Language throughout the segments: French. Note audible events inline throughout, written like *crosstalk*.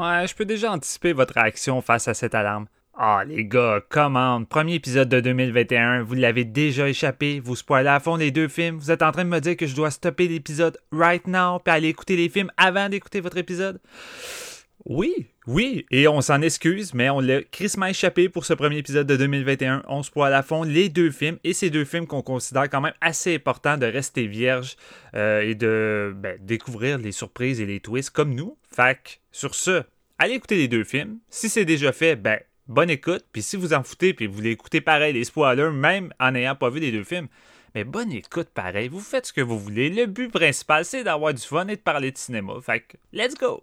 Ouais, je peux déjà anticiper votre réaction face à cette alarme. Ah, les gars, commande. Premier épisode de 2021, vous l'avez déjà échappé, vous spoilez à fond les deux films, vous êtes en train de me dire que je dois stopper l'épisode right now puis aller écouter les films avant d'écouter votre épisode? Oui, oui, et on s'en excuse, mais on l'a crissement échappé pour ce premier épisode de 2021. On spoil à fond les deux films, et ces deux films qu'on considère quand même assez importants de rester vierge euh, et de ben, découvrir les surprises et les twists comme nous. Fac, sur ce, allez écouter les deux films. Si c'est déjà fait, ben, bonne écoute. Puis si vous en foutez, puis vous voulez écouter pareil les spoilers, même en n'ayant pas vu les deux films, mais bonne écoute pareil. Vous faites ce que vous voulez. Le but principal, c'est d'avoir du fun et de parler de cinéma. Fait let's go!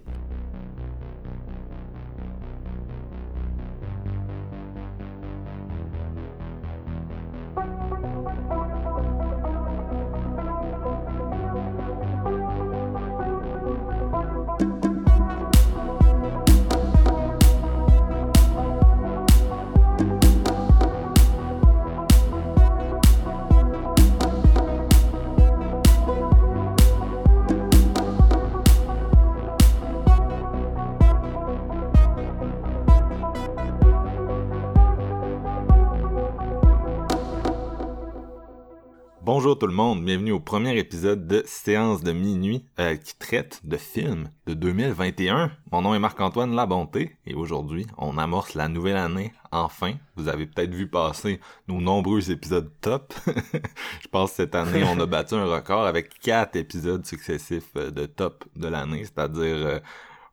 Tout le monde, bienvenue au premier épisode de Séance de minuit euh, qui traite de films de 2021. Mon nom est Marc-Antoine Labonté et aujourd'hui on amorce la nouvelle année enfin. Vous avez peut-être vu passer nos nombreux épisodes top. *laughs* Je pense que cette année on a *laughs* battu un record avec quatre épisodes successifs euh, de top de l'année, c'est-à-dire euh,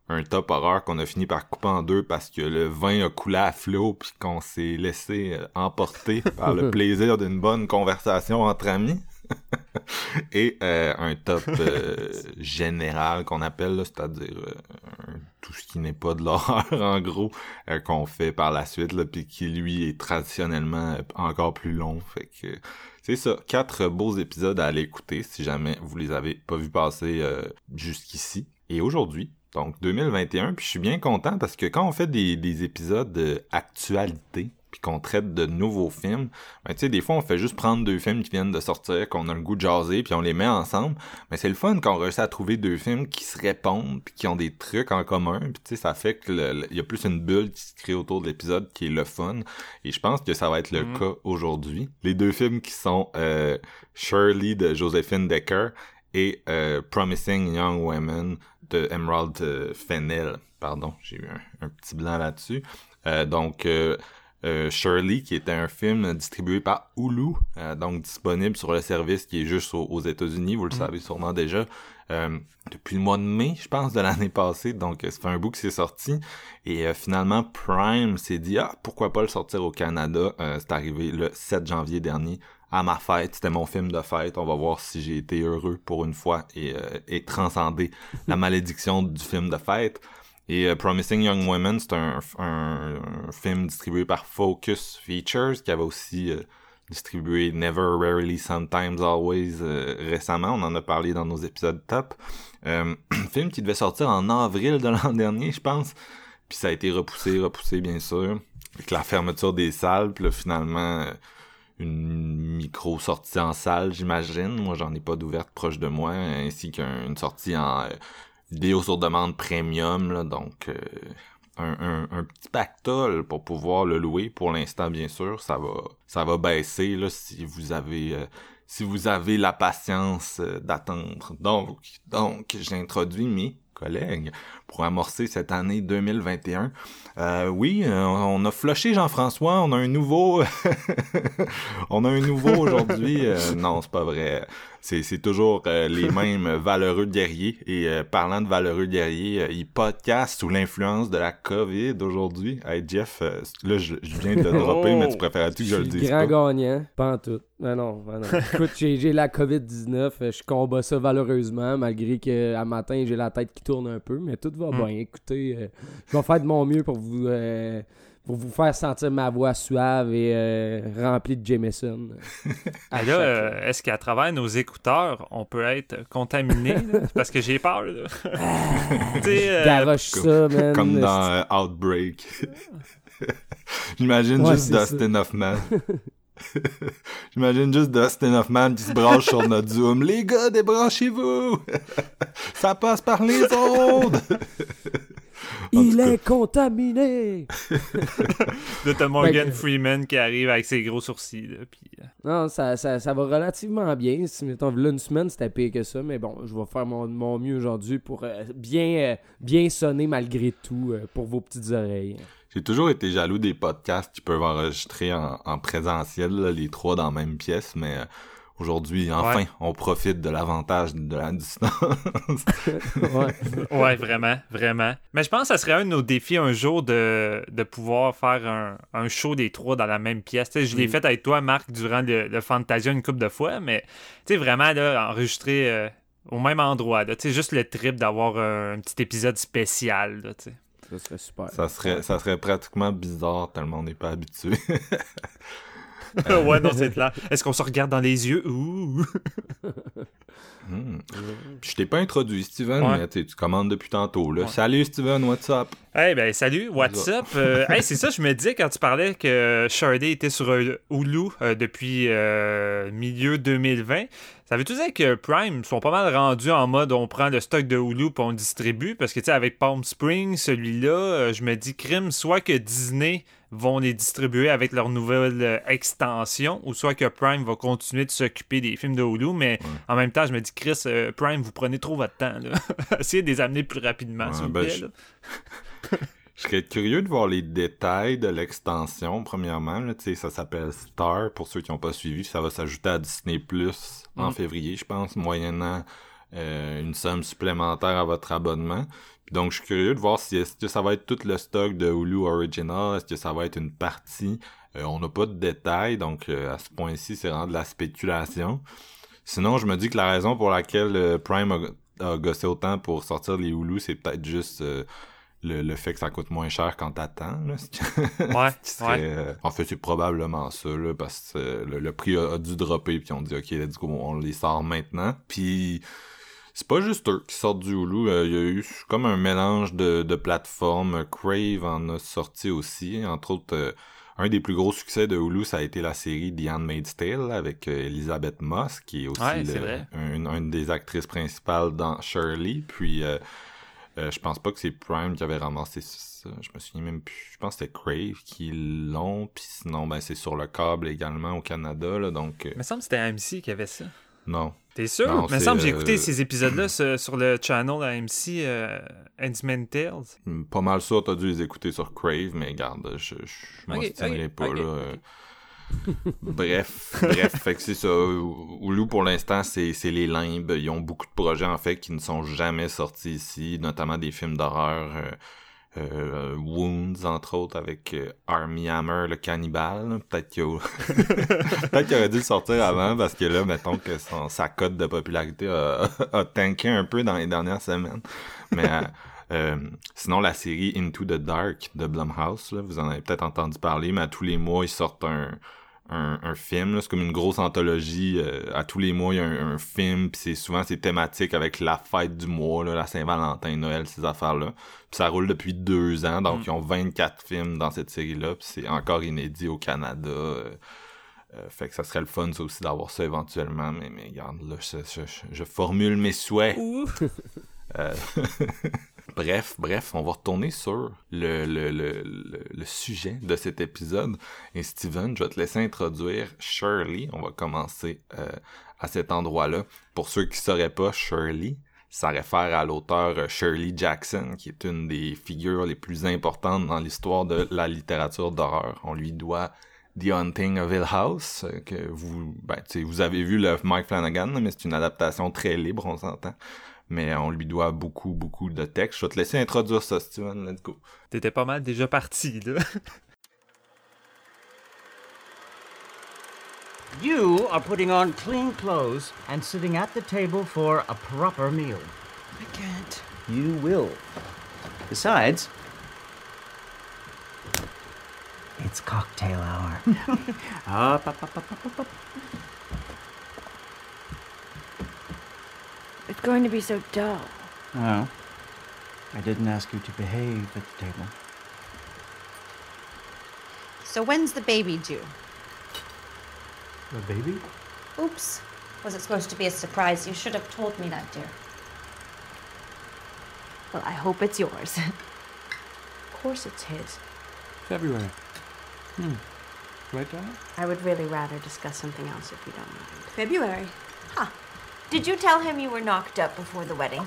un top horreur qu'on a fini par couper en deux parce que le vin a coulé à flot puis qu'on s'est laissé emporter par le *laughs* plaisir d'une bonne conversation entre amis. *laughs* Et euh, un top euh, *laughs* général qu'on appelle, c'est-à-dire tout ce qui n'est pas de l'horreur *laughs* en gros, qu'on fait par la suite, là, puis qui lui est traditionnellement encore plus long. Fait que c'est ça, quatre beaux épisodes à aller écouter si jamais vous les avez pas vus passer jusqu'ici. Et aujourd'hui, donc 2021, puis je suis bien content parce que quand on fait des, des épisodes d'actualité, puis qu'on traite de nouveaux films, ben tu sais, des fois on fait juste prendre deux films qui viennent de sortir, qu'on a le goût de jaser, puis on les met ensemble. Mais c'est le fun qu'on réussit à trouver deux films qui se répondent, puis qui ont des trucs en commun, puis tu sais, ça fait que il y a plus une bulle qui se crée autour de l'épisode qui est le fun. Et je pense que ça va être le cas aujourd'hui. Les deux films qui sont euh, Shirley de Josephine Decker et euh, Promising Young Women de Emerald euh, Fennell. Pardon, j'ai eu un, petit blanc là-dessus. Euh, donc, euh, Shirley, qui était un film distribué par Hulu, donc disponible sur le service qui est juste aux, États-Unis, vous le mm. savez sûrement déjà, depuis le mois de mai, je pense, de l'année passée. Donc, ça fait un bout que c'est sorti. Et finalement, Prime s'est dit, ah, pourquoi pas le sortir au Canada? c'est arrivé le 7 janvier dernier à ma fête. C'était mon film de fête. On va voir si j'ai été heureux pour une fois et, euh, et transcender la *laughs* malédiction du film de fête. Et euh, Promising Young Women, c'est un, un, film distribué par Focus Features qui avait aussi euh, distribué Never, Rarely, Sometimes, Always récemment. On en a parlé dans nos épisodes top. *clears throat* film qui devait sortir en avril de l'an *laughs* dernier, je pense. Puis ça a été repoussé, repoussé bien sûr. Avec la fermeture des salles, puis là, finalement une micro sortie en salle, j'imagine. Moi, j'en ai pas d'ouverte proche de moi, ainsi qu'une sortie en euh, vidéo sur demande premium, là, donc euh, un, un, petit pactole pour pouvoir le louer. Pour l'instant, bien sûr, ça va, ça va baisser là si vous avez, euh, si vous avez la patience d'attendre. Donc, donc, j'ai introduit mes collègues pour amorcer cette année 2021. Euh, oui, euh, on a flushé Jean-François, on a un nouveau... *laughs* on a un nouveau aujourd'hui. Euh, non, c'est pas vrai. C'est toujours les *laughs* mêmes valeureux guerriers. Et parlant de valeureux guerriers, ils podcastent sous l'influence de la COVID aujourd'hui. Hey Jeff, là je, viens de te *laughs* dropper, mais tu préfères-tu que je le dise grand gagnant, pas en tout. Ben non, ben non. *laughs* Écoute, j'ai la COVID-19, je combats ça valeureusement, malgré qu'à matin j'ai la tête qui tourne un peu, mais tout va mm. bien. Écoutez, je vais faire de mon mieux pour vous, euh, pour vous faire sentir ma voix suave et euh, remplie de Jameson. *laughs* Ah là, euh, est-ce qu'à travers nos écouteurs, on peut être contaminé? *laughs* Parce que j'ai peur. Là. *laughs* Tu sais, euh, Garoche comme- ça, man. Comme dans euh, Outbreak. J'imagine Ouais, juste ça. Dustin Hoffman. J'imagine juste Dustin Hoffman qui se branche sur notre Zoom. Les gars, débranchez-vous! Ça passe par les ondes! Il est contaminé! *laughs* T'as Morgan Freeman qui arrive avec ses gros sourcils. Là, puis, euh, Non, ça, ça, ça va relativement bien. Si, mettons, là, une semaine, c'était pire que ça. Mais bon, je vais faire mon, mon mieux aujourd'hui pour euh, bien, euh, bien sonner malgré tout euh, pour vos petites oreilles. J'ai toujours été jaloux des podcasts qui peuvent enregistrer en, en présentiel, là, les trois dans la même pièce, mais euh, aujourd'hui, enfin, Ouais. on profite de l'avantage de la distance. *laughs* Ouais. Ouais, vraiment, vraiment. Mais je pense que ça serait un de nos défis un jour de, de pouvoir faire un, un show des trois dans la même pièce. Je l'ai Mm. fait avec toi, Marc, durant le, le Fantasia une couple de fois, mais tu sais, vraiment, là, enregistrer euh, au même endroit. là. Tu sais, juste le trip d'avoir un, un petit épisode spécial. Là, tu sais. Ça serait super. ça serait, ça serait pratiquement bizarre tellement on n'est pas habitué. *laughs* *laughs* ouais, non, c'est clair. Est-ce qu'on se regarde dans les yeux? Ouh! *laughs* Hmm. Puis je t'ai pas introduit, Steven, Ouais. mais tu commandes depuis tantôt. Là. Ouais. Salut, Steven, what's up? Hey, ben salut, what's up? Euh, hey, c'est ça, je me disais quand tu parlais que Sharday était sur euh, Hulu euh, depuis euh, milieu 2020. Ça veut tout dire que Prime sont pas mal rendus en mode on prend le stock de Hulu puis on le distribue? Parce que tu sais, avec Palm Springs, celui-là, euh, je me dis crime, soit que Disney vont les distribuer avec leur nouvelle extension, ou soit que Prime va continuer de s'occuper des films de Hulu, mais en même temps, je me dis, Chris, euh, Prime, vous prenez trop votre temps. là. *laughs* Essayez de les amener plus rapidement, s'il ben, plaît, *laughs* je- serais curieux de voir les détails de l'extension, premièrement. Là, ça s'appelle Star, pour ceux qui n'ont pas suivi. Ça va s'ajouter à Disney Plus en Mm. février, je pense, moyennant euh, une somme supplémentaire à votre abonnement. Donc, je suis curieux de voir si est-ce que ça va être tout le stock de Hulu Original, est-ce que ça va être une partie? Euh, on n'a pas de détails, donc euh, à ce point-ci, c'est vraiment de la spéculation. Sinon, je me dis que la raison pour laquelle euh, Prime a, a gossé autant pour sortir les Hulu, c'est peut-être juste euh, le, le fait que ça coûte moins cher quand t'attends. là, *laughs* Ouais, serait, euh, en fait, c'est probablement ça, là, parce que euh, le, le prix a, a dû dropper, puis on dit, OK, let's go, on les sort maintenant. Puis, c'est pas juste eux qui sortent du Hulu. euh, Il y a eu comme un mélange de, de plateformes. Crave en a sorti aussi. Entre autres, un des plus gros succès de Hulu, ça a été la série The Handmaid's Tale avec euh, Elizabeth Moss, qui est aussi Ouais, le- une, une des actrices principales dans Shirley. Puis, euh, euh, je pense pas que c'est Prime qui avait ramassé ça. Je me souviens même plus. Je pense que c'était Crave qui l'ont. Puis sinon, ben, c'est sur le câble également au Canada. Là, donc, euh, Il me semble que c'était AMC qui avait ça. Non. T'es sûr? Non, Il me c'est, semble que j'ai euh, écouté ces épisodes-là sur, sur le channel AMC euh, Tales. Hmm, Pas mal sûr, t'as dû les écouter sur Crave, mais garde, je, je Ok, m'obstinerai ok, pas, là. euh. *laughs* bref, bref, fait que c'est ça. Hulu, pour l'instant, c'est c'est les limbes. Ils ont beaucoup de projets, en fait, qui ne sont jamais sortis ici, notamment des films d'horreur. Euh, euh, Wounds, entre autres, avec euh, Army Hammer, le cannibale. *laughs* Peut-être qu'il aurait dû le sortir avant, parce que là, mettons que son, sa cote de popularité a, *laughs* a tanké un peu dans les dernières semaines. Mais euh, euh, sinon, la série Into the Dark de Blumhouse, là, vous en avez peut-être entendu parler, mais à tous les mois, ils sortent un, un, un film. C'est comme une grosse anthologie. euh, à tous les mois, il y a un, un film, puis c'est souvent c'est thématique avec la fête du mois, là, la Saint-Valentin, Noël, ces affaires-là. Puis ça roule depuis deux ans, donc Mm. ils ont 24 films dans cette série-là, puis c'est encore inédit au Canada. euh, euh, fait que ça serait le fun, ça aussi, d'avoir ça éventuellement, mais, mais regarde, là, je, je- je- je formule mes souhaits. *laughs* Bref, bref, on va retourner sur le, sujet de cet épisode. Et Steven, je vais te laisser introduire Shirley. On va commencer euh, à cet endroit-là. Pour ceux qui sauraient pas, Shirley, ça réfère à l'auteur euh, Shirley Jackson, qui est une des figures les plus importantes dans l'histoire de la littérature d'horreur. On lui doit The Haunting of Hill House, euh, que vous, ben, vous avez vu le Mike Flanagan, mais c'est une adaptation très libre, on s'entend. Mais on lui doit beaucoup, beaucoup de textes. Je vais te laisser introduire ça, Steven. Let's go. T'étais pas mal déjà parti, là. You are putting on clean clothes and sitting at the table for a proper meal. I can't. You will. Besides, It's cocktail hour. up, up, up, up, up, up, It's going to be so dull. Oh. I didn't ask you to behave at the table. So when's the baby due? The baby? Oops. Was it supposed to be a surprise? You should have told me that, dear. Well, I hope it's yours. *laughs* of course it's his. February. Hmm. Right, Donna? I would really rather discuss something else if you don't mind. February. Huh. Did you tell him you were knocked up before the wedding?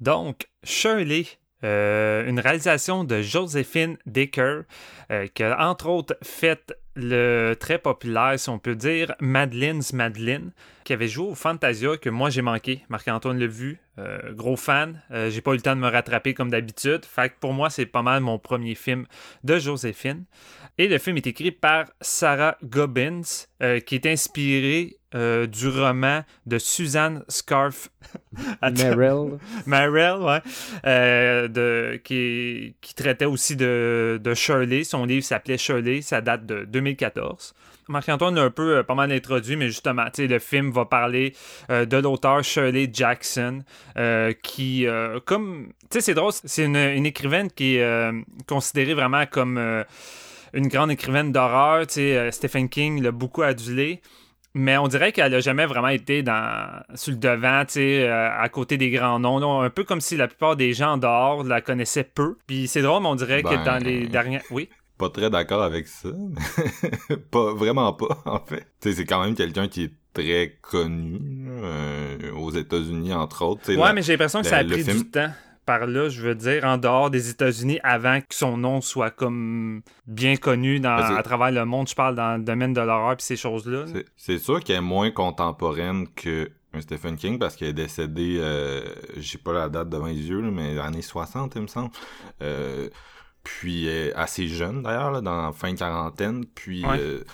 Donc, Shirley, euh, une réalisation de Joséphine Dicker, euh, qui a entre autres fait le très populaire, si on peut dire, Madeline's Madeline, qui avait joué au Fantasia, que moi j'ai manqué. Marc-Antoine l'a vu, euh, gros fan. Euh, j'ai pas eu le temps de me rattraper comme d'habitude. Fait que pour moi, c'est pas mal mon premier film de Joséphine. Et le film est écrit par Sarah Gobbins, euh, qui est inspiré euh, du roman de Suzanne Scarf. *laughs* Merrill. Merrill, ouais. De, qui, qui traitait aussi de, de Shirley. Son livre s'appelait Shirley. Ça date de 2014. Marc-Antoine l'a un peu euh, pas mal introduit, mais justement, le film va parler euh, de l'auteur Shirley Jackson, euh, qui, euh, comme, tu sais, c'est drôle, c'est une, une écrivaine qui est considérée vraiment comme une grande écrivaine d'horreur. Tu sais, Stephen King l'a beaucoup adulé. Mais on dirait qu'elle a jamais vraiment été dans, sur le devant, tu sais, euh, à côté des grands noms. là. un peu comme si la plupart des gens en dehors la connaissaient peu. Puis c'est drôle, mais on dirait que Ben, dans les dernières... Oui? Pas très d'accord avec ça. *laughs* pas, vraiment pas, *laughs* en fait. Tu sais, c'est quand même quelqu'un qui est très connu euh, aux États-Unis, entre autres. Tu sais, Ouais, la- mais j'ai l'impression que ça a pris film- du temps par là, je veux dire, en dehors des États-Unis, avant que son nom soit comme bien connu dans, Ben, à travers le monde. Je parle dans le domaine de l'horreur puis ces choses-là. C'est- sûr qu'elle est moins contemporaine que un Stephen King parce qu'elle est décédée, euh, j'ai pas la date devant les yeux, là, mais années 60, il me semble. Euh, puis est assez jeune d'ailleurs, là, dans la fin quarantaine. Puis, Ouais. euh,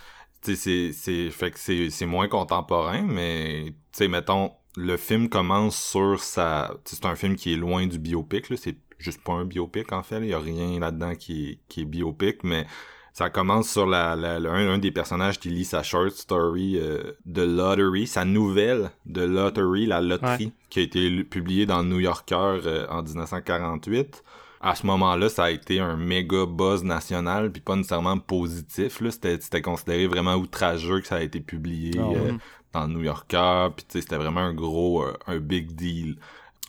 c'est, c'est, fait que c'est, c'est moins contemporain, mais, tu sais, mettons, le film commence sur sa, c'est un film qui est loin du biopic, là, c'est juste pas un biopic en fait, il y a rien là-dedans qui est, qui est biopic, mais ça commence sur la, un, un des personnages qui lit sa short story euh, de Lottery, sa nouvelle de Lottery, la loterie, qui a été publiée dans le New Yorker euh, en 1948. À ce moment-là, ça a été un méga buzz national, puis pas nécessairement positif. Là, c'était, considéré vraiment outrageux que ça a été publié Ah euh, dans le New Yorker, puis c'était vraiment un gros, euh, un big deal.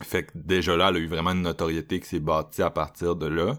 Fait que déjà là, elle a eu vraiment une notoriété qui s'est bâtie à partir de là.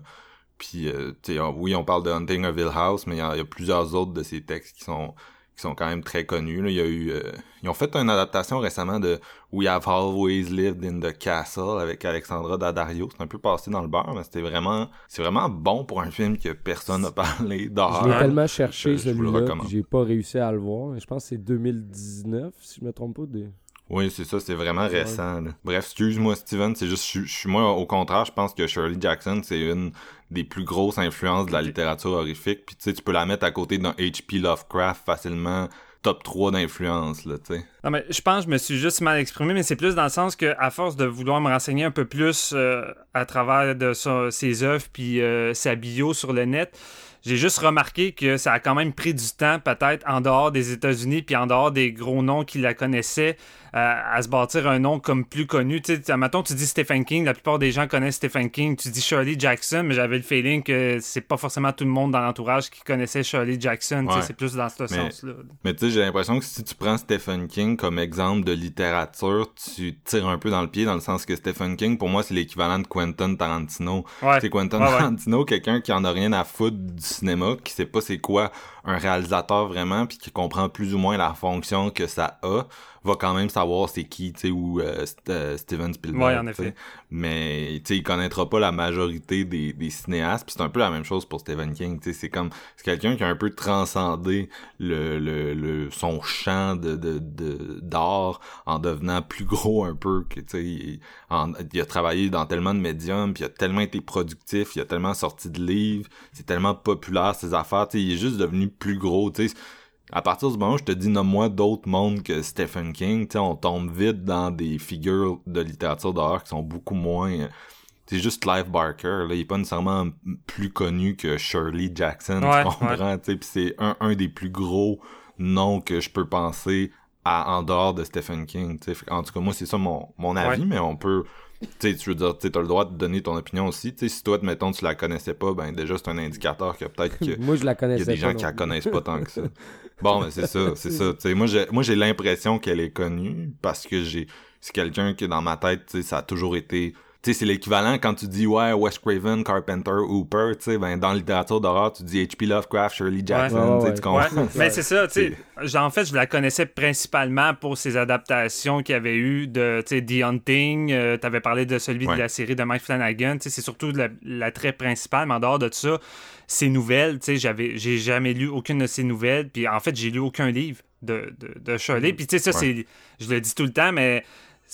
Puis, euh, tu sais, oui, on parle de Hunting of Hill House, mais il y, y a plusieurs autres de ces textes qui sont qui sont quand même très connus. Là. Il y a eu, euh, ils ont fait une adaptation récemment de We Have Always Lived in the Castle avec Alexandra Daddario. C'est un peu passé dans le beurre, mais c'était vraiment, c'est vraiment bon pour un film que personne n'a parlé Je l'ai d'horreur. tellement cherché celui-là, j'ai pas réussi à le voir. Je pense que c'est 2019, si je me trompe pas. De... Oui, c'est ça, c'est vraiment récent. là. Bref, excuse-moi Steven, c'est juste, je, moi au contraire, je pense que Shirley Jackson, c'est une des plus grosses influences de la littérature horrifique. Puis tu sais, tu peux la mettre à côté d'un H.P. Lovecraft facilement top 3 d'influence, là, tu sais. Non, mais je pense que je me suis juste mal exprimé, mais c'est plus dans le sens que à force de vouloir me renseigner un peu plus euh, à travers de ses œuvres puis euh, sa bio sur le net, j'ai juste remarqué que ça a quand même pris du temps, peut-être en dehors des États-Unis puis en dehors des gros noms qui la connaissaient, à se bâtir un nom comme plus connu. Tu sais, mettons, tu dis Stephen King, la plupart des gens connaissent Stephen King. Tu dis Shirley Jackson, mais j'avais le feeling que c'est pas forcément tout le monde dans l'entourage qui connaissait Shirley Jackson. Tu sais. C'est plus dans ce sens-là. Mais tu sais, j'ai l'impression que si tu prends Stephen King comme exemple de littérature, tu tires un peu dans le pied dans le sens que Stephen King, pour moi, c'est l'équivalent de Quentin Tarantino. Ouais. C'est Quentin ouais. Tarantino, quelqu'un qui en a rien à foutre du cinéma, qui sait pas c'est quoi un réalisateur vraiment, puis qui comprend plus ou moins la fonction que ça a, va quand même savoir c'est qui, tu sais, ou euh, euh, Steven Spielberg. Ouais, en effet. Mais, tu sais, il connaîtra pas la majorité des, des cinéastes, puis c'est un peu la même chose pour Stephen King, tu sais, c'est comme, c'est quelqu'un qui a un peu transcendé le, le, le, son champ de, de, de, d'art en devenant plus gros un peu, que, tu sais, il a travaillé dans tellement de médiums, puis il a tellement été productif, il a tellement sorti de livres, c'est tellement populaire ses affaires, tu sais, il est juste devenu plus gros, tu sais, à partir du moment où je te dis nomme-moi d'autres mondes que Stephen King, tu sais, on tombe vite dans des figures de littérature d'horreur qui sont beaucoup moins euh, c'est juste Clive Barker, là, il est pas nécessairement plus connu que Shirley Jackson, Ouais, tu comprends, tu sais, puis c'est un, un des plus gros noms que je peux penser à, en dehors de Stephen King, tu sais. Fait que, En tout cas, moi, c'est ça mon, mon avis, Ouais. mais on peut, tu sais, tu veux dire, tu as le droit de donner ton opinion aussi, tu sais, si toi, mettons, tu la connaissais pas, ben déjà, c'est un indicateur que peut-être que *laughs* Moi, je la il y connaissais a des gens qui la connaissent pas tant que ça. *laughs* Bon, ben c'est ça, c'est ça. Tu sais, moi, j'ai, moi, j'ai l'impression qu'elle est connue parce que j'ai, c'est quelqu'un qui dans ma tête, tu sais, ça a toujours été. Tu sais, c'est l'équivalent quand tu dis ouais, Wes Craven, Carpenter, Hooper, tu sais, ben dans la littérature d'horreur, tu dis H.P. Lovecraft, Shirley Jackson, Ouais, ouais, tu tu comprends? Ouais, *laughs* mais c'est ça, tu sais. En fait, je la connaissais principalement pour ses adaptations qu'il y avait eu de, tu sais, The Hunting. euh, T'avais parlé de celui Ouais. de la série de Mike Flanagan. Tu sais, c'est surtout la- l'attrait principal, mais en dehors de ça, ses nouvelles, tu sais, j'avais, j'ai jamais lu aucune de ses nouvelles. Puis en fait, j'ai lu aucun livre de, de, de Shirley. Puis tu sais, ça, Ouais. c'est, je le dis tout le temps, mais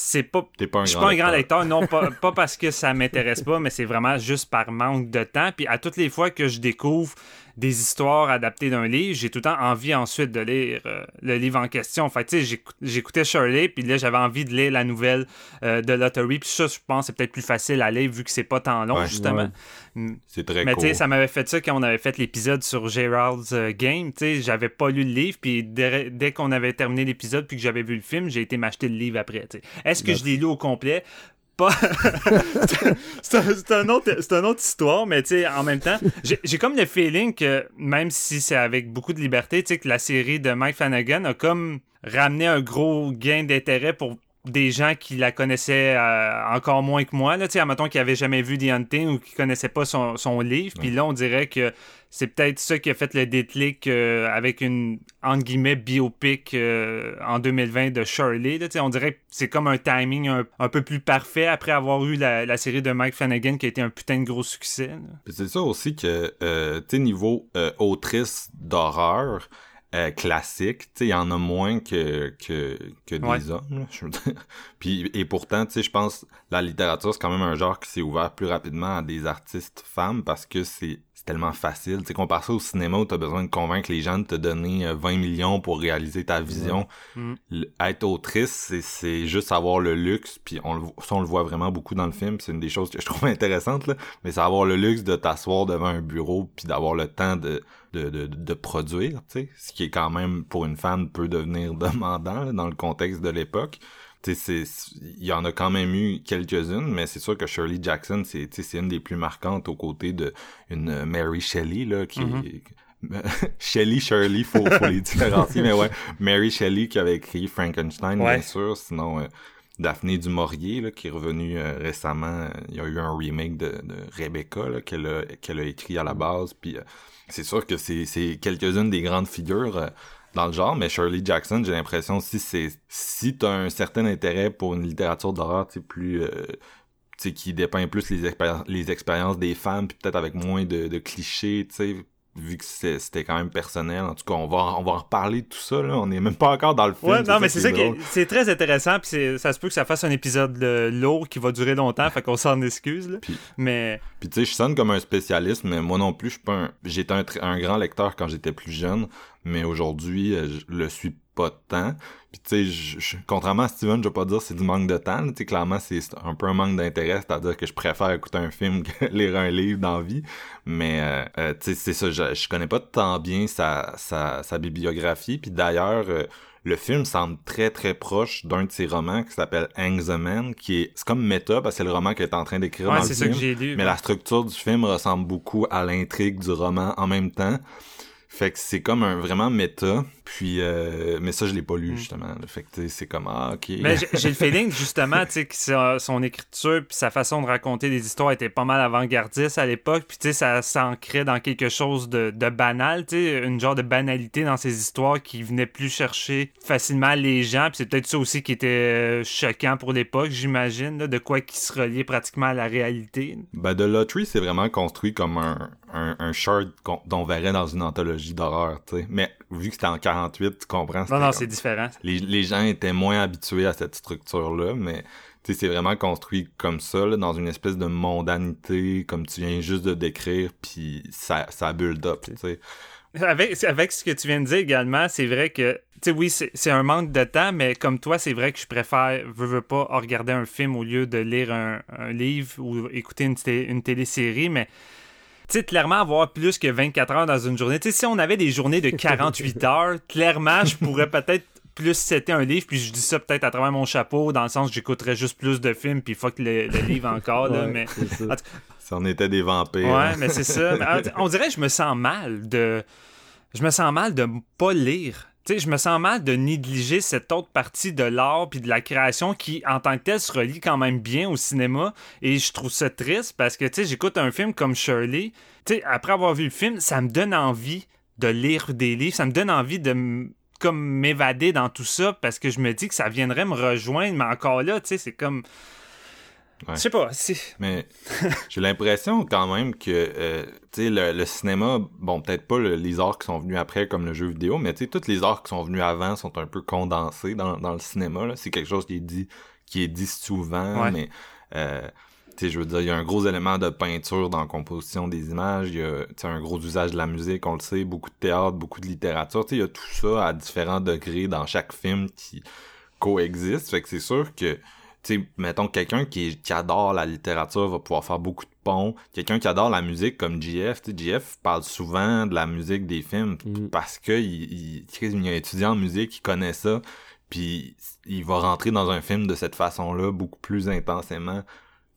c'est pas T'es pas un je suis pas un grand lecteur. lecteur, non, pas, *laughs* pas parce que ça m'intéresse pas, mais c'est vraiment juste par manque de temps. Puis à toutes les fois que je découvre des histoires adaptées d'un livre, j'ai tout le temps envie ensuite de lire euh, le livre en question. Fait tu sais, j'écou- j'écoutais Shirley, puis là, j'avais envie de lire la nouvelle euh, de Lottery. Puis ça, je pense, c'est peut-être plus facile à lire vu que c'est pas tant long, Ouais. justement. Ouais. Mm. C'est très Mais tu sais, ça m'avait fait ça quand on avait fait l'épisode sur Gerald's euh, Game. Tu sais, j'avais pas lu le livre, puis dès, dès qu'on avait terminé l'épisode, puis que j'avais vu le film, j'ai été m'acheter le livre après. tu sais. Est-ce que je l'ai lu au complet? Pas. *laughs* c'est un, une autre histoire, mais en même temps, j'ai comme le feeling que même si c'est avec beaucoup de liberté, que la série de Mike Flanagan a comme ramené un gros gain d'intérêt pour des gens qui la connaissaient euh, encore moins que moi, là, admettons qui n'avaient jamais vu The Hunting ou qui connaissaient pas son, son livre. Puis là, on dirait que c'est peut-être ça qui a fait le déclic euh, avec une, entre guillemets, biopic euh, en 2020 de Shirley. Là, on dirait que c'est comme un timing un, un peu plus parfait après avoir eu la, la série de Mike Flanagan qui a été un putain de gros succès. c'est ça aussi que, tu niveau autrice d'horreur euh, classique, tu sais, il y en a moins que, que, que des Ouais. hommes, là, je veux dire. *laughs* Puis, et pourtant, tu sais, je pense, la littérature, c'est quand même un genre qui s'est ouvert plus rapidement à des artistes femmes parce que c'est c'est tellement facile. Tu sais, compare ça au cinéma où t'as besoin de convaincre les gens de te donner euh, 20 millions pour réaliser ta vision. Mm. Être autrice, c'est- c'est juste avoir le luxe, puis on le, ça, on le voit vraiment beaucoup dans le film, c'est une des choses que je trouve *laughs* intéressantes, là, mais c'est avoir le luxe de t'asseoir devant un bureau, puis d'avoir le temps de, de, de, de produire, tu sais, ce qui est quand même, pour une femme, peut devenir *laughs* demandant là, dans le contexte de l'époque. Tu sais, c'est- il y en a quand même eu quelques-unes, mais c'est sûr que Shirley Jackson, c'est tu sais, c'est une des plus marquantes aux côtés de une euh, Mary Shelley, là, qui est... *laughs* Shelley, Shirley, faut, faut les *laughs* différencier, mais ouais, Mary Shelley qui avait écrit Frankenstein, Ouais. bien sûr, sinon euh, Daphné du Maurier, là, qui est revenue euh, récemment, il y a eu un remake de, de Rebecca, là, qu'elle a, qu'elle a écrit à la base, puis euh, c'est sûr que c'est quelques-unes des grandes figures euh, dans le genre, mais Shirley Jackson, j'ai l'impression si c'est si t'as un certain intérêt pour une littérature d'horreur, tu plus... euh, qui dépeint plus les, les expériences des femmes, puis peut-être avec moins de, de clichés, tu sais, vu que c'était quand même personnel. En tout cas, on va, on va en reparler de tout ça, là. On n'est même pas encore dans le film. Ouais, non, mais c'est ça qui c'est très intéressant, puis c'est- ça se peut que ça fasse un épisode lourd qui va durer longtemps, fait qu'on s'en excuse, là. Puis- Mais Puis tu sais, je sonne comme un spécialiste, mais moi non plus, je suis pas un... J'étais un grand lecteur quand j'étais plus jeune, mais aujourd'hui, euh, je le suis pas tant. Puis tu sais, je- je- contrairement à Steven, je vais pas dire que c'est du manque de temps. Tu sais, clairement, c'est un peu un manque d'intérêt, c'est-à-dire que je préfère écouter un film *laughs* que lire un livre dans la vie. Mais euh, euh, tu sais, c'est ça, je, je connais pas tant bien sa, sa, sa bibliographie. Puis d'ailleurs... euh, le film semble très très proche d'un de ses romans qui s'appelle Hang the Man, qui est c'est comme méta parce que c'est le roman qu'elle est en train d'écrire ouais, dans ça que j'ai lu. Mais la structure du film ressemble beaucoup à l'intrigue du roman en même temps. Fait que c'est comme un vraiment méta. Puis, euh, mais ça, je l'ai pas lu, justement. là. Fait que c'est comme, ah, ok. Mm. Mais j'ai- le *laughs* feeling, justement, tu sais, que son écriture puis sa façon de raconter des histoires était pas mal avant-gardiste à l'époque. Puis, tu sais, ça s'ancrait dans quelque chose de, de banal, tu sais, une genre de banalité dans ses histoires qui venait plus chercher facilement les gens. Puis, c'est peut-être ça aussi qui était euh, choquant pour l'époque, j'imagine, de quoi qui se reliait pratiquement à la réalité. Ben, The Lottery, c'est vraiment construit comme un, un, qu'on on verrait dans une anthologie d'horreur, tu sais. Mais vu que c'était en 48, tu comprends? Non, non, c'est différent. les, les gens étaient moins habitués à cette structure-là, mais tu sais, c'est vraiment construit comme ça, là, dans une espèce de mondanité, comme tu viens juste de décrire, puis ça, ça build up, tu sais. Avec, avec ce que tu viens de dire également, c'est vrai que sais, oui, c'est un manque de temps, mais comme toi, c'est vrai que je préfère, veux, veux pas, regarder un film au lieu de lire un, un livre ou écouter une, une télésérie, mais tu sais, clairement, avoir plus que 24 heures dans une journée. Tu sais, si on avait des journées de *laughs* 48 heures, clairement, je pourrais *laughs* peut-être plus c'était un livre, puis je dis ça peut-être à travers mon chapeau, dans le sens que j'écouterais juste plus de films, puis fuck le, le livre encore, là, Ouais, mais... c'est ça. en tout- Si on était des vampires. Ouais, mais c'est ça. Mais, on dirait que je me sens mal de. Je me sens mal de pas lire. Sais, je me sens mal de négliger cette autre partie de l'art puis de la création qui, en tant que telle, se relie quand même bien au cinéma. Et je trouve ça triste parce que, tu sais, j'écoute un film comme Shirley. Tu sais, après avoir vu le film, ça me donne envie de lire des livres. Ça me donne envie de comme m'évader dans tout ça parce que je me dis que ça viendrait me rejoindre. Mais encore là, tu sais, c'est comme. Ouais. Je sais pas. Mais *laughs* j'ai l'impression quand même que euh, tu sais le, le cinéma, bon peut-être pas le- les arts qui sont venus après comme le jeu vidéo, mais tu sais toutes les arts qui sont venus avant sont un peu condensés dans, dans le cinéma. C'est quelque chose qui est dit qui est dit souvent, Ouais. mais euh, tu sais je veux dire il y a un gros élément de peinture dans la composition des images, il y a un gros usage de la musique, on le sait, beaucoup de théâtre, beaucoup de littérature. Tu sais il y a tout ça à différents degrés dans chaque film qui coexiste. Fait que c'est sûr que sais, mettons, quelqu'un qui, qui adore la littérature va pouvoir faire beaucoup de ponts. Quelqu'un qui adore la musique comme GF, tu sais, GF parle souvent de la musique des films Mhm. parce que il, il, il est étudiant en musique, il connaît ça, puis il va rentrer dans un film de cette façon-là beaucoup plus intensément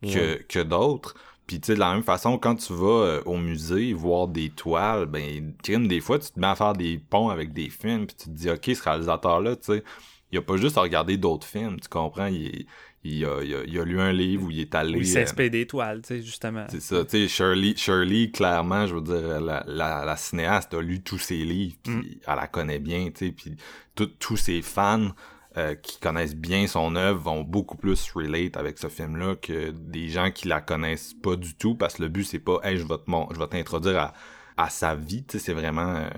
que, que d'autres. Puis tu sais, de la même façon, quand tu vas euh, au musée voir des toiles, ben, crime, des fois, tu te mets à faire des ponts avec des films, puis tu te dis, OK, ce réalisateur-là, tu sais, il a pas juste à regarder d'autres films, tu comprends? Il, il, a, il, a, il a lu un livre où il est allé... Il euh, s'inspire des toiles, tu sais, justement. c'est ça, tu sais, Shirley, Shirley, clairement, je veux dire, la, la, la cinéaste a lu tous ses livres, puis Mm. elle la connaît bien, tu sais, puis tous ses fans euh, qui connaissent bien son œuvre vont beaucoup plus relate avec ce film-là que des gens qui la connaissent pas du tout, parce que le but, c'est pas, hey, je vais te mon- je vais t'introduire à, à sa vie, tu sais, c'est vraiment, euh,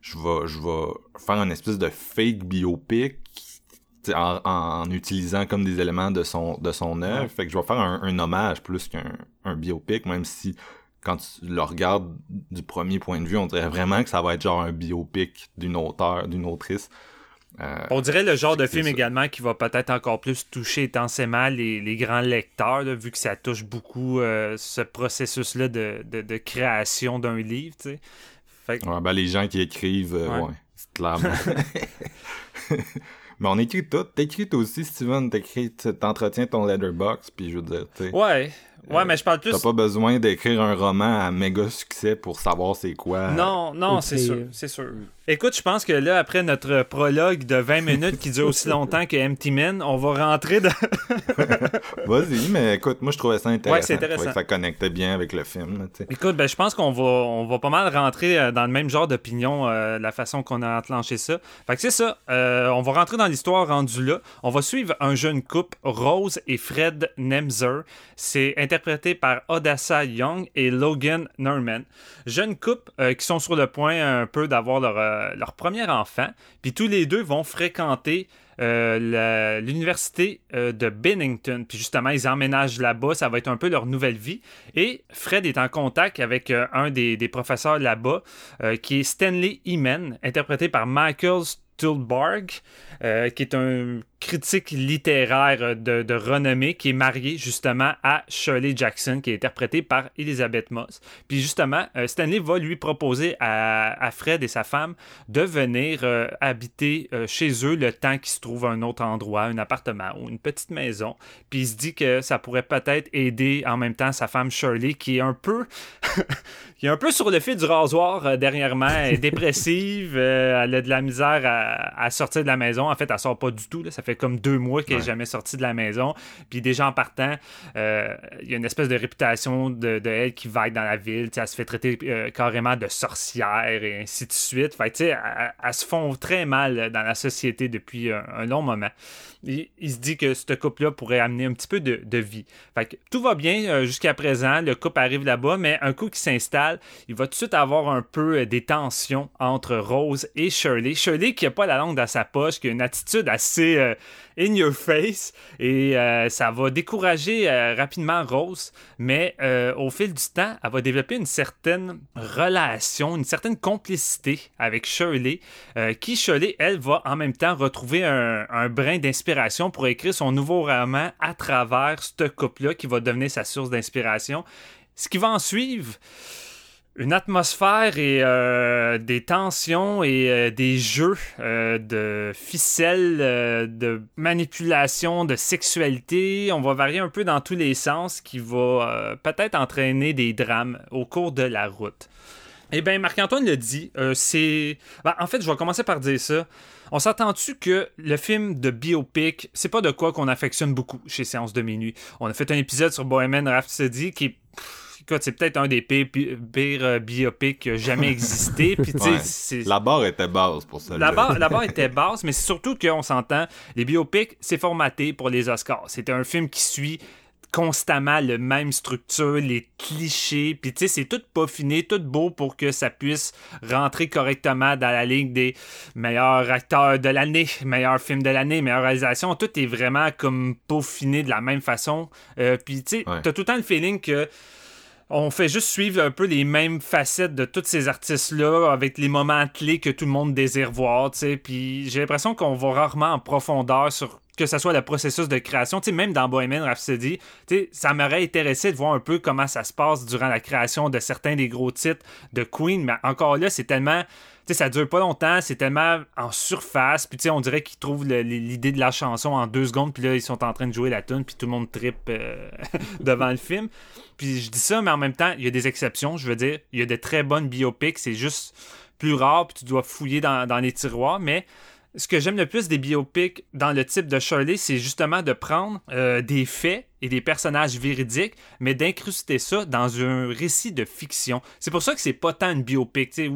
je vais, je vais faire une espèce de fake biopic en, utilisant comme des éléments de son de son œuvre. Fait que je vais faire un, un hommage plus qu'un un biopic, même si quand tu le regardes du premier point de vue, on dirait vraiment que ça va être genre un biopic d'une auteure, d'une autrice. Euh, On dirait le genre de film ça. également qui va peut-être encore plus toucher intensément les, les grands lecteurs, là, vu que ça touche beaucoup euh, ce processus-là de, de, de création d'un livre, tu sais. Fait que- ouais, ben, les gens qui écrivent, euh, Ouais. ouais, c'est clairement. *laughs* *laughs* Mais on écrit tout. T'écris aussi, Steven. T'écris, t'entretiens ton letterbox, puis je veux dire, tu. Ouais, ouais, Euh, mais je parle plus. T'as pas besoin d'écrire un roman à méga succès pour savoir c'est quoi. Non, non, c'est sûr, c'est sûr. Écoute, je pense que là, après notre prologue de 20 *laughs* minutes qui dure aussi longtemps que Empty Men, on va rentrer dans. *laughs* Vas-y, mais écoute, moi je trouvais ça intéressant. Ouais, c'est intéressant. que ça connectait bien avec le film. là. Écoute, ben, je pense qu'on va, on va pas mal rentrer euh, dans le même genre d'opinion, euh, la façon qu'on a enclenché ça. Fait que c'est ça. euh, on va rentrer dans l'histoire rendue là. On va suivre un jeune couple, Rose et Fred Nemzer. C'est interprété par Odessa Young et Logan Norman. Jeune couple euh, qui sont sur le point un peu d'avoir leur, euh, leur premier enfant. Puis tous les deux vont fréquenter euh, l'université euh, de Bennington. Puis justement, ils emménagent là-bas. Ça va être un peu leur nouvelle vie. Et Fred est en contact avec euh, un des, professeurs là-bas, euh, qui est Stanley Eman, interprété par Michael Stuhlbarg, euh, qui est un critique littéraire de, de renommée, qui est marié justement à Shirley Jackson, qui est interprétée par Elizabeth Moss. Puis justement, euh, Stanley va lui proposer à, à Fred et sa femme de venir euh, habiter euh, chez eux le temps qu'il se trouve un autre endroit, un appartement ou une petite maison. Puis il se dit que ça pourrait peut-être aider en même temps sa femme Shirley, qui est un peu, *laughs* qui est un peu sur le fil du rasoir euh, dernièrement, elle est *laughs* dépressive, euh, elle a de la misère à, à sortir de la maison. En fait, elle sort pas du tout. là. Ça fait comme deux mois qu'elle n'est Ouais. jamais sortie de la maison. Puis déjà en partant, euh, il y a une espèce de réputation de, de elle qui vague dans la ville. Elle se fait traiter euh, carrément de sorcière et ainsi de suite. Fait que, tu sais, elle, elle se fond très mal dans la société depuis un, un long moment. Il, il se dit que ce couple-là pourrait amener un petit peu de, de vie. Fait que tout va bien euh, jusqu'à présent. Le couple arrive là-bas, mais un coup qui s'installe, il va tout de suite avoir un peu des tensions entre Rose et Shirley. Shirley qui a pas la langue dans sa poche, qui a une attitude assez, euh, in your face et euh, ça va décourager euh, rapidement Rose, mais euh, au fil du temps, elle va développer une certaine relation, une certaine complicité avec Shirley, qui Shirley, elle, va en même temps retrouver un, un brin d'inspiration pour écrire son nouveau roman à travers ce couple-là qui va devenir sa source d'inspiration. Ce qui va en suivre, une atmosphère et euh, des tensions et euh, des jeux euh, de ficelles, de manipulation, de sexualité. On va varier un peu dans tous les sens qui va peut-être entraîner des drames au cours de la route. Eh bien, Marc-Antoine le dit, c'est... Ben, en fait, je vais commencer par dire ça. On s'attend-tu que le film de biopic, c'est pas de quoi qu'on affectionne beaucoup chez Séance de minuit? On a fait un épisode sur Bohemian Rhapsody qui écoute, c'est peut-être un des pires, euh, biopics qui a jamais existé. *laughs* Puis, La barre était basse pour ça. La barre, la barre *laughs* était basse, mais c'est surtout qu'on s'entend, les biopics, c'est formaté pour les Oscars. C'était un film qui suit constamment le même structure, les clichés, puis tu sais, c'est tout peaufiné, tout beau pour que ça puisse rentrer correctement dans la ligne des meilleurs acteurs de l'année, meilleurs films de l'année, meilleure réalisation. Tout est vraiment comme peaufiné de la même façon. Euh, puis tu sais, t'as tout le temps le feeling que on fait juste suivre un peu les mêmes facettes de tous ces artistes-là avec les moments clés que tout le monde désire voir, tu sais. Puis j'ai l'impression qu'on va rarement en profondeur sur que ce soit le processus de création, tu sais, même dans Bohemian Rhapsody, tu sais, ça m'aurait intéressé de voir un peu comment ça se passe durant la création de certains des gros titres de Queen, mais encore là, c'est tellement sais, ça dure pas longtemps, c'est tellement en surface, puis tu sais, on dirait qu'ils trouvent l'idée de la chanson en deux secondes, puis là, ils sont en train de jouer la tune, puis tout le monde trippe euh, *laughs* devant le film. Puis je dis ça, mais en même temps, il y a des exceptions, je veux dire, il y a de très bonnes biopics, c'est juste plus rare, puis tu dois fouiller dans, les tiroirs, mais ce que j'aime le plus des biopics dans le type de Shirley, c'est justement de prendre euh, des faits et des personnages véridiques, mais d'incruster ça dans un récit de fiction. C'est pour ça que c'est pas tant une biopic, tu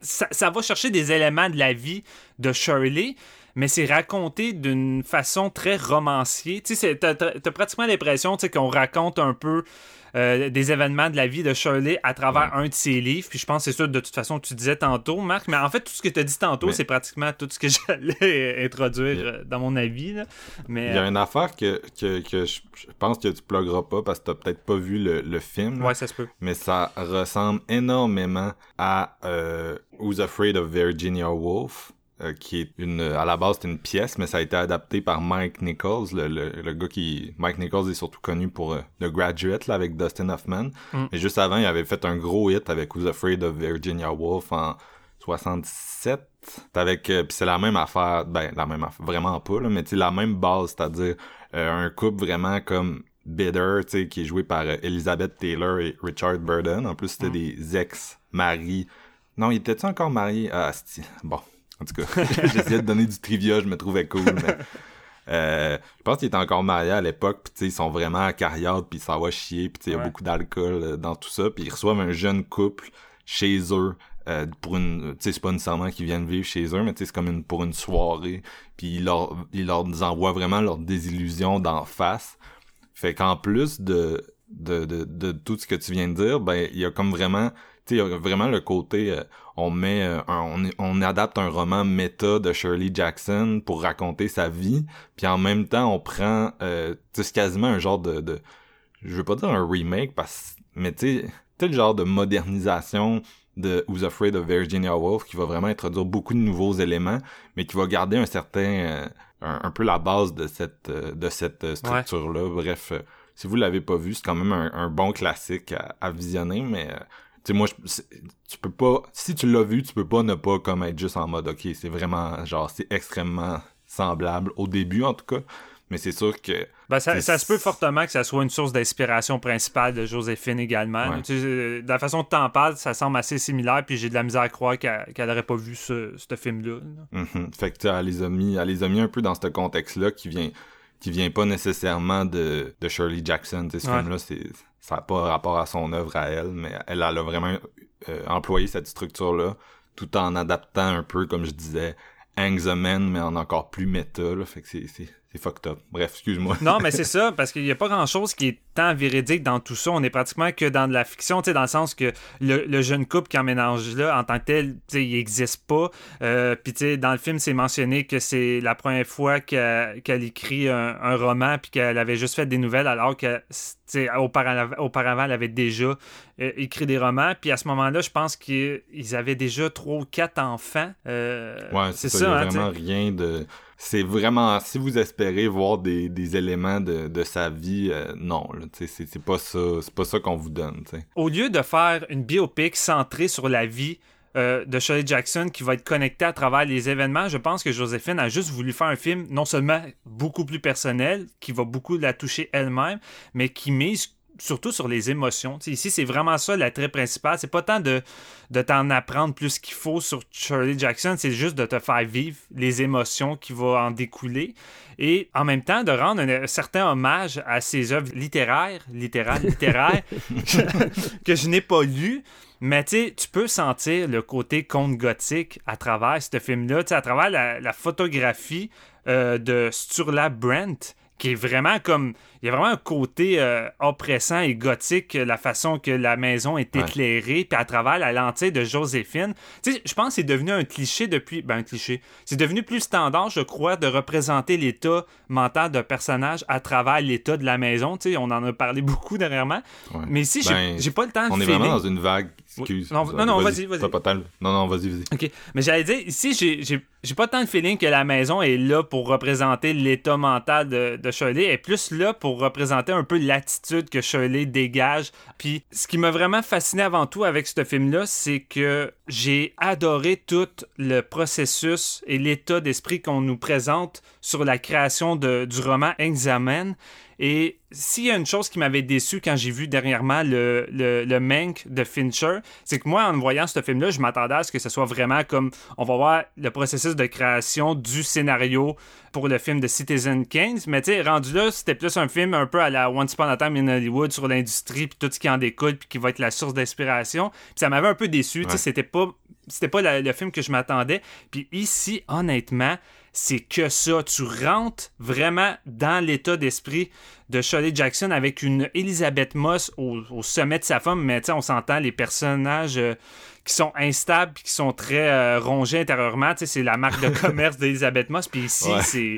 ça, va chercher des éléments de la vie de Shirley, mais c'est raconté d'une façon très romancier. Tu sais, t'as, pratiquement l'impression qu'on raconte un peu euh, des événements de la vie de Shirley à travers un de ses livres. Puis je pense que c'est ça, de toute façon, tu disais tantôt, Marc. Mais en fait, tout ce que tu as dit tantôt, c'est pratiquement tout ce que *laughs* j'allais introduire euh, dans mon avis. Mais, Il y a une affaire que, que, je, pense que tu plugueras pas parce que tu peut-être pas vu le, film. Ouais, ça se peut. Mais ça ressemble énormément à euh, Who's Afraid of Virginia Woolf? Euh, qui est une à la base c'est une pièce mais ça a été adapté par Mike Nichols le, le, gars qui Mike Nichols est surtout connu pour euh, The Graduate là, avec Dustin Hoffman mm. et juste avant il avait fait un gros hit avec Who's Afraid of Virginia Woolf en 67 avec euh, puis c'est la même affaire ben la même affaire vraiment pas là mais tu la même base c'est-à-dire un couple vraiment comme Bitter, tu sais, qui est joué par Elizabeth Taylor et Richard Burden. En plus, c'était mm. des ex-maris. Non, il était-tu encore marié? Ah, bon, en tout cas, *laughs* j'essayais de donner du trivia, je me trouvais cool, mais... Euh, je pense qu'il était encore marié à l'époque, puis ils sont vraiment à carrière, puis ça va chier, puis il y a beaucoup d'alcool euh, dans tout ça, puis ils reçoivent un jeune couple chez eux euh, pour une, tu sais, c'est pas nécessairement qu'ils viennent vivre chez eux, mais c'est comme une pour une soirée, puis ils leur, ils leur envoient vraiment leur désillusion d'en face. Fait qu'en plus de, de, de, de, tout ce que tu viens de dire, ben il y a comme vraiment a vraiment le côté euh, on met euh, on, on adapte un roman méta de Shirley Jackson pour raconter sa vie puis en même temps on prend euh, c'est quasiment un genre de, de je veux pas dire un remake parce mais tu sais le genre de modernisation de Who's Afraid of Virginia Woolf qui va vraiment introduire beaucoup de nouveaux éléments mais qui va garder un certain euh, un, peu la base de cette de cette structure là bref si vous l'avez pas vu c'est quand même un, bon classique à, à visionner mais sais, moi, tu peux pas, si tu l'as vu, tu peux pas ne pas comme être juste en mode, ok, c'est vraiment, genre, c'est extrêmement semblable, au début en tout cas, mais c'est sûr que... Ben, ça, ça, se peut fortement que ça soit une source d'inspiration principale de Joséphine également. Tu sais, de la façon dont t'en parles, ça semble assez similaire, puis j'ai de la misère à croire qu'elle n'aurait pas vu ce, ce film-là. Mm-hmm. Fait que, tu elle les a mis, elle les a mis un peu dans ce contexte-là qui vient qui vient pas nécessairement de, de Shirley Jackson. ce film-là, c'est ça n'a pas rapport à son œuvre à elle, mais elle, a vraiment euh, employé cette structure-là, tout en adaptant un peu, comme je disais, Man, mais en encore plus méta. Là, fait que c'est fucked up. Bref, excuse-moi. non, mais c'est *laughs* ça, parce qu'il n'y a pas grand-chose qui est tant véridique dans tout ça. On est pratiquement que dans de la fiction, tu sais, dans le sens que le, jeune couple qui emménage là, en tant que tel, tu sais, il n'existe pas. Euh, puis, tu sais, dans le film, c'est mentionné que c'est la première fois qu'elle écrit un, roman, puis qu'elle avait juste fait des nouvelles, alors que, auparavant, auparavant, elle avait déjà euh, écrit des romans. Puis à ce moment-là, je pense qu'ils avaient déjà trois ou quatre enfants. Euh, ouais, c'est ça. Il n'y a hein, vraiment rien de c'est vraiment si vous espérez voir des, éléments de, sa vie euh, non c'est pas ça c'est pas ça qu'on vous donne au lieu de faire une biopic centrée sur la vie euh, de Shirley Jackson qui va être connectée à travers les événements, je pense que Joséphine a juste voulu faire un film non seulement beaucoup plus personnel, qui va beaucoup la toucher elle-même, mais qui mise surtout sur les émotions. ici, c'est vraiment ça l'attrait principal. C'est pas tant de, de t'en apprendre plus qu'il faut sur Shirley Jackson, c'est juste de te faire vivre les émotions qui vont en découler. Et en même temps, de rendre un, certain hommage à ses œuvres littéraires, littéraires, littéraires, *laughs* *laughs* que, je n'ai pas lues. Mais tu peux sentir le côté conte gothique à travers ce film-là, à travers la, photographie euh, de Sturla Brent qui est vraiment comme. Il y a vraiment un côté euh, oppressant et gothique, la façon que la maison est éclairée, puis à travers la lentille de Joséphine. Tu sais, je pense que c'est devenu un cliché depuis. Ben, un cliché. C'est devenu plus standard, je crois, de représenter l'état mental d'un personnage à travers l'état de la maison. Tu sais, on en a parlé *laughs* beaucoup dernièrement. Mais ici, ben, j'ai pas le temps de On est vraiment dans une vague Excuse. Non, non, vas-y, vas-y. Non, non, vas-y, vas-y. OK. Mais j'allais dire, ici, j'ai pas tant de feeling que la maison est là pour représenter l'état mental de, de Shirley. Elle est plus là pour représenter un peu l'attitude que Shirley dégage. Puis, ce qui m'a vraiment fasciné avant tout avec ce film-là, c'est que j'ai adoré tout le processus et l'état d'esprit qu'on nous présente sur la création du roman Examen. Et s'il y a une chose qui m'avait déçu quand j'ai vu dernièrement le, le, de Fincher, c'est que moi, en voyant ce film-là, je m'attendais à ce que ce soit vraiment comme on va voir le processus de création du scénario pour le film de Citizen Kane. Mais tu sais, rendu là, c'était plus un film un peu à la Once Upon a Time in Hollywood sur l'industrie, puis tout ce qui en découle, puis qui va être la source d'inspiration. Puis ça m'avait un peu déçu. Tu sais, c'était pas, c'était pas le film que je m'attendais. Puis ici, honnêtement, c'est que ça. Tu rentres vraiment dans l'état d'esprit de Shirley Jackson avec une Elizabeth Moss au, sommet de sa femme, mais on s'entend les personnages euh, qui sont instables et qui sont très euh, rongés intérieurement. C'est la marque de *laughs* commerce d'Elizabeth Moss. Puis ici, c'est.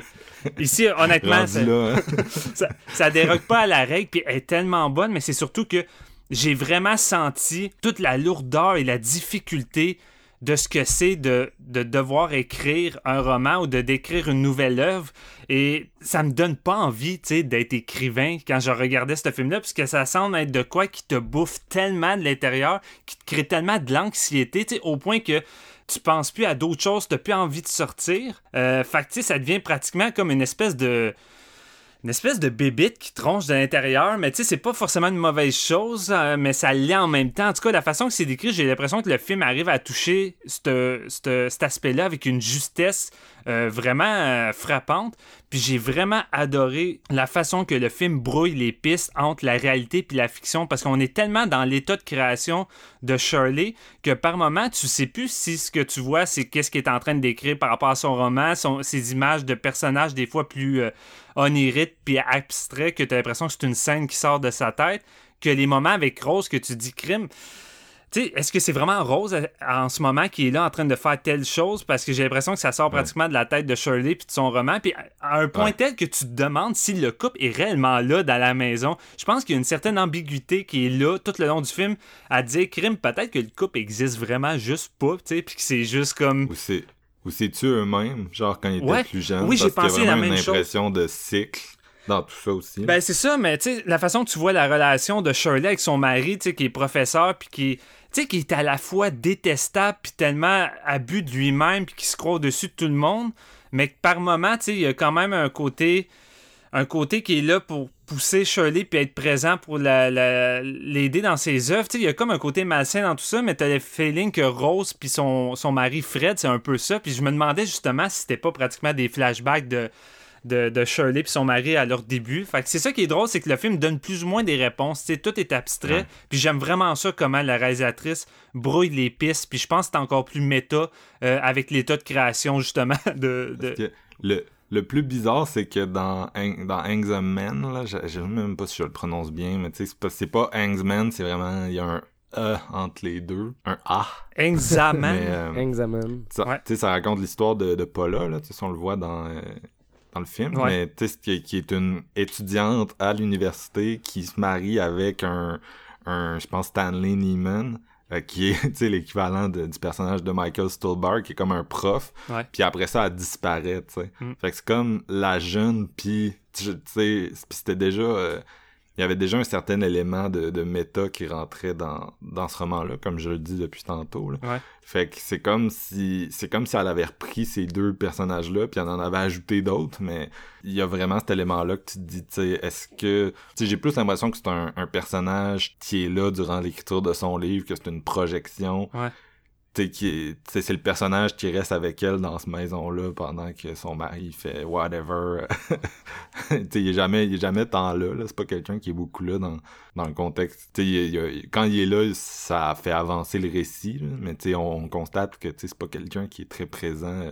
Ici, honnêtement, hein. *laughs* ça, ça, dérogue pas à la règle. Puis elle est tellement bonne, mais c'est surtout que j'ai vraiment senti toute la lourdeur et la difficulté de ce que c'est de, devoir écrire un roman ou de décrire une nouvelle œuvre. Et ça me donne pas envie, d'être écrivain quand je regardais ce film-là, puisque ça semble être de quoi qui te bouffe tellement de l'intérieur, qui te crée tellement de l'anxiété, au point que tu penses plus à d'autres choses, tu n'as plus envie de sortir. Euh, fait que, ça devient pratiquement comme une espèce de une espèce de bébite qui tronche de l'intérieur, mais tu sais, c'est pas forcément une mauvaise chose, euh, mais ça l'est en même temps. En tout cas, la façon que c'est décrit, j'ai l'impression que le film arrive à toucher cet aspect-là avec une justesse euh, vraiment euh, frappante. Puis j'ai vraiment adoré la façon que le film brouille les pistes entre la réalité et la fiction parce qu'on est tellement dans l'état de création de Shirley que par moment tu sais plus si ce que tu vois c'est qu'est-ce qu'il est en train de décrire par rapport à son roman, ses images de personnages des fois plus euh, oniriques puis abstraits que tu as l'impression que c'est une scène qui sort de sa tête que les moments avec Rose que tu dis crime est-ce que c'est vraiment Rose euh, en ce moment qui est là en train de faire telle chose? Parce que j'ai l'impression que ça sort pratiquement de la tête de Shirley puis de son roman. Puis à un point tel que tu te demandes si le couple est réellement là dans la maison. Je pense qu'il y a une certaine ambiguïté qui est là tout le long du film à dire crime peut-être que le couple existe vraiment juste pas, tu sais, puis que c'est juste comme ou c'est ou c'est-tu eux-mêmes, genre quand ils étaient plus jeunes? Oui, j'ai pensé la même une impression de cycle dans tout ça aussi. Ben c'est ça, mais tu sais la façon que tu vois la relation de Shirley avec son mari, tu sais qui est professeur puis qui tu sais, qui est à la fois détestable, puis tellement abus de lui-même, puis qui se croit au-dessus de tout le monde, mais que par moment, tu il y a quand même un côté, un côté qui est là pour pousser Shirley puis être présent pour l'aider dans ses œuvres. Tu sais, il y a comme un côté malsain dans tout ça, mais t'as le feeling que Rose puis son, son mari Fred, c'est un peu ça. Puis je me demandais justement si c'était pas pratiquement des flashbacks de de, Shirley et son mari à leur début. Fait c'est ça qui est drôle, c'est que le film donne plus ou moins des réponses. T'sais, tout est abstrait. Puis j'aime vraiment ça, comment la réalisatrice brouille les pistes. Puis je pense que c'est encore plus méta euh, avec l'état de création, justement. *laughs* de, le, le plus bizarre, c'est que dans, Ang- dans là, je, je sais même pas si je le prononce bien, mais tu sais, c'est pas, Angsman, c'est vraiment, il y a un E entre les deux, un A. Examen. Mais, euh, Examen. ça, Ouais. tu sais, ça raconte l'histoire de, de Paula, là, tu sais, si on le voit dans, euh, dans le film, Ouais. mais tu sais, qui, est une étudiante à l'université qui se marie avec un, un je pense, Stanley Neiman, euh, qui est, *laughs* l'équivalent du personnage de Michael Stuhlbarg, qui est comme un prof, puis après ça, elle disparaît, tu sais. Mm. Fait que c'est comme la jeune, puis tu tu sais, puis c'était déjà... euh, il y avait déjà un certain élément de, de méta qui rentrait dans, dans ce roman-là, comme je le dis depuis tantôt. Là. Ouais. Fait que c'est comme si c'est comme si elle avait repris ces deux personnages-là, puis elle en avait ajouté d'autres, mais il y a vraiment cet élément-là que tu te dis, tu sais, est-ce que... Tu j'ai plus l'impression que c'est un, un personnage qui est là durant l'écriture de son livre, que c'est une projection. Ouais. C'est le personnage qui reste avec elle dans cette maison-là pendant que son mari fait whatever. *laughs* il est jamais, il est jamais tant là, là. C'est pas quelqu'un qui est beaucoup là dans, dans le contexte. Quand il est là, ça fait avancer le récit, là. Mais on, on constate que, c'est pas quelqu'un qui est très présent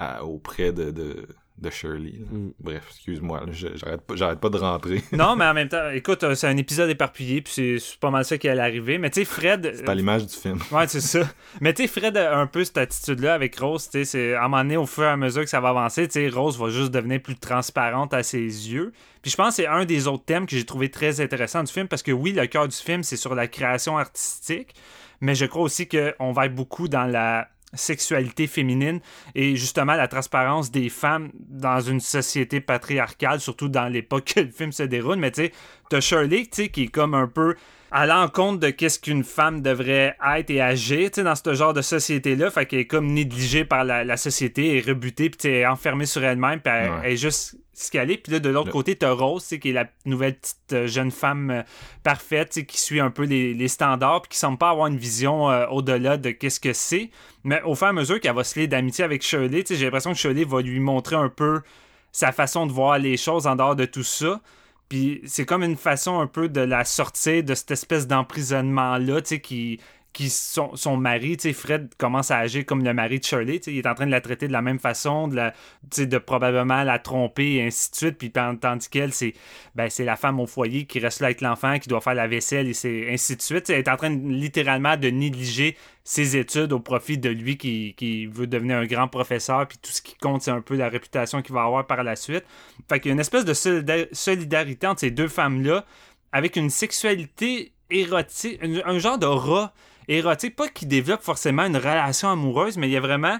euh, auprès de, de, de Shirley. Mm. Bref, excuse-moi, j'arrête pas, j'arrête pas de rentrer. *laughs* Non, mais en même temps, écoute, euh, c'est un épisode éparpillé, puis c'est- pas mal ça qui allait arriver. Mais tu sais, Fred. C'est à l'image du film. Ouais, c'est ça. Mais tu sais, Fred a un peu cette attitude-là avec Rose. Tu sais, c'est à un moment donné, au fur et à mesure que ça va avancer, tu sais, Rose va juste devenir plus transparente à ses yeux. Puis je pense que c'est un des autres thèmes que j'ai trouvé très intéressant du film parce que oui, le cœur du film, c'est sur la création artistique, mais je crois aussi qu'on va être beaucoup dans la sexualité féminine et justement la transparence des femmes dans une société patriarcale, surtout dans l'époque *laughs* que le film se déroule. Mais tu sais, t'as Shirley, tu qui est comme un peu à l'encontre de qu'est-ce qu'une femme devrait être et agir, tu sais, dans ce genre de société-là. Fait qu'elle est comme négligée par la, la société, et rebutée, puis est enfermée sur elle-même, puis elle, Ouais. elle est juste ce qu'elle est. Puis là, de l'autre Le- côté, t'as Rose, tu sais, qui est la nouvelle petite euh, jeune femme euh, parfaite, tu sais, qui suit un peu les, les standards, puis qui semble pas avoir une vision euh, au-delà de qu'est-ce que c'est. Mais au fur et à mesure qu'elle va se lier d'amitié avec Shirley, tu sais, j'ai l'impression que Shirley va lui montrer un peu sa façon de voir les choses en dehors de tout ça. Puis c'est comme une façon un peu de la sortir de cette espèce d'emprisonnement-là, tu sais, qui, son, mari, tu sais, Fred commence à agir comme le mari de Shirley, tu sais, il est en train de la traiter de la même façon, de, tu sais, de probablement la tromper et ainsi de suite, puis tandis qu'elle, c'est ben, la femme au foyer qui reste là avec l'enfant, qui doit faire la vaisselle et c'est ainsi de suite. Tu sais, Elle est en train littéralement de négliger ses études au profit de lui qui, qui veut devenir un grand professeur, puis tout ce qui compte, c'est un peu la réputation qu'il va avoir par la suite. Fait qu'il y a une espèce de solida- solidarité entre ces deux femmes-là, avec une sexualité érotique, un, genre d'aura érotique, pas qui développe forcément une relation amoureuse, mais il y a vraiment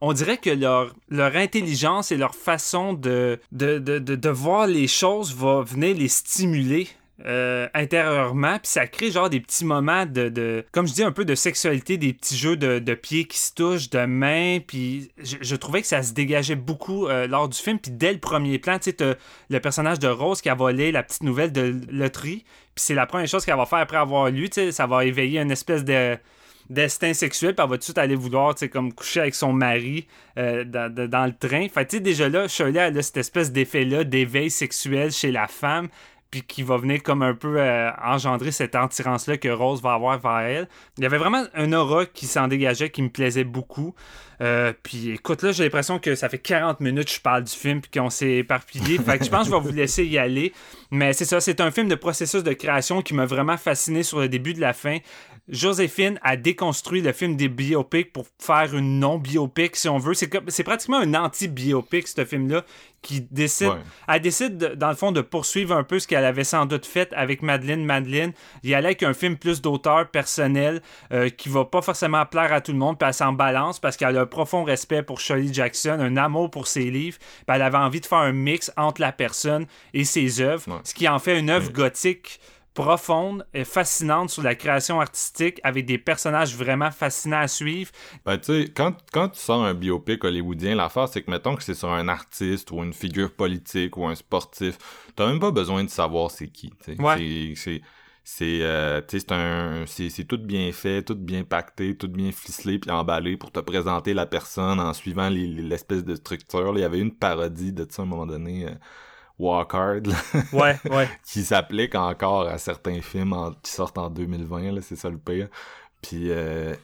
on dirait que leur, leur intelligence et leur façon de, de, de, de, de voir les choses va venir les stimuler euh, intérieurement, puis ça crée genre des petits moments de, de, comme je dis, un peu de sexualité, des petits jeux de, de pieds qui se touchent, de mains, puis je, trouvais que ça se dégageait beaucoup euh, lors du film, puis dès le premier plan, tu sais, le personnage de Rose qui a volé la petite nouvelle de loterie, puis c'est la première chose qu'elle va faire après avoir lu, tu sais, ça va éveiller une espèce de destin sexuel, puis elle va tout de suite aller vouloir, tu sais, comme coucher avec son mari euh, dans, le train. Fait tu sais, déjà là, Shirley, a cette espèce d'effet-là d'éveil sexuel chez la femme, puis qui va venir comme un peu euh, engendrer cette attirance-là que Rose va avoir vers elle. Il y avait vraiment un aura qui s'en dégageait, qui me plaisait beaucoup. Euh, puis écoute, là, j'ai l'impression que ça fait 40 minutes que je parle du film, puis qu'on s'est éparpillé. *laughs* fait que je pense que je vais vous laisser y aller. Mais c'est ça, c'est un film de processus de création qui m'a vraiment fasciné sur le début de la fin. Joséphine a déconstruit le film des biopics pour faire une non-biopic, si on veut. C'est pratiquement un anti-biopic, ce film-là, qui décide, Ouais. elle décide, de- dans le fond, de poursuivre un peu ce qu'elle avait sans doute fait avec Madeleine. Madeleine, il allait avec un film plus d'auteur personnel, euh, qui va pas forcément plaire à tout le monde, puis elle s'en balance parce qu'elle a un profond respect pour Shirley Jackson, un amour pour ses livres, puis elle avait envie de faire un mix entre la personne et ses œuvres, Ouais. ce qui en fait une œuvre gothique profonde et fascinante sur la création artistique avec des personnages vraiment fascinants à suivre. Ben, tu sais, quand, quand tu sors un biopic hollywoodien, l'affaire, c'est que mettons que c'est sur un artiste ou une figure politique ou un sportif, t'as même pas besoin de savoir c'est qui. Ouais. C'est- C'est, euh, un, c'est, c'est tout bien fait, tout bien pacté, tout bien ficelé puis emballé pour te présenter la personne en suivant les- les- l'espèce de structure. Il y avait une parodie de ça à un moment donné, euh, Walk Hard, là, Ouais, ouais. *laughs* qui s'applique encore à certains films en- qui sortent en 2020, là, c'est ça le pire. Puis, euh,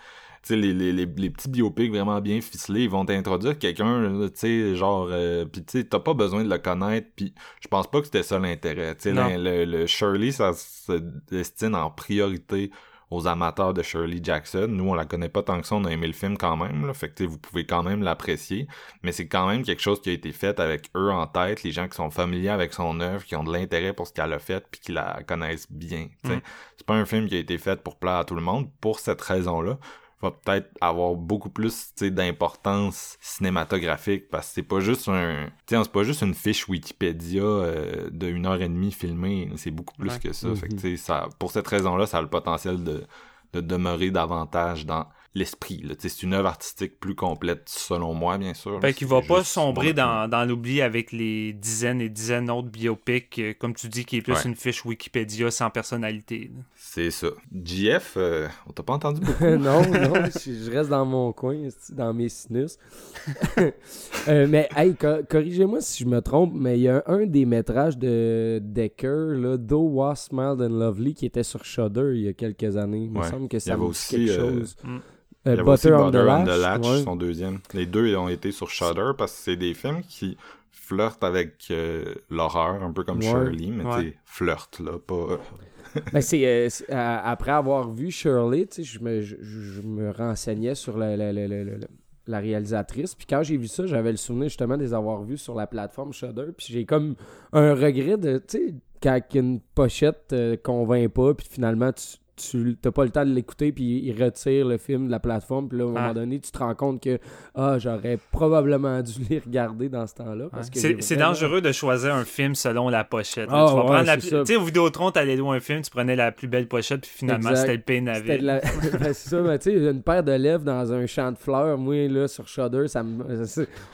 sais, les, les, les, les petits biopics vraiment bien ficelés, ils vont t'introduire quelqu'un, tu sais, genre, euh, puis tu sais, t'as pas besoin de le connaître, puis je pense pas que c'était ça l'intérêt. Tu sais, le- le Shirley, ça se destine en priorité aux amateurs de Shirley Jackson. Nous, on la connaît pas tant que ça, on a aimé le film quand même, là, fait que vous pouvez quand même l'apprécier, mais c'est quand même quelque chose qui a été fait avec eux en tête, les gens qui sont familiers avec son œuvre, qui ont de l'intérêt pour ce qu'elle a fait, puis qui la connaissent bien. Mm. C'est pas un film qui a été fait pour plaire à tout le monde. Pour cette raison-là, va peut-être avoir beaucoup plus d'importance cinématographique parce que c'est pas juste un c'est pas juste une fiche Wikipédia euh, de une heure et demie filmée c'est beaucoup plus Ouais. que ça Mhm. fait que ça pour cette raison-là ça a le potentiel de, de demeurer davantage dans l'esprit là. C'est une œuvre artistique plus complète selon moi bien sûr Ben, là. qui C'est va pas sombrer dans, dans l'oubli avec les dizaines et dizaines d'autres biopics, euh, comme tu dis, qui est plus Ouais. une fiche Wikipédia sans personnalité. C'est ça JF euh, on t'a pas entendu beaucoup *laughs* non, non, je, je reste dans mon coin, dans mes sinus. *laughs* Euh, mais, hey, co- corrigez-moi si je me trompe, mais il y a un, des métrages de Decker, là, Though Was Mild and Lovely, qui était sur Shudder il y a quelques années. Il me semble que ça me aussi, quelque euh, chose. Mm. Euh, Il y avait Butter, aussi on the Butter Latch. on the Latch, ouais. son deuxième. Les deux ils ont été sur Shudder parce que c'est des films qui flirtent avec euh, l'horreur, un peu comme Ouais. Shirley, mais Ouais. tu flirtent, là, pas... C'est, euh, euh, après avoir vu Shirley, je me, je, me renseignais sur la, réalisatrice. Puis quand j'ai vu ça, j'avais le souvenir justement de les avoir vus sur la plateforme Shudder. Puis j'ai comme un regret de, tu sais, quand une pochette te convainc pas, puis finalement tu tu t'as pas le temps de l'écouter puis il retire le film de la plateforme puis là à un moment Ah. donné tu te rends compte que ah j'aurais probablement dû les regarder dans ce temps-là C'est vraiment- dangereux de choisir un film selon la pochette. Ah, tu vas ouais, prendre la. Tu sais, au Vidéotron, t'allais louer un film, tu prenais la plus belle pochette, puis finalement, c'était le Pain C'était de la- *laughs* *laughs* Ben, c'est ça, mais tu sais, une paire de lèvres dans un champ de fleurs, moi, là, sur Shudder, ça me...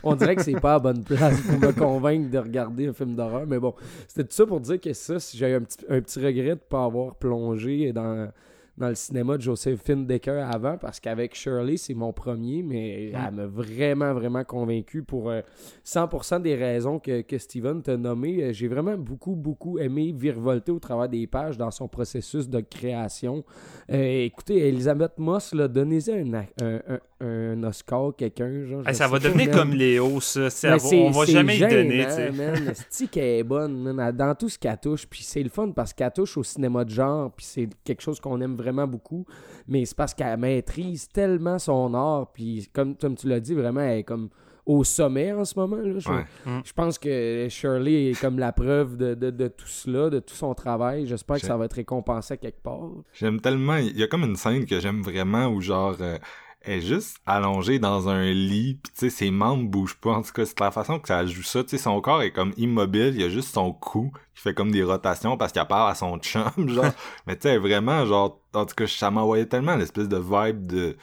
on dirait que c'est pas à bonne place pour me convaincre de regarder un film d'horreur. Mais bon, c'était tout ça pour dire que ça, si j'ai un petit, un petit regret de pas avoir plongé dans, dans le cinéma de Josephine Decker avant, parce qu'avec Shirley, c'est mon premier, mais elle m'a vraiment, vraiment convaincu pour euh, 100% des raisons que, que Steven t'a nommé. Euh, J'ai vraiment beaucoup, beaucoup aimé virevolter au travers des pages dans son processus de création. Euh, écoutez, Elisabeth Moss, donnez-y un, a- un, un- un Oscar, quelqu'un. Genre, Hey, ça va devenir comme Léo, ça. C'est- Mais on va- on va c'est jamais y donner, tu sais. *laughs* man. Esti qu'elle est bonne, man, dans tout ce qu'elle touche. Puis c'est le fun parce qu'elle touche au cinéma de genre, puis c'est quelque chose qu'on aime vraiment beaucoup. Mais c'est parce qu'elle maîtrise tellement son art, puis comme, comme tu l'as dit, vraiment, elle est comme au sommet en ce moment. Là. Je, Ouais. Mm. je pense que Shirley est comme la preuve de, de- de tout cela, de tout son travail. J'espère que ça va être récompensé quelque part. J'aime tellement... Il y a comme une scène que j'aime vraiment où, genre, euh, est juste allongée dans un lit, pis tu sais, ses membres bougent pas. En tout cas, c'est la façon que ça joue ça. Tu sais, son corps est comme immobile, il y a juste son cou qui fait comme des rotations parce qu'elle parle à son *laughs* chum, genre. Mais tu sais, vraiment, genre... En tout cas, ça m'envoyait tellement l'espèce de vibe de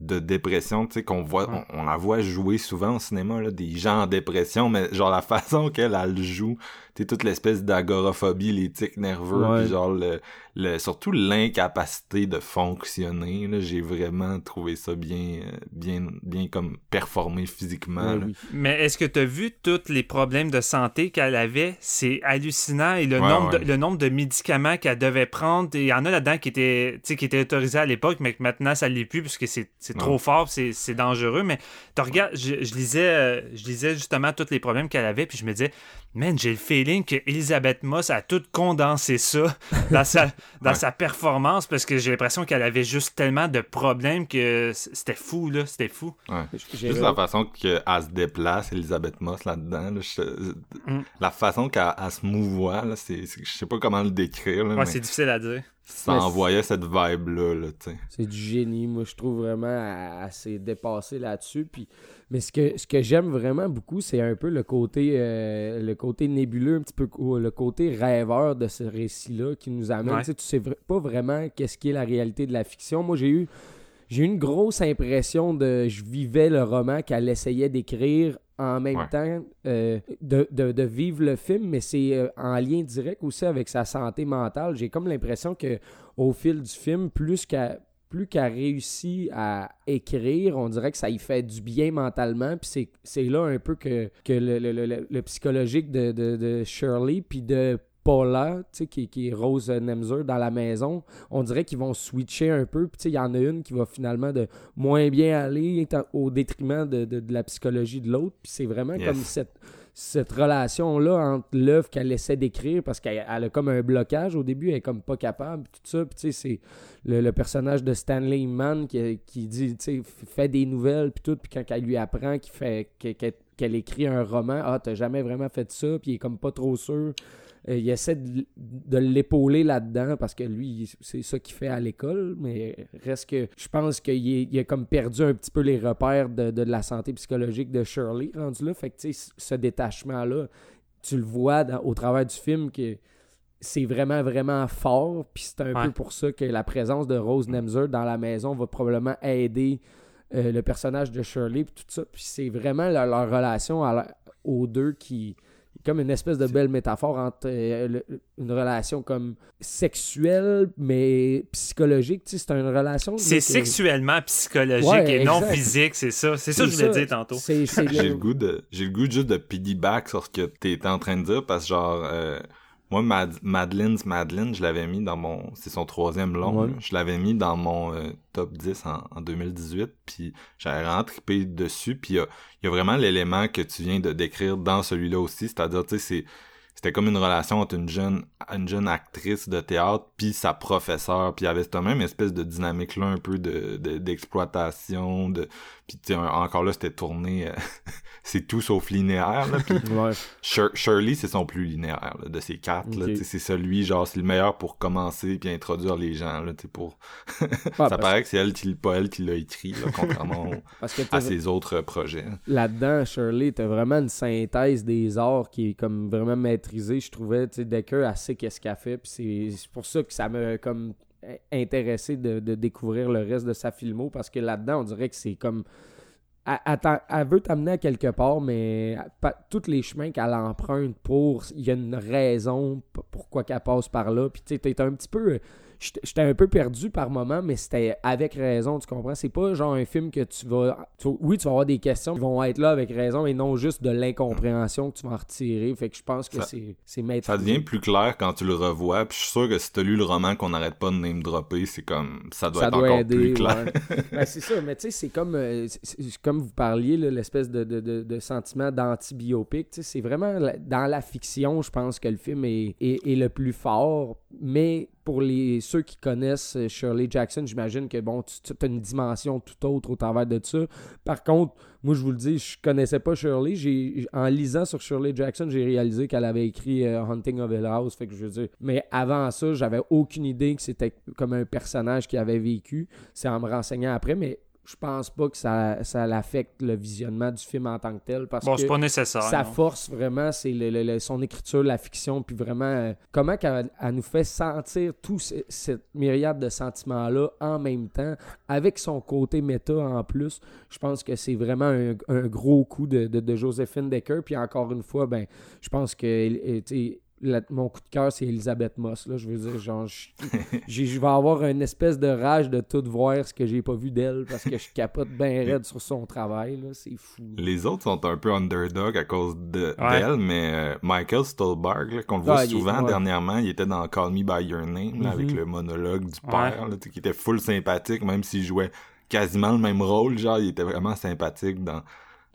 de dépression, tu sais, qu'on voit, on, on la voit jouer souvent au cinéma, là, des gens en dépression, mais genre la *laughs* façon qu'elle, elle joue, sais, toute l'espèce d'agoraphobie, les tics nerveux, Ouais. puis genre le, le, surtout l'incapacité de fonctionner, là, j'ai vraiment trouvé ça bien, bien, bien comme performé physiquement, Ouais, oui. Mais est-ce que tu as vu tous les problèmes de santé qu'elle avait? C'est hallucinant. Et le, Ouais, nombre ouais. De, le nombre de médicaments qu'elle devait prendre, et il y en a là-dedans qui étaient, tu sais, qui étaient autorisés à l'époque, mais que maintenant, ça ne l'est plus puisque c'est c'est trop fort, c'est c'est dangereux. Mais tu regardes, je, je lisais, euh, je lisais justement tous les problèmes qu'elle avait, puis je me disais, man, j'ai le feeling que Elisabeth Moss a tout condensé ça dans *laughs* sa, dans Ouais. sa performance parce que j'ai l'impression qu'elle avait juste tellement de problèmes que c'était fou, là. C'était fou. Ouais. Juste la façon qu'elle se déplace, Elisabeth Moss, là-dedans, là, je- Mm. la façon qu'elle elle se mouvoie, là, c'est, c'est- je sais pas comment le décrire, là, Ouais, mais c'est difficile à dire. Ça Mais envoyait cette vibe-là, là. C'est du génie. Moi, je trouve vraiment s'est dépassé là-dessus. Puis, mais ce que, ce que j'aime vraiment beaucoup, c'est un peu le côté, euh, le côté nébuleux, un petit peu ou le côté rêveur de ce récit-là qui nous amène. Ouais. Tu sais, tu sais pas vraiment qu'est-ce qui est la réalité de la fiction. Moi, j'ai eu, j'ai eu une grosse impression de je vivais le roman qu'elle essayait d'écrire en même Ouais. temps euh, de, de- de vivre le film, mais c'est euh, en lien direct aussi avec sa santé mentale. J'ai comme l'impression que au fil du film, plus qu'elle plus qu'elle réussit à écrire, on dirait que ça y fait du bien mentalement. Puis c'est- c'est là un peu que, que le, le- le- le- le psychologique de, de, de Shirley, puis de Paula, tu sais, qui, qui est Rose Nemzer dans la maison, on dirait qu'ils vont switcher un peu. Puis, il y en a une qui va finalement de moins bien aller au détriment de, de- de la psychologie de l'autre. Puis, c'est vraiment Yes. comme cette, cette relation-là entre l'œuvre qu'elle essaie d'écrire parce qu'elle elle a comme un blocage au début, elle est comme pas capable, tout ça. Puis, tu sais, c'est le, le personnage de Stanley Mann qui, qui dit, tu sais, fait des nouvelles, puis tout. Puis, quand elle lui apprend qu'il fait, que- que- qu'elle écrit un roman, ah, t'as jamais vraiment fait ça, puis il est comme pas trop sûr. Euh, il essaie de, l'épauler là-dedans parce que lui, c'est ça qu'il fait à l'école, mais reste que je pense qu'il il a comme perdu un petit peu les repères de, de la santé psychologique de Shirley rendu là. Fait que tu sais, ce détachement-là, tu le vois dans- au travers du film que c'est vraiment, vraiment fort. Puis c'est un Ouais. peu pour ça que la présence de Rose Nemzer dans la maison va probablement aider euh, le personnage de Shirley puis tout ça. Puis c'est vraiment leur, leur relation à la- aux deux qui comme une espèce de belle métaphore entre euh, le- une relation comme sexuelle mais psychologique. Tu sais, c'est une relation. C'est que- sexuellement psychologique Ouais, et non physique, c'est ça. C'est ça que je voulais dire tantôt. J'ai le- le goût de j'ai le goût juste de piggyback sur ce que t'étais en train de dire parce que genre euh, moi Mad Madeline's Madeline je l'avais mis dans mon c'est son troisième long Ouais. je l'avais mis dans mon euh, top 10 en, en 2018 puis j'avais vraiment trippé dessus puis il y a, il y a vraiment l'élément que tu viens de décrire dans celui-là aussi c'est-à-dire tu sais c'est c'était comme une relation entre une jeune une jeune actrice de théâtre puis sa professeure puis il y avait cette même espèce de dynamique là un peu de de- d'exploitation de, puis encore là c'était tourné euh, *laughs* c'est tout sauf linéaire là puis *laughs* Ouais. Shir- Shirley c'est son plus linéaire là, de ces quatre c'est celui genre c'est le meilleur pour commencer puis introduire les gens là pour *laughs* Ah, ça parce- paraît que c'est elle qui pas elle qui l'a écrit là, contrairement au- Parce que à ses autres projets là-dedans, Shirley, t'as vraiment une synthèse des arts qui est comme vraiment maîtrisée. Je trouvais, Decker, elle sait qu'est-ce qu'elle fait. Puis c'est- pour ça que ça m'a comme intéressé de, découvrir le reste de sa filmo parce que là-dedans, on dirait que c'est comme. Elle, elle veut t'amener à quelque part, mais pas- tous les chemins qu'elle emprunte pour. Il y a une raison pourquoi qu'elle passe par là. Puis tu t'es un petit peu. J'étais un peu perdu par moment, mais c'était avec raison, tu comprends? C'est pas genre un film que tu vas. tu- oui, tu vas avoir des questions qui vont être là avec raison et non juste de l'incompréhension que tu vas en retirer. Fait que je pense que c'est ça devient plus clair quand tu le revois puis je suis sûr que si t'as lu le roman qu'on n'arrête pas de name dropper c'est comme ça doit ça être doit encore aider. plus clair ouais. *laughs* Ben, c'est ça, mais tu sais, c'est comme, euh, comme vous parliez, l'espèce de, de, de, de sentiment d'anti-biopic. tu C'est vraiment la- dans la fiction, je pense que le film est, est, est le plus fort. Mais pour les ceux qui connaissent euh, Shirley Jackson, j'imagine que bon, tu as une dimension tout autre au travers de ça. Par contre, moi, je vous le dis, je connaissais pas Shirley. J'ai, en lisant sur Shirley Jackson, j'ai réalisé qu'elle avait écrit euh, Hunting of Hill House. Fait que je veux dire, mais avant ça, j'avais aucune idée que c'était comme un personnage qui avait vécu. C'est en me renseignant après, mais je pense pas que ça, ça l'affecte le visionnement du film en tant que tel. Parce Bon, que c'est pas nécessaire. sa non. force vraiment, c'est le- le- le- son écriture, la fiction, puis vraiment euh, comment qu'elle elle nous fait sentir tout ce- cette myriade de sentiments-là en même temps, avec son côté méta en plus. Je pense que c'est vraiment un, un gros coup de, de, de Josephine Decker. Puis encore une fois, ben, je pense que euh, la- mon coup de cœur, c'est Elisabeth Moss. Là. Je veux dire, genre, je, j'ai- je vais avoir une espèce de rage de tout voir ce que j'ai pas vu d'elle parce que je capote bien raide sur son travail. là. C'est fou. les autres sont un peu underdog à cause de Ouais. d'elle mais euh, Michael Stolberg là, qu'on le voit Ah, il souvent ouais. dernièrement il était dans Call Me By Your Name là, avec Mhm. le monologue du Ouais. père là, qui était full sympathique même s'il jouait quasiment le même rôle genre il était vraiment sympathique dans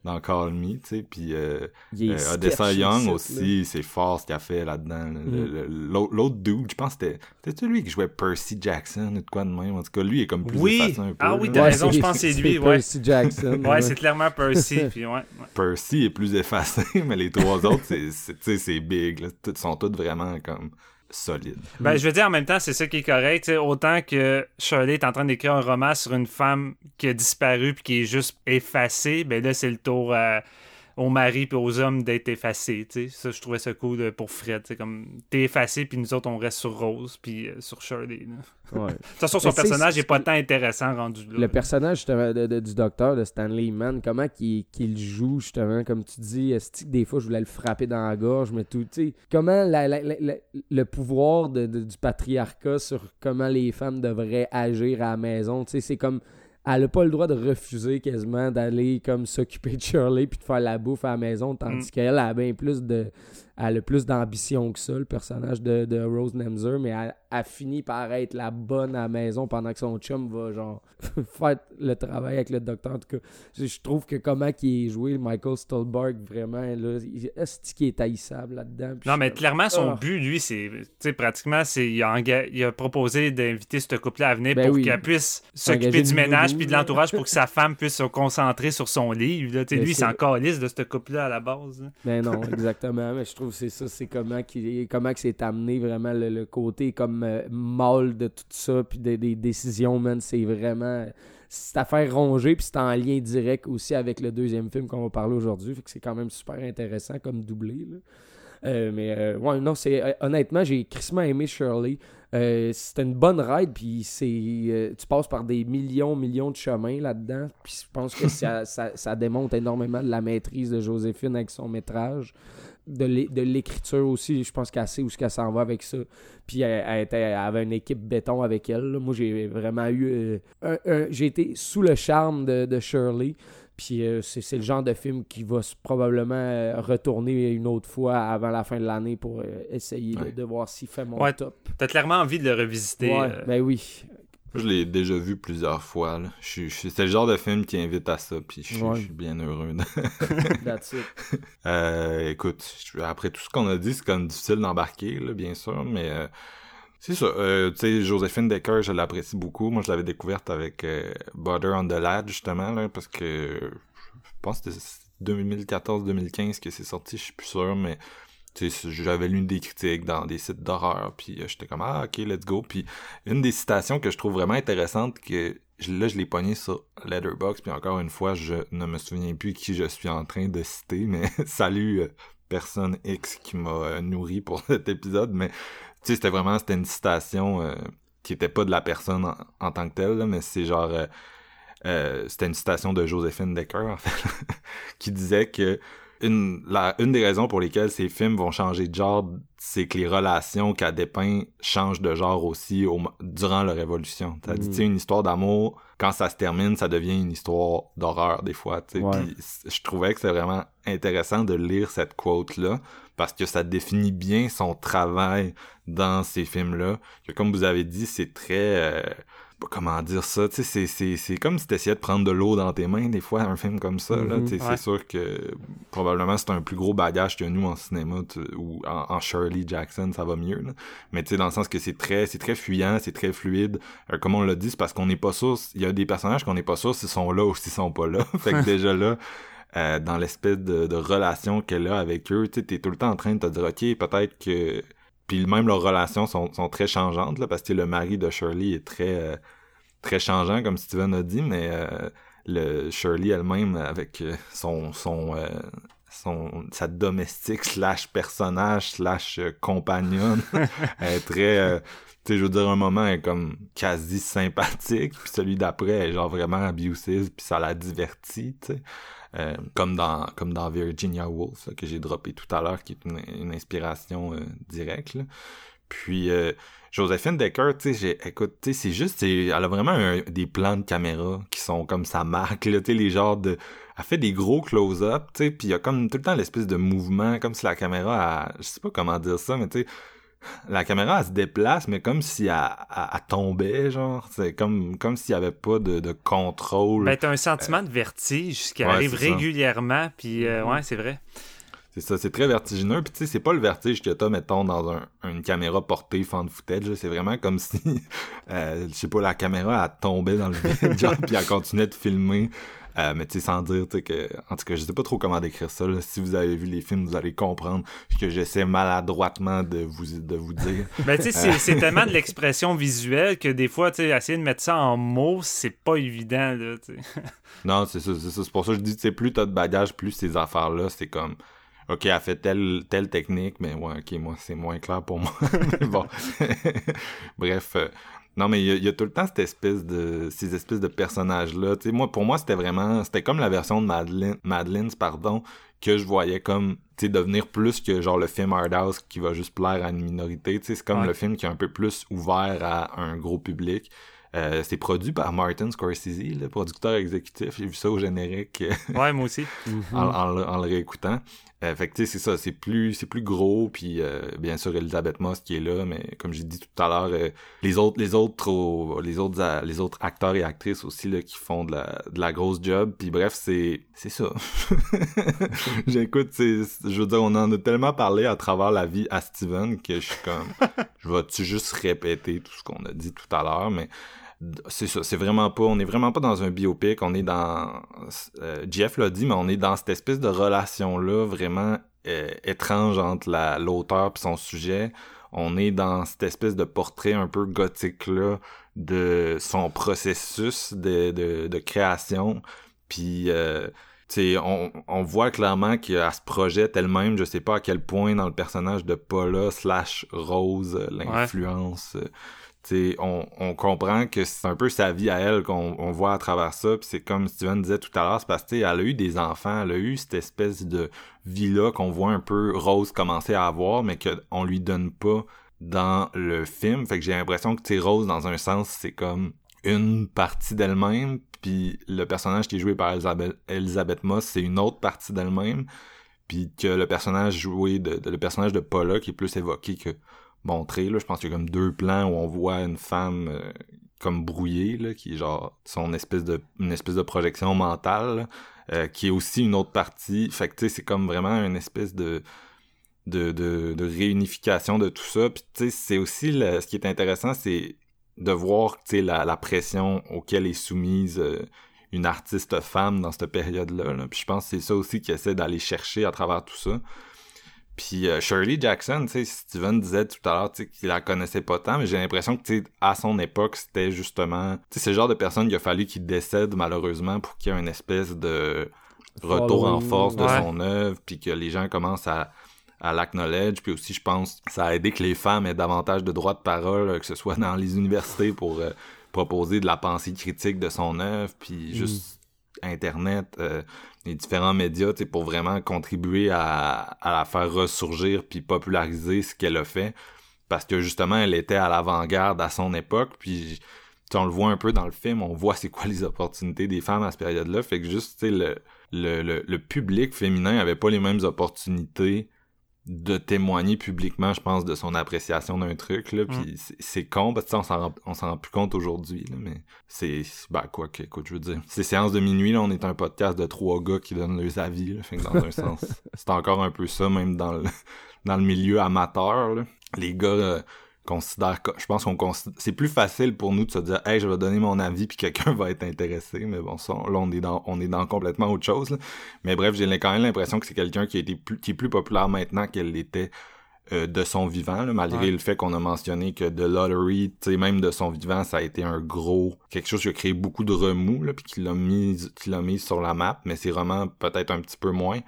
dans Call Me tu sais puis euh, euh, Odessa Young aussi c'est fort ce qu'il a fait là-dedans Mm. l'autre dude je pense que c'était c'était lui qui jouait Percy Jackson ou de quoi de même? En tout cas lui il est comme plus Oui. effacé un peu Ah oui, t'as Ouais, raison, je pense que c'est lui, ouais. Percy Jackson. Ouais, c'est clairement Percy. *laughs* puis ouais, ouais. Percy est plus effacé, *laughs* mais les trois autres, c'est, c'est, tu sais, c'est big. Là. Toutes sont toutes vraiment comme solides. Ben, je veux dire, en même temps, c'est ça qui est correct. autant que Shirley est en train d'écrire un roman sur une femme qui a disparu puis qui est juste effacée, ben là, c'est le tour à- aux maris puis aux hommes d'être effacés. tu sais. Ça, je trouvais ça cool pour Fred. tu sais, Comme t'es effacé puis nous autres, on reste sur Rose puis euh, sur Shirley. là. Ouais. De toute façon, son personnage n'est pas tant intéressant rendu là. Le personnage justement, de- de- du docteur de Stanley Mann, comment qu'il joue justement, comme tu dis, des fois je voulais le frapper dans la gorge, mais tout, tu sais, comment la- la- le pouvoir du patriarcat sur comment les femmes devraient agir à la maison, tu sais, c'est comme elle a pas le droit de refuser quasiment d'aller comme s'occuper de Shirley puis de faire la bouffe à la maison, tandis Mm. qu'elle a bien plus de. Elle a plus d'ambition que ça, le personnage de, de Rose Nemser, mais elle, elle finit par être la bonne à la maison pendant que son chum va genre *laughs* faire le travail avec le docteur. En tout cas, je, je trouve que comment il est joué, Michael Stolberg, vraiment, là, il- est-ce qu'il est haïssable là-dedans? Non, mais clairement, son Ah. but, lui, c'est. Tu sais, pratiquement, c'est. Il a, il a proposé d'inviter ce couple-là à venir Ben pour oui. qu'elle puisse s'occuper du ménage puis de l'entourage pour que sa *laughs* femme puisse se concentrer sur son livre. là. Mais lui, il c'est- s'en calisse de ce couple-là à la base. là. Mais non, *laughs* exactement. Mais je trouve c'est ça, c'est comment comment que c'est amené vraiment le, le côté comme euh, de tout ça, puis des, des décisions, man, c'est vraiment c'est à faire ronger, puis c'est en lien direct aussi avec le deuxième film qu'on va parler aujourd'hui, fait que c'est quand même super intéressant comme doublé. là. Euh, mais euh, ouais, non, c'est euh, honnêtement, j'ai crissement aimé Shirley. C'était une bonne ride, puis c'est tu passes par des millions, millions de chemins là-dedans, puis je pense que ça, *laughs* ça, ça démontre énormément de la maîtrise de Joséphine avec son métrage, de l'é- de l'écriture aussi, je pense qu'elle sait où ce qu'elle s'en va avec ça. Puis elle, elle était- elle avait une équipe béton avec elle. là. Moi, j'ai vraiment eu... euh, j'ai été sous le charme de, de Shirley. Puis euh, c'est le genre de film qui va probablement euh, retourner une autre fois avant la fin de l'année pour essayer de- Ouais. de, voir s'il fait mon Ouais, top. T'as clairement envie de le revisiter. Ouais, ben oui. Je l'ai déjà vu plusieurs fois. là. Je suis- je suis- C'est le genre de film qui invite à ça, puis je suis Ouais. je suis bien heureux. de- *laughs* That's it. *laughs* Euh, écoute, après tout ce qu'on a dit, c'est comme difficile d'embarquer, là, bien sûr, mais euh, c'est ça. Euh, tu sais, Joséphine Decker, je l'apprécie beaucoup. Moi, je l'avais découverte avec euh, Butter on the Lad, justement, là, parce que je pense que c'était 2014-2015 que c'est sorti, je suis plus sûr, mais j'avais lu des critiques dans des sites d'horreur, puis euh, j'étais comme ah ok let's go. Puis une des citations que je trouve vraiment intéressante que là je l'ai pogné sur Letterboxd, puis encore une fois je ne me souviens plus qui je suis en train de citer, *laughs* mais salut euh, personne X qui m'a euh, nourri pour *laughs* cet épisode, mais tu sais c'était vraiment c'était une citation qui était pas de la personne en, tant que telle, là, mais c'est genre c'était une citation de Joséphine Decker en fait *laughs* qui disait que une, la, une des raisons pour lesquelles ces films vont changer de genre, c'est que les relations qu'elle dépeint changent de genre aussi au, durant leur évolution. T'as dit, Mm. tu sais, une histoire d'amour, quand ça se termine, ça devient une histoire d'horreur des fois. tu sais. Ouais. Je trouvais que c'est vraiment intéressant de lire cette quote-là parce que ça définit bien son travail dans ces films-là. Que comme vous avez dit, c'est très... euh, comment dire ça, tu sais, c'est- comme si t'essayais de prendre de l'eau dans tes mains, des fois, un film comme ça, tu Ouais. c'est sûr que probablement c'est un plus gros bagage que nous en cinéma, tu- ou en, en Shirley Jackson, ça va mieux, là. mais tu sais, dans le sens que c'est très, c'est très fuyant, c'est très fluide, Euh, comme on l'a dit, c'est parce qu'on n'est pas sûr, il y a des personnages qu'on n'est pas sûr s'ils sont là ou s'ils sont pas là, *laughs* fait que déjà là, euh, dans l'espèce de, de relation qu'elle a avec eux, tu t'es tout le temps en train de te dire, ok, peut-être que puis même leurs relations sont, sont très changeantes, là, parce que le mari de Shirley est très, euh, très changeant, comme Steven a dit, mais euh, le Shirley elle-même, avec euh, son, son, euh, son, sa domestique slash personnage slash euh, compagnonne, *laughs* elle est très... euh, tu sais, je veux dire, un moment, elle est comme quasi sympathique, puis celui d'après est genre vraiment abusive, puis ça la divertit, tu sais. Euh, comme dans comme dans Virginia Woolf que j'ai droppé tout à l'heure qui est une, une inspiration euh, directe puis euh, Joséphine Decker tu sais écoute tu sais c'est juste elle a vraiment un- des plans de caméra qui sont comme sa marque là tu sais les genres de elle fait des gros close-up tu sais puis il y a comme tout le temps l'espèce de mouvement comme si la caméra elle- je sais pas comment dire ça mais tu sais la caméra elle se déplace mais comme si elle, elle- elle tombait genre c'est comme comme s'il y avait pas de, de contrôle Ben, t'as un sentiment de vertige qui Ouais, arrive régulièrement, puis euh, ouais, c'est vrai. C'est ça, c'est très vertigineux. Puis tu sais, c'est pas le vertige que t'as, mettons, dans un, une caméra portée fan footage. C'est vraiment comme si, *laughs* euh, je sais pas, la caméra, elle tombait dans le *laughs* vide, genre, puis elle continuait de filmer. Euh, mais tu sais, sans dire, que... En tout cas, je sais pas trop comment décrire ça. là. Si vous avez vu les films, vous allez comprendre que j'essaie maladroitement de vous, de vous dire. *laughs* Ben, tu sais, c'est- tellement de l'expression visuelle que des fois, tu sais, essayer de mettre ça en mots, c'est pas évident, là. *laughs* Non, c'est ça, c'est ça. C'est pour ça que je dis, tu sais, plus t'as de bagages, plus ces affaires-là, c'est comme, ok, elle fait telle, telle technique, mais ouais, ok, moi, c'est moins clair pour moi. Mais *laughs* bon. Bref. euh, non, mais il y, a- il y a tout le temps cette espèce de, ces espèces de personnages-là. Moi, pour moi, c'était vraiment, c'était comme la version de Madeline, Madeline's, pardon, que je voyais comme, tu sais, devenir plus que genre le film Hard House qui va juste plaire à une minorité. C'est comme Ouais. le film qui est un peu plus ouvert à un gros public. Euh, c'est produit par Martin Scorsese, le producteur exécutif. J'ai vu ça au générique Ouais, moi aussi. *laughs* en, en le- en le réécoutant. Euh, fait que tu sais, c'est ça, c'est plus, c'est plus gros, puis euh, bien sûr Elisabeth Moss qui est là, mais comme j'ai dit tout à l'heure, euh, les autres, les autres, au- les autres, les autres acteurs et actrices aussi là qui font de la, de la grosse job, puis bref, c'est, c'est ça. *laughs* J'écoute, c'est, je veux dire, on en a tellement parlé à travers la vie à Steven que je suis comme, *laughs* je vais-tu juste répéter tout ce qu'on a dit tout à l'heure, mais c'est ça, c'est vraiment pas, on est vraiment pas dans un biopic, on est dans, euh, Jeff l'a dit, mais on est dans cette espèce de relation-là vraiment euh, étrange entre la, l'auteur et son sujet. On est dans cette espèce de portrait un peu gothique-là de son processus de, de, de création. Puis, euh, tu sais, on, on voit clairement qu'elle se projette elle-même, je sais pas à quel point dans le personnage de Paula slash Rose, euh, l'influence... T'sais, on, comprend que c'est un peu sa vie à elle qu'on on voit à travers ça. C'est comme Steven disait tout à l'heure, c'est parce que t'sais, elle a eu des enfants, elle a eu cette espèce de vie-là qu'on voit un peu Rose commencer à avoir, mais qu'on lui donne pas dans le film. Fait que j'ai l'impression que Rose, dans un sens, c'est comme une partie d'elle-même, puis le personnage qui est joué par Elisabeth, Moss, c'est une autre partie d'elle-même, puis que le personnage joué de- le personnage de Paula qui est plus évoqué que montré là. Je pense qu'il y a comme deux plans où on voit une femme euh, comme brouillée qui est genre son espèce de une espèce de projection mentale euh, qui est aussi une autre partie. Fait que c'est comme vraiment une espèce de réunification de tout ça. Puis tu sais c'est aussi ce qui est intéressant c'est de voir la, la pression auquel est soumise euh, une artiste femme dans cette période là, puis je pense que c'est ça aussi qu'il essaie d'aller chercher à travers tout ça puis euh, Shirley Jackson, tu sais, Steven disait tout à l'heure qu'il la connaissait pas tant, mais j'ai l'impression que tu sais, à son époque, c'était justement, tu sais, c'est le genre de personne qu'il a fallu qu'il décède malheureusement pour qu'il y ait une espèce de retour en force de ouais. son œuvre, puis que les gens commencent à à l'acknowledge, puis aussi je pense ça a aidé que les femmes aient davantage de droits de parole, euh, que ce soit dans les universités pour euh, proposer de la pensée critique de son œuvre, puis juste internet, euh, les différents médias, pour vraiment contribuer à, à la faire ressurgir puis populariser ce qu'elle a fait, parce que justement elle était à l'avant-garde à son époque, puis on le voit un peu dans le film, on voit c'est quoi les opportunités des femmes à cette période-là, fait que juste le le, le, le public féminin avait pas les mêmes opportunités de témoigner publiquement, je pense, de son appréciation d'un truc, là, puis c'est- c'est con, parce que tu sais, on s'en rend, on s'en rend plus compte aujourd'hui, là, mais c'est, ben, quoi que, écoute, je veux dire, c'est séances de minuit, là, on est un podcast de trois gars qui donnent leurs avis, là, fait que dans un *laughs* sens, c'est encore un peu ça, même dans le, dans le milieu amateur, là. Les gars, euh, considèrent, que- je pense qu'on considère, c'est plus facile pour nous de se dire, hey, je vais donner mon avis puis quelqu'un *laughs* va être intéressé, mais bon, ça, là, on est dans, on est dans complètement autre chose, là. Mais bref, j'ai quand même l'impression que c'est quelqu'un qui a été plus, qui est plus populaire maintenant qu'elle l'était euh, de son vivant, là, malgré Ouais. le fait qu'on a mentionné que The Lottery, tu sais, même de son vivant, ça a été un gros, quelque chose qui a créé beaucoup de remous, là, puis qui l'a mis, qui l'a mis sur la map, mais ses romans peut-être un petit peu moins.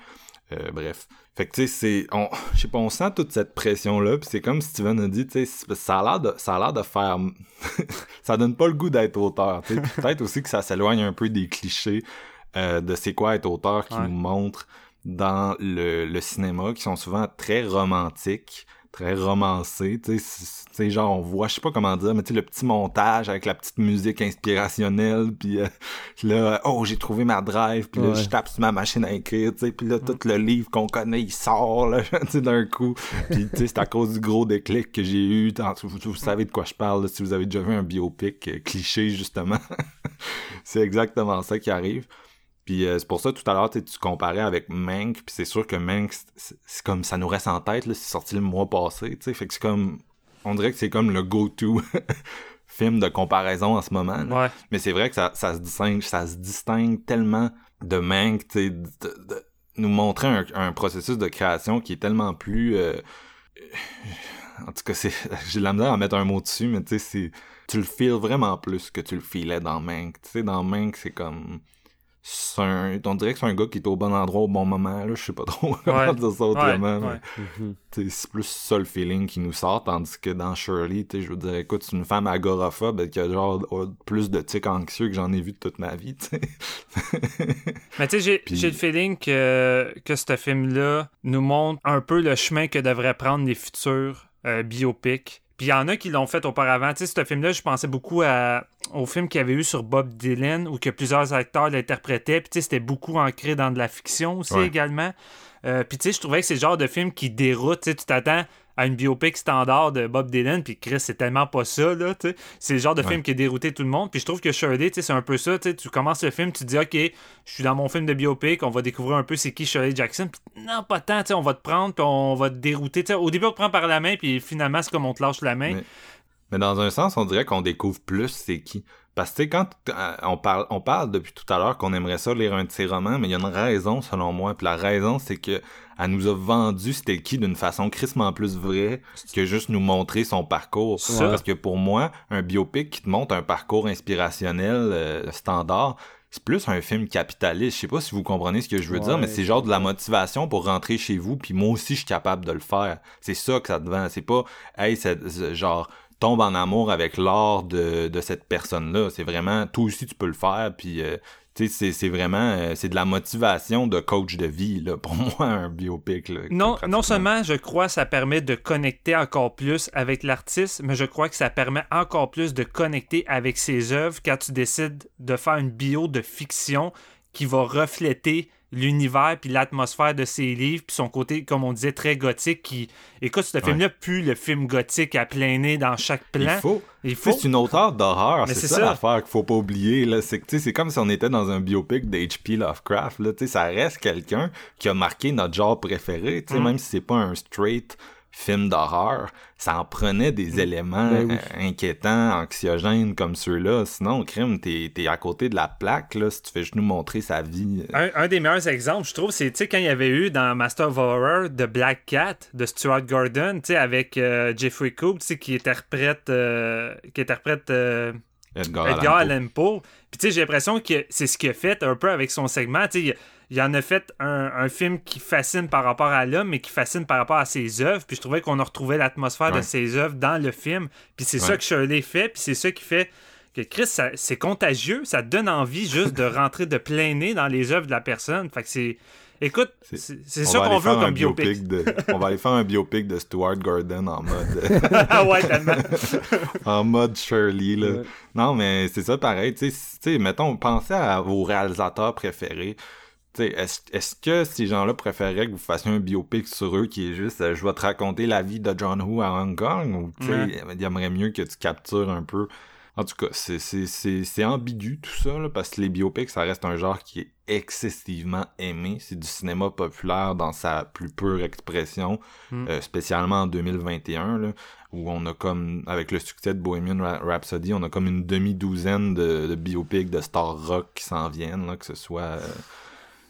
Euh, bref. Fait que tu sais, c'est, on, *laughs* je sais pas, on sent toute cette pression-là, puis c'est comme Steven a dit, tu sais, ça a l'air de, ça a l'air de faire, *laughs* ça donne pas le goût d'être auteur, tu sais. Peut-être aussi que ça s'éloigne un peu des clichés euh, de c'est quoi être auteur qui Ouais. nous montre dans le, le cinéma, qui sont souvent très romantiques, très romancés, tu sais, genre on voit, je sais pas comment dire, mais tu sais, le petit montage avec la petite musique inspirationnelle, puis euh, là, oh, j'ai trouvé ma drive, puis là, Ouais. je tape sur ma machine à écrire, tu sais, puis là, tout le livre qu'on connaît, il sort, là, *laughs* tu sais, d'un coup, puis tu sais, c'est à cause du gros déclic que j'ai eu, vous, vous savez de quoi je parle, là, si vous avez déjà vu un biopic euh, cliché, justement, *laughs* c'est exactement ça qui arrive. Puis euh, c'est pour ça tout à l'heure tu comparais avec Mank, puis c'est sûr que Mank c'est- comme ça nous reste en tête c'est sorti le mois passé, tu sais, fait que c'est comme on dirait que c'est comme le go-to *laughs* film de comparaison en ce moment. Ouais. Mais c'est vrai que ça, ça se distingue, ça se distingue tellement de Mank, tu sais, de, de nous montrer un, un processus de création qui est tellement plus euh, en tout cas, c'est *laughs* j'ai de la misère à mettre un mot dessus, mais tu sais, c'est tu le feels vraiment plus que tu le feelais dans Mank. Tu sais, dans Mank, c'est comme c'est un, on dirait que c'est un gars qui est au bon endroit au bon moment, là, je sais pas trop *laughs* comment Ouais. dire ça autrement. Ouais, mais ouais. tu sais, c'est plus ça le feeling qui nous sort, tandis que dans Shirley, tu sais, je veux dire, écoute, c'est une femme agoraphobe qui a genre oh, plus de tics anxieux que j'en ai vu de toute ma vie, tu sais. *laughs* Mais tu sais, j'ai le feeling que, que ce film-là nous montre un peu le chemin que devraient prendre les futurs euh, biopics. Puis il y en a qui l'ont fait auparavant. Tu sais, ce film-là, je pensais beaucoup à, au film qu'il y avait eu sur Bob Dylan, où que plusieurs acteurs l'interprétaient. Puis tu sais, c'était beaucoup ancré dans de la fiction aussi Ouais. également. Euh, puis tu sais, je trouvais que c'est le genre de film qui déroute. Tu sais, tu t'attends à une biopic standard de Bob Dylan, puis Chris, c'est tellement pas ça, là, tu sais. C'est le genre de Ouais. film qui a dérouté tout le monde. Puis je trouve que Shirley, tu sais, c'est un peu ça, tu sais. Tu commences le film, tu te dis, OK, je suis dans mon film de biopic, on va découvrir un peu c'est qui Shirley Jackson. Puis non, pas tant, tu sais, on va te prendre, puis on va te dérouter. Tu sais, au début, on te prend par la main, puis finalement, c'est comme on te lâche la main. Mais- Mais dans un sens, on dirait qu'on découvre plus c'est qui. Parce que tu sais, quand euh, on parle, on parle depuis tout à l'heure qu'on aimerait ça lire un de ses romans, mais il y a une raison selon moi. Puis la raison, c'est que elle nous a vendu qui d'une façon crissement plus vraie que juste nous montrer son parcours. Ça. Parce que pour moi, un biopic qui te montre un parcours inspirationnel euh, standard, c'est plus un film capitaliste. Je sais pas si vous comprenez ce que je veux dire, mais c'est genre de la motivation pour rentrer chez vous, puis moi aussi je suis capable de le faire. C'est ça que ça te vend. C'est pas, hey, c'est c'est genre tombe en amour avec l'art de, de cette personne-là. C'est vraiment, toi aussi tu peux le faire, puis euh, tu sais, c'est- vraiment, euh, c'est de la motivation de coach de vie, là, pour *laughs* moi, un biopic. Là, Non, pratiquement. non seulement je crois ça permet de connecter encore plus avec l'artiste, mais je crois que ça permet encore plus de connecter avec ses œuvres quand tu décides de faire une bio de fiction qui va refléter l'univers puis l'atmosphère de ses livres puis son côté comme on disait très gothique qui écoute ce film-là plus le film gothique à plein nez dans chaque Il plan faut. il faut C'est une auteur d'horreur, c'est ça, ça. l'affaire qu'il faut pas oublier. là. C'est c'est comme si on était dans un biopic d'H.P. Lovecraft. Là. Tu sais, Ça reste quelqu'un qui a marqué notre genre préféré. Tu sais, Mm. Même si c'est pas un straight film d'horreur, ça en prenait des éléments Ben oui. inquiétants, anxiogènes comme ceux-là. Sinon, crime, t'es es à côté de la plaque là, si tu fais juste nous montrer sa vie. Un, un des meilleurs exemples, je trouve, c'est tu sais, quand il y avait eu dans Master of Horror The Black Cat de Stuart Gordon, tu sais, avec euh, Jeffrey Coop, tu sais, qui interprète, euh, qui interprète euh, Edgar, Edgar Allan Poe. Puis tu sais, j'ai l'impression que c'est ce qu'il a fait un peu avec son segment. Tu sais, il, en a fait un, un film qui fascine par rapport à l'homme, mais qui fascine par rapport à ses œuvres. Puis je trouvais qu'on a retrouvé l'atmosphère de ses œuvres dans le film. Puis c'est ça que Shirley fait. Puis c'est ça qui fait que Chris, c'est contagieux. Ça donne envie juste de *laughs* rentrer de plein nez dans les œuvres de la personne. Fait que c'est. Écoute, C'est- ça qu'on veut comme biopic. de, on va aller faire un biopic de Stuart Gordon en mode ah *laughs* ouais, tellement. *laughs* en mode Shirley là. Ouais. Non mais c'est ça pareil, tu sais, mettons pensez à vos réalisateurs préférés. Est-ce que ces gens-là préféraient que vous fassiez un biopic sur eux qui est juste euh, je vais te raconter la vie de John Woo à Hong Kong? Ou tu sais, il aimerait mieux que tu captures un peu en tout cas, c'est- c'est c'est- c'est ambigu tout ça, là, parce que les biopics, ça reste un genre qui est excessivement aimé. C'est du cinéma populaire dans sa plus pure expression, Mm. euh, spécialement en 2021, là, où on a comme, avec le succès de Bohemian Rhapsody, on a comme une demi-douzaine de, de biopics de stars rock qui s'en viennent, là, que ce soit euh,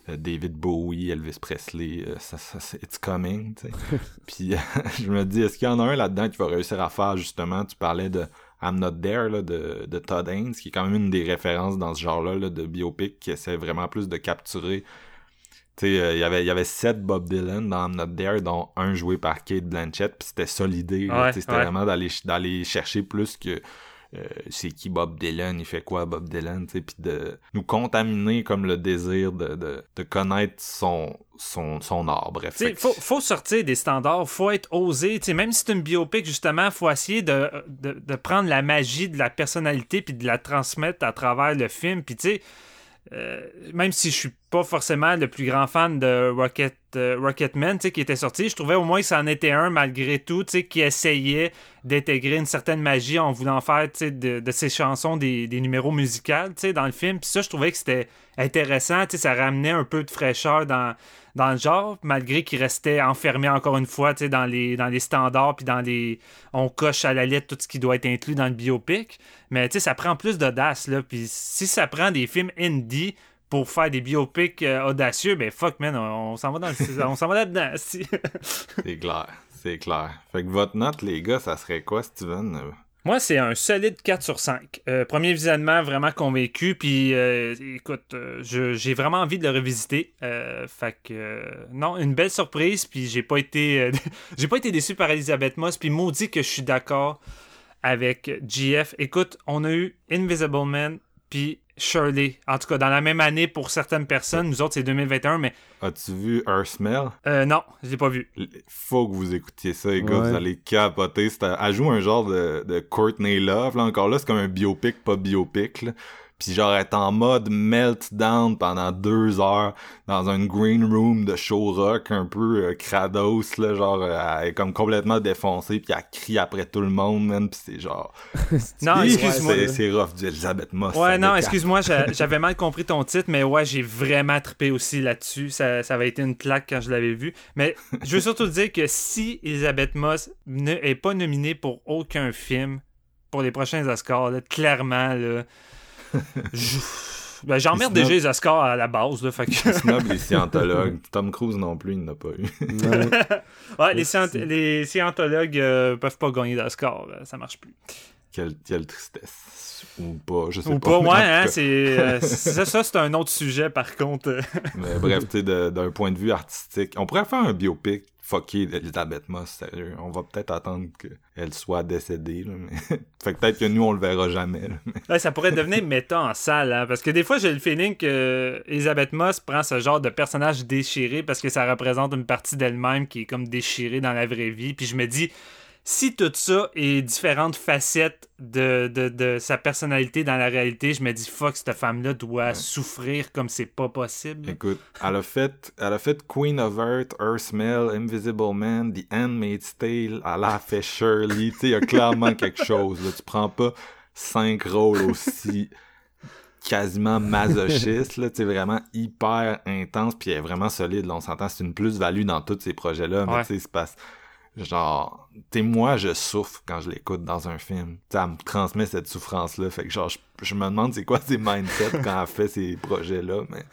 euh, David Bowie, Elvis Presley, ça, ça, it's coming, tu sais. *laughs* Puis *laughs* je me dis, est-ce qu'il y en a un là-dedans qui va réussir à faire, justement, tu parlais de I'm Not There là, de, de Todd Haynes, qui est quand même une des références dans ce genre-là là, de biopic qui essaie vraiment plus de capturer. Tu sais, euh, il y avait- il y avait sept Bob Dylan dans I'm Not There, dont un joué par Kate Blanchett, puis c'était ça l'idée. Ouais, c'était ouais. vraiment d'aller d'aller chercher plus que euh, c'est qui Bob Dylan, il fait quoi Bob Dylan, tu sais, puis de nous contaminer comme le désir de, de, de connaître son, son, son art, bref. Tu sais, Fait que faut, faut sortir des standards, faut être osé. Tu sais, même si c'est une biopic, justement, faut essayer de, de, de prendre la magie de la personnalité puis de la transmettre à travers le film. Puis tu sais, euh, même si je suis pas forcément le plus grand fan de Rocket, euh, Rocketman, qui était sorti, je trouvais au moins que ça en était un malgré tout, qui essayait d'intégrer une certaine magie en voulant faire, de, de ses chansons des, numéros musicaux, dans le film. Puis ça, je trouvais que c'était intéressant, ça ramenait un peu de fraîcheur dans, le genre, malgré qu'il restait enfermé encore une fois, dans les, dans les standards, puis dans les... On coche à la lettre tout ce qui doit être inclus dans le biopic. Mais, ça prend plus d'audace. Puis si ça prend des films indie pour faire des biopics euh, audacieux, ben fuck, man, on, on s'en va dans le... *laughs* on s'en va là-dedans. C'est clair, c'est clair. Fait que votre note, les gars, ça serait quoi, Steven? Moi, c'est un solide 4 sur 5. Euh, premier visionnement, vraiment convaincu. Puis, euh, écoute, euh, je- j'ai vraiment envie de le revisiter. Fait que, non, une belle surprise. Puis, j'ai pas été *laughs* j'ai pas été déçu par Elisabeth Moss. Puis, maudit que je suis d'accord avec GF. Écoute, on a eu Invisible Man, puis Shirley. En tout cas, dans la même année pour certaines personnes. Nous autres, c'est 2021, mais As-tu vu Her Smell? euh, non, je l'ai pas vu. Faut que vous écoutiez ça, les gars, Ouais. vous allez capoter. Elle joue un genre de, de Courtney Love, là, encore là, c'est comme un biopic, pas biopic, là. Puis genre, est en mode meltdown pendant deux heures dans un green room de show rock un peu euh, crados, là, genre, euh, elle est comme complètement défoncée, puis elle crie après tout le monde, man, puis c'est genre... *laughs* Non, excuse-moi. c'est- C'est rough du Elisabeth Moss. Ouais, non, excuse-moi, j'a- *laughs* j'avais mal compris ton titre, mais ouais, j'ai vraiment trippé aussi là-dessus. Ça, ça avait été une claque quand je l'avais vu. Mais je veux surtout dire que si Elisabeth Moss ne est pas nominée pour aucun film pour les prochains Oscars, là, clairement, là, je- ben, j'emmerde déjà les Oscars à la base, là, fait que... Snob les scientologues. *laughs* Tom Cruise non plus, il n'a pas eu. Ouais. Les, scient- les scientologues euh, peuvent pas gagner d'Oscar, là, ça marche plus. Quelle, quelle tristesse. Ou pas, je sais Ou pas. pas, mais en ouais, hein, c'est... euh, *laughs* ça, ça, c'est un autre sujet, par contre. *laughs* Mais bref, tu sais, d'un point de vue artistique, on pourrait faire un biopic fucké d'Elisabeth Moss, sérieux. On va peut-être attendre qu'elle soit décédée, là, mais... *laughs* fait que peut-être que nous, on le verra jamais, là. Ça pourrait devenir méta en salle, hein, parce que des fois, j'ai le feeling que Elisabeth Moss prend ce genre de personnage déchiré parce que ça représente une partie d'elle-même qui est comme déchirée dans la vraie vie. Puis je me dis, si tout ça est différentes facettes de, de, de sa personnalité dans la réalité, je me dis, fuck, cette femme-là doit souffrir comme c'est pas possible. Écoute, elle a fait, elle a fait Queen of Earth, Earth Smell, Invisible Man, The Handmaid's Tale, elle a fait Shirley, tu sais, il y a clairement quelque chose, là. Tu prends pas cinq rôles aussi quasiment masochistes, là, tu sais, vraiment hyper intense, puis elle est vraiment solide, là, on s'entend, c'est une plus-value dans tous ces projets-là, mais Ouais. tu sais, c'est genre, tu sais, moi, je souffre quand je l'écoute dans un film. Elle me transmet cette souffrance-là, fait que genre, je, je me demande c'est quoi ses mindsets *laughs* quand elle fait ces projets-là, mais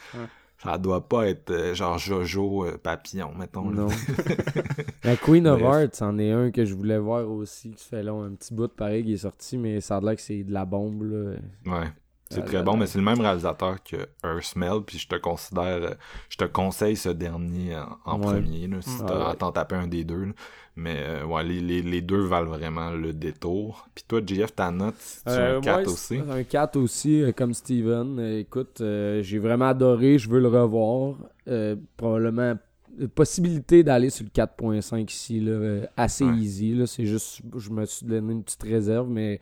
ça doit pas être euh, genre Jojo euh, Papillon, mettons. là. Non. *laughs* La Queen of. Hearts, c'en est un que je voulais voir aussi, qui fait long, un petit bout de pareil qui est sorti, mais ça a l'air que c'est de la bombe, là. Ouais. C'est très là, bon, là. mais c'est le même réalisateur que Earth Smell, puis je te considère, euh, je te conseille ce dernier en, en Ouais. premier, là, si Ah t'as ouais. t'en taper un des deux. là. Mais euh, ouais, les, les, les deux valent vraiment le détour. Puis toi, JF, ta note, c'est Euh, un 4 ouais, aussi? Un 4 aussi, comme Steven. Euh, écoute, euh, j'ai vraiment adoré, je veux le revoir. Euh, probablement, possibilité d'aller sur le 4.5 ici, là, euh, assez Ouais. easy. Là, c'est juste, je me suis donné une petite réserve, mais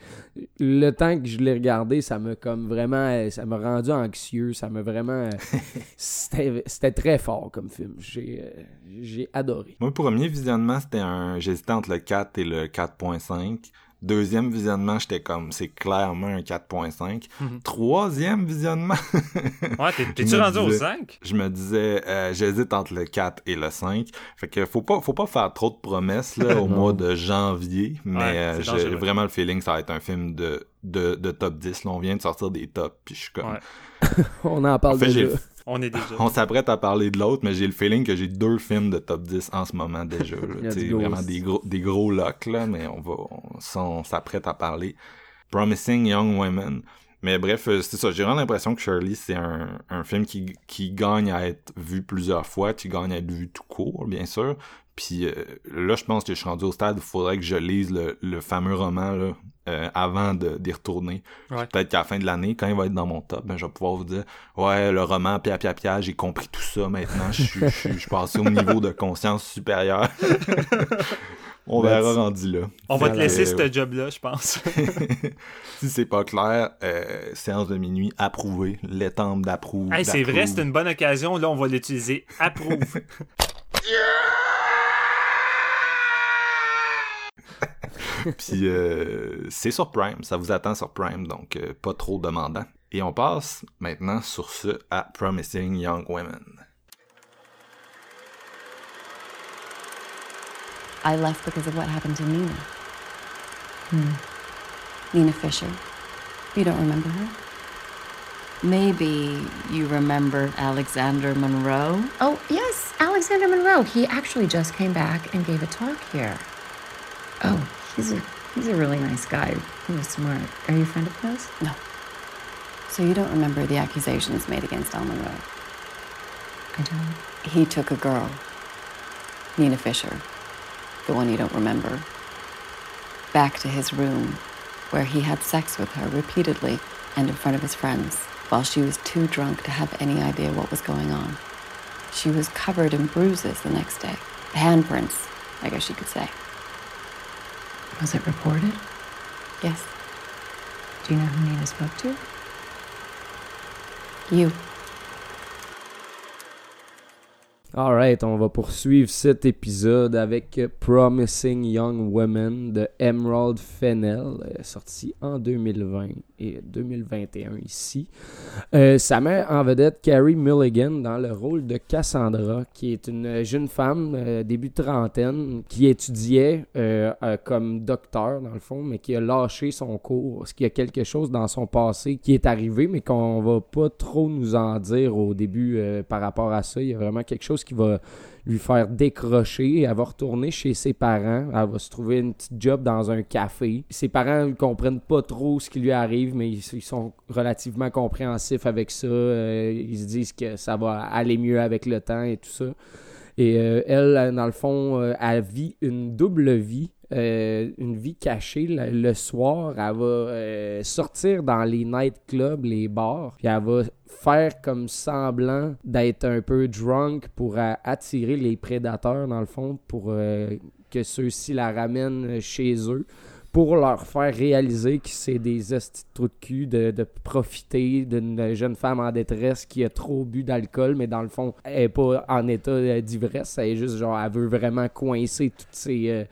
le temps que je l'ai regardé, ça m'a comme vraiment, euh, ça m'a rendu anxieux, ça m'a vraiment, euh, *laughs* c'était c'était très fort comme film. J'ai euh, j'ai adoré. Moi, premier visionnement, c'était un. J'hésitais entre le 4 et le 4.5. Deuxième visionnement, j'étais comme, c'est clairement un 4.5. Mhm. Troisième visionnement, *laughs* Ouais, t'es-tu rendu au disais- 5? je me disais, euh, j'hésite entre le 4 et le 5. Fait que faut pas, faut pas faire trop de promesses là, *laughs* au mois de janvier, mais Ouais, euh, j'ai vraiment le feeling que ça va être un film de, de, de top 10. Là, on vient de sortir des tops, puis je suis comme... Ouais. *laughs* On en parle En fait, déjà. On est déjà. *laughs* On s'apprête à parler de l'autre, mais j'ai le feeling que j'ai deux films de top 10 en ce moment déjà. go. *laughs* vraiment des gros, des gros locks, là, mais on va, on s'apprête à parler. Promising Young Women. Mais bref, euh, c'est ça. J'ai vraiment l'impression que Shirley, c'est un, un film qui, qui gagne à être vu plusieurs fois, qui gagne à être vu tout court, bien sûr. Puis euh, là, je pense que je suis rendu au stade où il faudrait que je lise le, le fameux roman là, euh, avant de- d'y retourner. Ouais. Peut-être qu'à la fin de l'année, quand il va être dans mon top, ben, je vais pouvoir vous dire Ouais, le roman, pia, pia, pia, j'ai compris tout ça maintenant. Je suis- je passé au niveau de conscience supérieure. *laughs* On verra rendu là. On va te laisser ce job-là, je pense. *laughs* si c'est pas clair, euh, séance de minuit approuvée. L'étampe d'approuve. Hey, c'est vrai, c'est une bonne occasion. Là, on va l'utiliser. Approuve. *laughs* *laughs* Puis euh, c'est sur Prime, ça vous attend sur Prime, donc euh, pas trop demandant. Et on passe maintenant sur ce à Promising Young Women. I left because of what happened to Nina. Nina Fisher. You don't remember her? Maybe you remember Alexander Monroe? Oh, yes, Alexander Monroe. He actually just came back and gave a talk here. Oh, he's a he's a really nice guy. He was smart. Are you a friend of his? No. So you don't remember the accusations made against Al Monroe? I don't. He took a girl, Nina Fisher, the one you don't remember, back to his room where he had sex with her repeatedly and in front of his friends. while she was too drunk to have any idea what was going on. She was covered in bruises the next day. Handprints, I guess you could say. Was it reported? Yes. Do you know who Nina spoke to? You. Alright, on va poursuivre cet épisode avec Promising Young Women de Emerald Fennell, euh, sorti en 2020 et 2021 ici. Euh, ça met en vedette Carrie Mulligan dans le rôle de Cassandra, qui est une jeune femme, euh, début trentaine, qui étudiait euh, comme docteur dans le fond, mais qui a lâché son cours, parce qu'il y a quelque chose dans son passé qui est arrivé, mais qu'on va pas trop nous en dire au début par rapport à ça. Il y a vraiment quelque chose qui va lui faire décrocher. Elle va retourner chez ses parents. Elle va se trouver une petite job dans un café. Ses parents ne comprennent pas trop ce qui lui arrive, mais ils, sont relativement compréhensifs avec ça. Euh, ils se disent que ça va aller mieux avec le temps et tout ça. Et euh, elle, dans le fond, euh, elle vit une double vie. euh, une vie cachée. Le, soir, elle va sortir dans les nightclubs, les bars, puis elle va faire comme semblant d'être un peu drunk pour euh, attirer les prédateurs, dans le fond, pour euh, que ceux-ci la ramènent chez eux pour leur faire réaliser que c'est des estis de cul de, de profiter d'une jeune femme en détresse qui a trop bu d'alcool, mais dans le fond, elle est pas en état euh, d'ivresse. Elle juste genre, elle veut vraiment coincer tous ces, euh,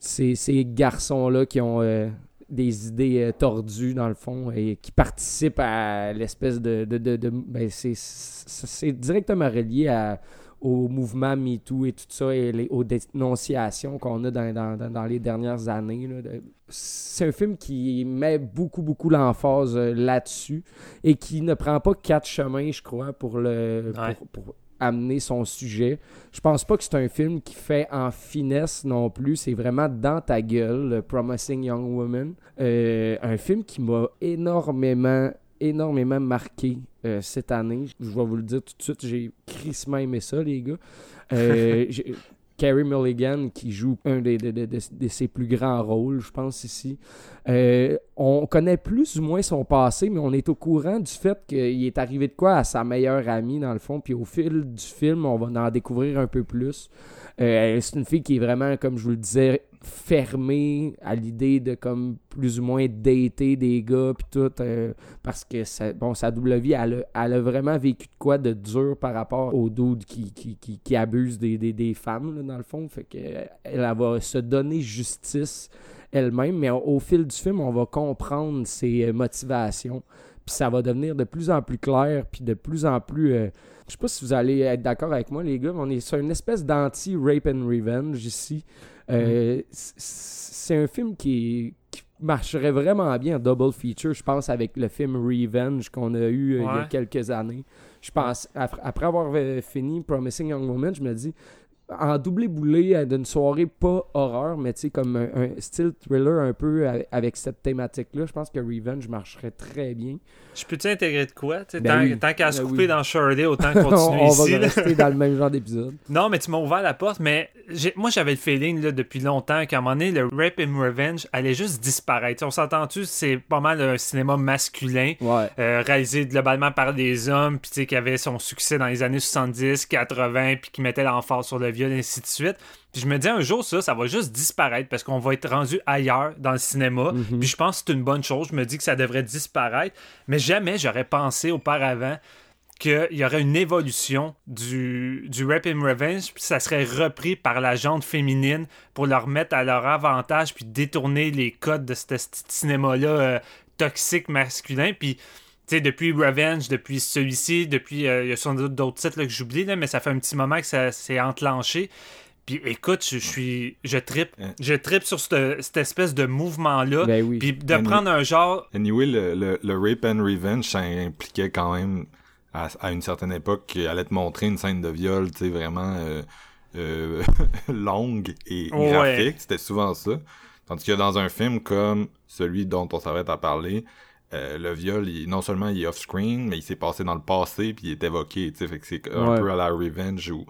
ces, ces garçons-là qui ont euh, des idées euh, tordues, dans le fond, et qui participent à l'espèce de. de, de, de- ben, c'est- directement relié à au mouvement MeToo et tout ça, et les- aux dénonciations qu'on a dans, dans- dans- les dernières années. C'est un film qui met beaucoup, beaucoup l'emphase euh, là-dessus et qui ne prend pas quatre chemins, je crois, pour, le, Ouais. pour, pour amener son sujet. Je pense pas que c'est un film qui fait en finesse non plus. C'est vraiment dans ta gueule, le Promising Young Woman. Euh, un film qui m'a énormément énormément marqué euh, cette année. Je vais vous le dire tout de suite, j'ai crissement aimé ça, les gars. Euh, *laughs* Carrie Mulligan qui joue un des, de, de- de- ses plus grands rôles, je pense, ici. Euh, on connaît plus ou moins son passé, mais on est au courant du fait qu'il est arrivé de quoi à sa meilleure amie, dans le fond. Puis au fil du film, on va en découvrir un peu plus. Euh, c'est une fille qui est vraiment, comme je vous le disais, fermée à l'idée de comme plus ou moins dater des gars puis tout euh, parce que bon sa double vie elle a, elle a vraiment vécu de quoi de dur par rapport aux dudes qui, qui, qui, qui abusent des, des, des femmes là, dans le fond. Fait que elle, va se donner justice elle-même mais au, fil du film on va comprendre ses motivations puis ça va devenir de plus en plus clair puis de plus en plus euh, je sais pas si vous allez être d'accord avec moi les gars mais on est sur une espèce d'anti rape and revenge ici. Euh, c- c'est un film qui, qui marcherait vraiment bien en double feature, je pense, avec le film Revenge qu'on a eu euh, il y a quelques années. Je pense, après, après avoir euh, fini Promising Young Woman, je me dis, en doublé boulé d'une soirée pas horreur, mais tu sais, comme un, un style thriller un peu avec cette thématique-là, je pense que Revenge marcherait très bien. Je peux-tu intégrer de quoi? Ben tant oui. tant qu'à se Ben couper oui. dans Shirley, autant on *laughs* continuer on ici. va là. rester dans le même genre d'épisode. *laughs* Non, mais tu m'as ouvert la porte, mais moi j'avais le feeling là, depuis longtemps qu'à un moment donné, le Rape and Revenge allait juste disparaître. On s'entend-tu, c'est pas mal un cinéma masculin, Ouais. euh, réalisé globalement par des hommes, puis tu sais, qui avait son succès dans les années 70, 80, puis qui mettait l'emphase sur le viol, et ainsi de suite. Puis je me dis un jour, ça, ça va juste disparaître parce qu'on va être rendu ailleurs dans le cinéma. Mhm. Puis je pense que c'est une bonne chose. Je me dis que ça devrait disparaître. Mais jamais j'aurais pensé auparavant qu'il y aurait une évolution du, du Rap and Revenge, puis ça serait repris par la jante féminine pour leur mettre à leur avantage, puis détourner les codes de ce ce cinéma-là euh, toxique masculin. Puis, sais, depuis Revenge, depuis celui-ci, depuis. euh, il y a sans doute d'autres titres là, que j'oublie, là, mais ça fait un petit moment que ça s'est enclenché. Puis écoute, je, je suis. Je trippe. Hein. Je trippe sur cette, cette espèce de mouvement-là. Ben oui. Puis de Ben oui. prendre un genre. Anyway, le, le, le Rape and Revenge, ça impliquait quand même, à, à une certaine époque, qu'elle allait te montrer une scène de viol, tu sais, vraiment euh, euh, *laughs* longue et Ouais. graphique. C'était souvent ça. Tandis que dans un film comme celui dont on s'arrête à parler, euh, le viol, il- non seulement il est off-screen, mais il s'est passé dans le passé, puis il est évoqué, tu sais, fait que c'est un Ouais. peu à la Revenge où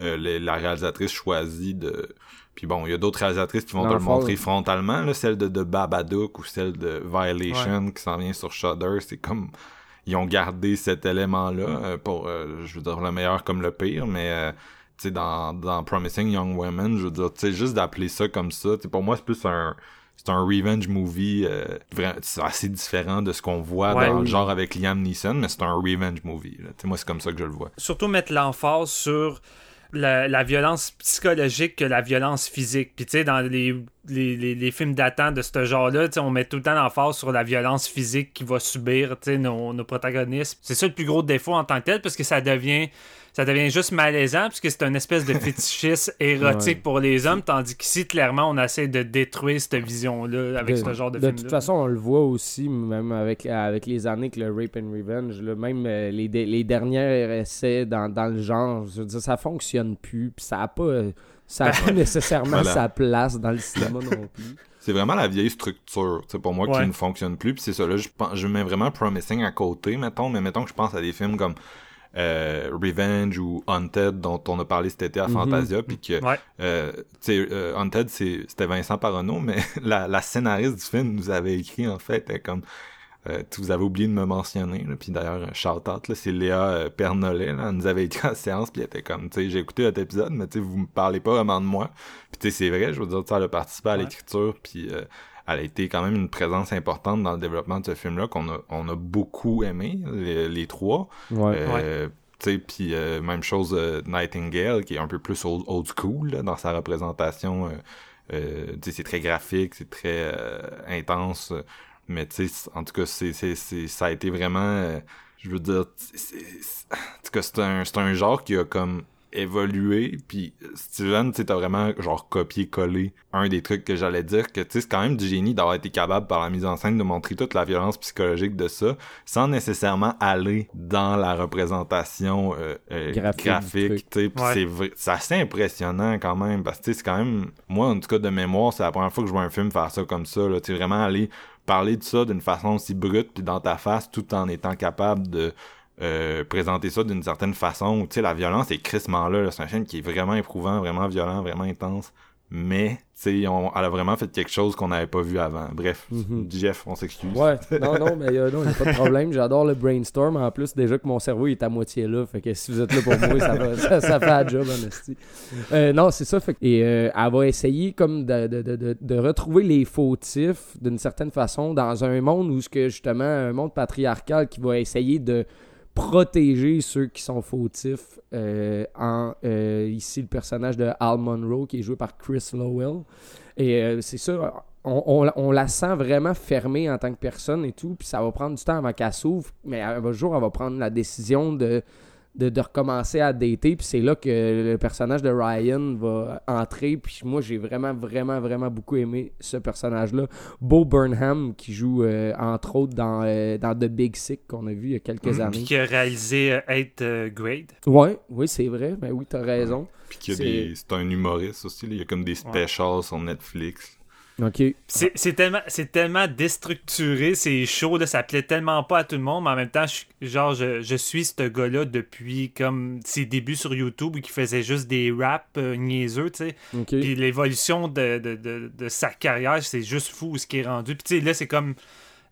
euh, les- la réalisatrice choisit de... Puis bon, il y a d'autres réalisatrices qui vont Dans te le fond, montrer frontalement, là, celle de, de Babadook ou celle de Violation qui s'en vient sur Shudder, c'est comme... ils ont gardé cet élément-là euh, pour, euh, je veux dire, le meilleur comme le pire, mais tu sais, dans, dans Promising Young Women, je veux dire, tu sais, juste d'appeler ça comme ça, tu pour moi, c'est plus un c'est un revenge movie euh, assez différent de ce qu'on voit Ouais, dans le genre avec Liam Neeson, mais c'est un revenge movie. là. Moi, c'est comme ça que je le vois. surtout mettre l'emphase sur la, la violence psychologique que la violence physique. Puis tu sais, dans les, les, les, les films d'attente de ce genre-là, on met tout le temps l'emphase sur la violence physique qu'il va subir nos, nos protagonistes. C'est ça le plus gros défaut en tant que tel, parce que ça devient ça devient juste malaisant, puisque c'est une espèce de *laughs* fétichisme érotique Ouais. pour les hommes, tandis qu'ici, clairement, on essaie de détruire cette vision-là avec de, ce genre de, de film toute façon, on le voit aussi, même avec, avec les années que le Rape and Revenge, là, même euh, les, les derniers essais dans, dans le genre, je veux dire, ça fonctionne plus, puis ça a pas, euh, ça a *laughs* pas nécessairement Voilà. sa place dans le cinéma non *laughs* plus. C'est vraiment la vieille structure, tu pour moi, Ouais. qui ne fonctionne plus. Puis c'est ça, là, je, pense- je mets vraiment Promising à côté, mettons, mais mettons que je pense à des films comme euh, Revenge ou Haunted, dont on a parlé cet été à Mhm. Fantasia, puis que, Ouais. euh, tu sais, euh, Haunted, c'est- c'était Vincent Parono, *laughs* mais la, la scénariste du film nous avait écrit, en fait, elle, comme... euh, tu- vous avez oublié de me mentionner, là, puis d'ailleurs, un shout-out, là, c'est Léa euh, Pernollet, là, elle nous avait écrit la séance, puis elle était comme, tu sais, j'ai écouté votre épisode, mais tu sais, vous me parlez pas vraiment de moi. Puis tu sais, c'est vrai, je veux dire, tu sais, elle a participé à Ouais. l'écriture, puis euh, elle a été quand même une présence importante dans le développement de ce film-là, qu'on a, on a beaucoup aimé, les, les trois. Ouais. Euh, tu sais, puis euh, même chose euh, Nightingale, qui est un peu plus old, old school là, dans sa représentation. euh, euh, tu sais, c'est très graphique, c'est très euh, intense. mais tu sais, en tout cas, c'est, c'est, c'est, ça a été vraiment... euh, je veux dire, c'est, c'est- en tout cas, c'est un, c'est un genre qui a comme évolué, puis Steven, tu sais, t'as vraiment genre copié-collé un des trucs que j'allais dire, que tu sais, c'est quand même du génie d'avoir été capable par la mise en scène de montrer toute la violence psychologique de ça, sans nécessairement aller dans la représentation euh, euh, Graphique tu sais, c'est vrai- c'est assez impressionnant quand même, parce que tu sais, c'est quand même, moi en tout cas de mémoire, c'est la première fois que je vois un film faire ça comme ça, là, tu sais, vraiment aller parler de ça d'une façon aussi brute puis dans ta face, tout en étant capable de euh, présenter ça d'une certaine façon tu sais la violence est crissement là, là. c'est un film qui est vraiment éprouvant, vraiment violent, vraiment intense, mais tu sais elle a vraiment fait quelque chose qu'on n'avait pas vu avant. Bref, Mhm. Jeff, on s'excuse. Ouais, *laughs* non, non, mais euh, non, y a pas de problème. J'adore le brainstorm. En plus, déjà que mon cerveau il est à moitié là. Fait que si vous êtes là pour moi, ça, va, ça, ça fait la job, en esti. Euh, non, c'est ça. Fait que- et euh, elle va essayer comme de, de, de, de, de retrouver les fautifs d'une certaine façon dans un monde où ce que justement, un monde patriarcal qui va essayer de protéger ceux qui sont fautifs euh, en euh, ici le personnage de Al Monroe qui est joué par Chris Lowell. Et euh, c'est ça on, on- la sent vraiment fermée en tant que personne et tout puis ça va prendre du temps avant qu'elle s'ouvre mais un jour elle va prendre la décision de de, de recommencer à dater puis c'est là que le personnage de Ryan va entrer puis moi j'ai vraiment vraiment vraiment beaucoup aimé ce personnage là Bo Burnham qui joue euh, entre autres dans, euh, dans The Big Sick qu'on a vu il y a quelques Puis années qui a réalisé euh, Eighth euh, Grade. Ouais, oui, c'est vrai. Ben oui, t'as raison. Puis C'est- des- c'est un humoriste aussi, là. il y a comme des specials sur Netflix. C'est tellement, c'est tellement déstructuré, c'est chaud, là, ça plaît tellement pas à tout le monde, mais en même temps, je, genre, je, je suis ce gars-là depuis comme ses débuts sur YouTube où il faisait juste des raps euh, niaiseux, tu sais. OK. Puis l'évolution de, de, de, de sa carrière, c'est juste fou ce qui est rendu. Puis tu sais, là, c'est comme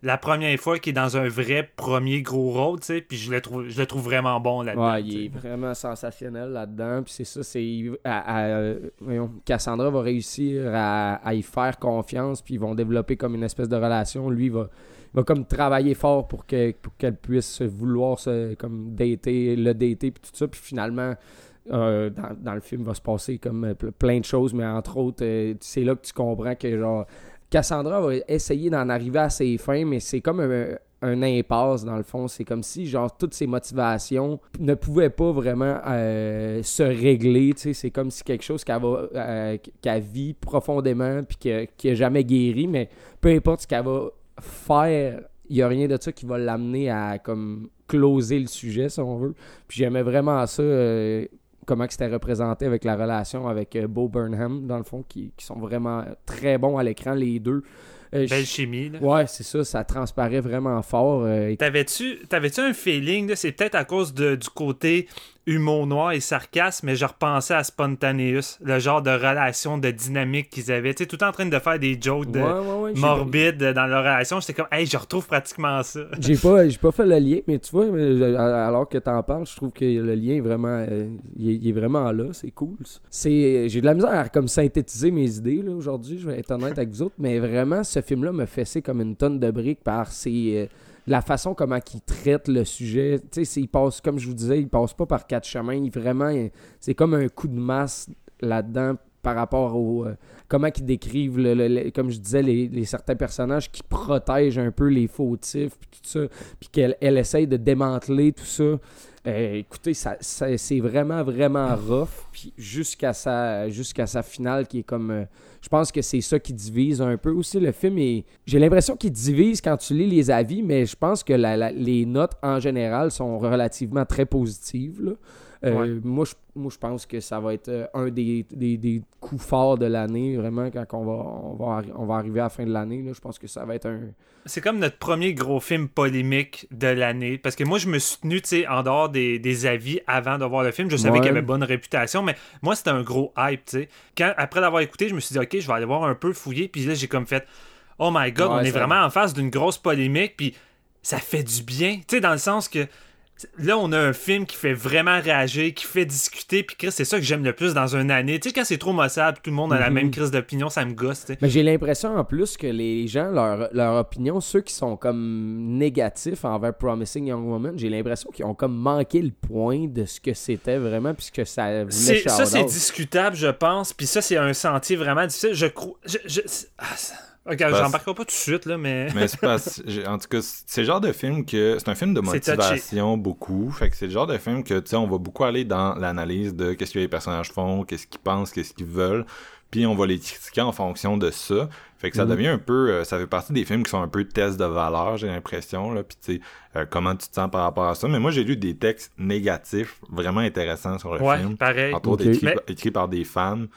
la première fois qu'il est dans un vrai premier gros rôle, tu sais, puis je le trouve, je le trouve vraiment bon là-dedans. Ouais, il est vraiment sensationnel là-dedans. Puis c'est ça, c'est. à- à- euh, voyons, Cassandra va réussir à, à y faire confiance, puis ils vont développer comme une espèce de relation. Lui, il va, il va comme travailler fort pour que- pour qu'elle puisse vouloir se comme dater, le dater, puis tout ça. Puis finalement. euh, dans, dans le film va se passer comme euh, ple- plein de choses, mais entre autres, euh, c'est là que tu comprends que genre Cassandra va essayer d'en arriver à ses fins, mais c'est comme un, impasse dans le fond. C'est comme si genre toutes ses motivations ne pouvaient pas vraiment euh, se régler. C'est comme si quelque chose qu'elle euh, vit profondément puis qui n'a jamais guéri, mais peu importe ce qu'elle va faire, il n'y a rien de ça qui va l'amener à comme closer le sujet, si on veut. Puis j'aimais vraiment ça. euh, comment c'était représenté avec la relation avec euh, Bo Burnham, dans le fond, qui, qui sont vraiment très bons à l'écran, les deux. Euh, Belle chimie. là. Ouais, c'est ça, ça transparaît vraiment fort. euh, T'avais-tu t'avais-tu un feeling, c'est peut-être à cause de- du côté humour noir et sarcasme, mais je repensais à Spontaneous, le genre de relation, de dynamique qu'ils avaient. Tu sais, tout le temps en train de faire des jokes de Ouais, ouais, ouais, j'ai- morbides dans leur relation. J'étais comme, hey, je retrouve pratiquement ça. *laughs* J'ai pas, j'ai pas fait le lien, mais tu vois, euh, alors que t'en parles, je trouve que le lien est vraiment, euh, il, est, il est vraiment là, c'est cool. C'est, j'ai de la misère à comme synthétiser mes idées là aujourd'hui, je vais être honnête avec vous autres, mais vraiment, ce film-là me fessait comme une tonne de briques par ses, euh, la façon comment il traite le sujet. Tu sais, il passe, comme je vous disais, il passe pas par quatre chemins. Il vraiment, c'est comme un coup de masse là-dedans par rapport au euh, comment ils décrivent, le- comme je disais, les, les certains personnages qui protègent un peu les fautifs, puis tout ça, puis qu'elle elle essaye de démanteler tout ça. Euh, écoutez, ça, c'est vraiment, vraiment rough. Puis jusqu'à sa, sa finale, qui est comme. euh, je pense que c'est ça qui divise un peu aussi. Le film. J'ai l'impression qu'il divise quand tu lis les avis, mais je pense que la- la- les notes en général sont relativement très positives. Euh, Ouais. moi, je, moi, je pense que ça va être euh, un des, des- des coups forts de l'année, vraiment, quand on va, on, va, on va arriver à la fin de l'année. Je pense que ça va être un. C'est comme notre premier gros film polémique de l'année. Parce que moi, je me suis tenu, en dehors des, des avis avant de voir le film. Je savais Ouais. qu'il avait bonne réputation, mais moi, c'était un gros hype, tu sais. Quand, après l'avoir écouté, je me suis dit, OK, je vais aller voir un peu fouiller. Puis là, j'ai comme fait, oh my god, Ouais, on est vraiment en face d'une grosse polémique. Puis ça fait du bien, tu sais, dans le sens que. Là, on a un film qui fait vraiment réagir, qui fait discuter, puis Chris, c'est ça que j'aime le plus dans une année. Tu sais, quand c'est trop mossable, tout le monde a la Mhm. même crise d'opinion, ça me gosse. Mais j'ai l'impression en plus que les gens, leur, leur opinion, ceux qui sont comme négatifs envers Promising Young Woman, j'ai l'impression qu'ils ont comme manqué le point de ce que c'était vraiment, puisque ça ça, c'est discutable, je pense. Puis ça, c'est un sentier vraiment difficile. Je crois. Je, je- ah, ça- Ok, Parce- j'embarquerai pas tout de suite, là, mais. Mais c'est parce *laughs* j'ai- en tout cas, c'est le genre de film que c'est un film de motivation beaucoup. Fait que c'est le genre de film que tu sais, on va beaucoup aller dans l'analyse de qu'est-ce que les personnages font, qu'est-ce qu'ils pensent, qu'est-ce qu'ils veulent. Puis on va les critiquer en fonction de ça. Fait que ça Mhm. devient un peu, euh, ça fait partie des films qui sont un peu tests de valeur, j'ai l'impression là. Puis tu sais, euh, comment tu te sens par rapport à ça. Mais moi j'ai lu des textes négatifs vraiment intéressants sur le Ouais, film. pareil. Entre autres Ok. écrits, Mais- écrits par des femmes.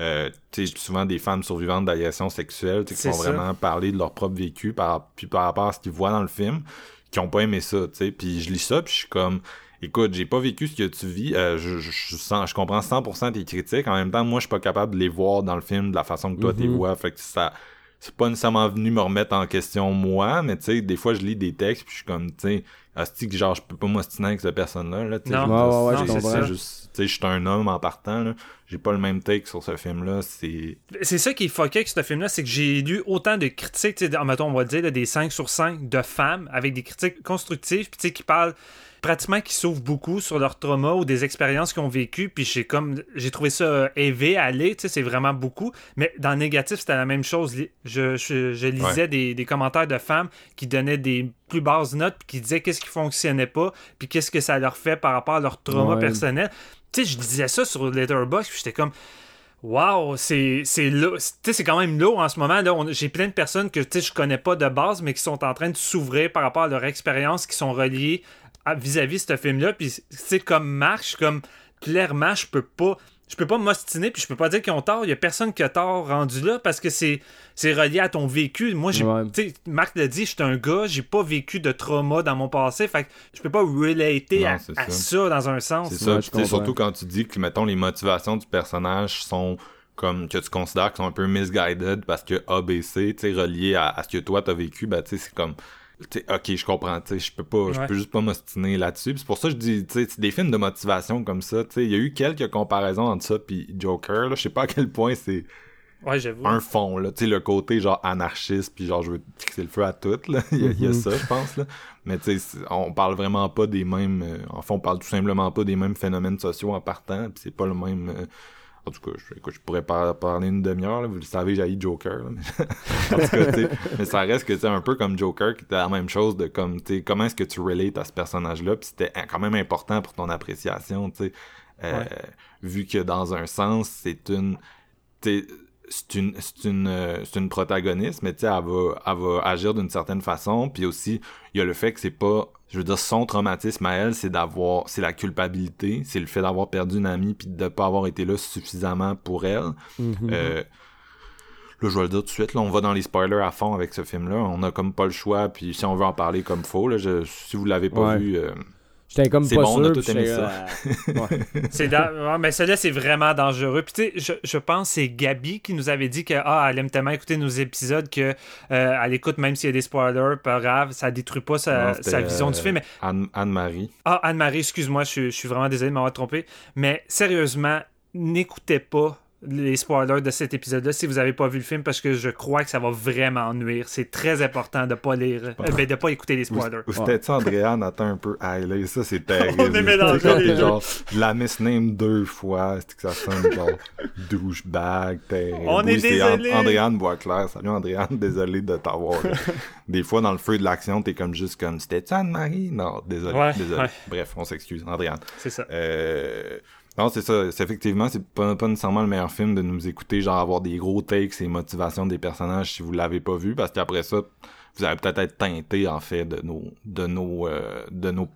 Euh, tu sais, souvent des femmes survivantes d'agressions sexuelles qui vont ça. vraiment parler de leur propre vécu par, puis par rapport à ce qu'ils voient dans le film, qui ont pas aimé ça, tu sais. Puis je lis ça, puis je suis comme, écoute, j'ai pas vécu ce que tu vis, euh, je, je, je sens, je comprends 100% tes critiques, en même temps, moi, je suis pas capable de les voir dans le film de la façon que toi, tu les Mhm. vois, fait que ça... C'est pas nécessairement venu me remettre en question moi, mais tu sais, des fois je lis des textes puis je suis comme, tu sais, asti que genre je peux pas m'ostiner avec cette personne-là, là, tu sais, Ouais, ouais, ouais, je suis un homme en partant, là, j'ai pas le même take sur ce film-là, c'est... C'est ça qui est fucké avec ce film-là, c'est que j'ai lu autant de critiques, dans- mettons, on va dire, là, des 5 sur 5 de femmes avec des critiques constructives, puis qui parlent pratiquement qui s'ouvrent beaucoup sur leur trauma ou des expériences qu'ils ont vécues puis j'ai comme j'ai trouvé ça euh, élevé à aller tu sais c'est vraiment beaucoup. Mais dans le négatif c'était la même chose. Je, je, je lisais des, des commentaires de femmes qui donnaient des plus basses notes puis qui disaient qu'est-ce qui fonctionnait pas puis qu'est-ce que ça leur fait par rapport à leur trauma Ouais. personnel tu sais je disais ça sur Letterboxd puis j'étais comme Wow, c'est c'est quand même lourd en ce moment là. J'ai plein de personnes que je connais pas de base, mais qui sont en train de s'ouvrir par rapport à leur expérience, qui sont reliées vis-à-vis de ce film-là. Puis c'est comme marche, comme clairement, je peux pas, je peux pas m'ostiner, puis je peux pas dire qu'ils ont tort. Il y a personne qui a tort rendu là parce que c'est c'est relié à ton vécu. Moi, j'ai, Ouais. tu sais, Marc l'a dit, je suis un gars, j'ai pas vécu de trauma dans mon passé, fait que je peux pas relater Non, à, ça. ça dans un sens. C'est ça, Ouais, surtout quand tu dis que, mettons, les motivations du personnage sont comme que tu considères qu'ils sont un peu misguided parce que ABC, tu sais, relié à, à ce que toi t'as vécu, ben tu sais, c'est comme ok, je comprends, je peux pas, je peux juste pas m'ostiner là-dessus. C'est pour ça que je dis, tu sais, c'est des films de motivation comme ça, il y a eu quelques comparaisons entre ça puis Joker, là, je sais pas à quel point c'est Ouais, un fond, là, le côté genre anarchiste puis genre je veux fixer le feu à tout, là, *laughs* il y a, il y a Mhm. ça, je pense, là. Mais tu sais, c'est- on parle vraiment pas des mêmes, euh, en fait, on parle tout simplement pas des mêmes phénomènes sociaux en partant, puis c'est pas le même. euh, en tout cas, je, écoute, je pourrais par- parler une demi-heure, vous le savez, j'ai Joker. là, mais... *laughs* en tout cas, tu sais, mais ça reste que c'est un peu comme Joker qui était la même chose de comme, comment est-ce que tu relates à ce personnage-là, puis c'était quand même important pour ton appréciation, tu sais, euh, Ouais. vu que dans un sens, c'est une, c'est une c'est une euh, c'est une protagoniste mais tu sais elle va elle va agir d'une certaine façon puis aussi il y a le fait que c'est pas je veux dire son traumatisme à elle c'est d'avoir c'est la culpabilité c'est le fait d'avoir perdu une amie puis de pas avoir été là suffisamment pour elle Mhm. euh, là, je vais le dire tout de suite, là, on va dans les spoilers à fond avec ce film-là. On a comme pas le choix, puis si on veut en parler comme faut, là, je- si vous l'avez pas Ouais. vu, euh, J'étais comme c'est pas bon, on a sûr. tout puis aimé j'étais, ça. euh, ouais. *laughs* C'est da- ouais, mais celui-là, c'est vraiment dangereux. Puis tu sais, je, je pense que c'est Gabi qui nous avait dit que ah, elle aime tellement écouter nos épisodes que euh, elle écoute même s'il y a des spoilers, pas grave, ça détruit pas sa, non, c'était, sa vision du euh, film. Mais Anne- Anne-Marie. Ah, Anne-Marie, excuse-moi, je, suis- je suis vraiment désolé de m'avoir trompé. Mais sérieusement, n'écoutez pas les spoilers de cet épisode-là si vous n'avez pas vu le film parce que je crois que ça va vraiment nuire. C'est très important de pas lire, euh, ben, de pas écouter les spoilers. Ou c'était ça, Andréane attend un peu. Ah, là, ça, c'est terrible. *laughs* On est les deux. genre, je la misname deux fois, c'est que ça sonne genre *laughs* douchebag, terrible. On est c'est An- désolé. Andréane Boisclair. Salut Andréane, désolé de t'avoir. là. *laughs* Des fois, dans le feu de l'action, t'es comme juste comme, c'était ça Anne-Marie? Non, désolé, Ouais, désolé. ouais. Bref, on s'excuse, Andréane. C'est ça. Euh, non, c'est ça. C'est effectivement, c'est pas, pas nécessairement le meilleur film de nous écouter, genre avoir des gros takes et motivations des personnages si vous l'avez pas vu, parce qu'après ça, vous allez peut-être être teinté en fait de nos de nos euh, de nos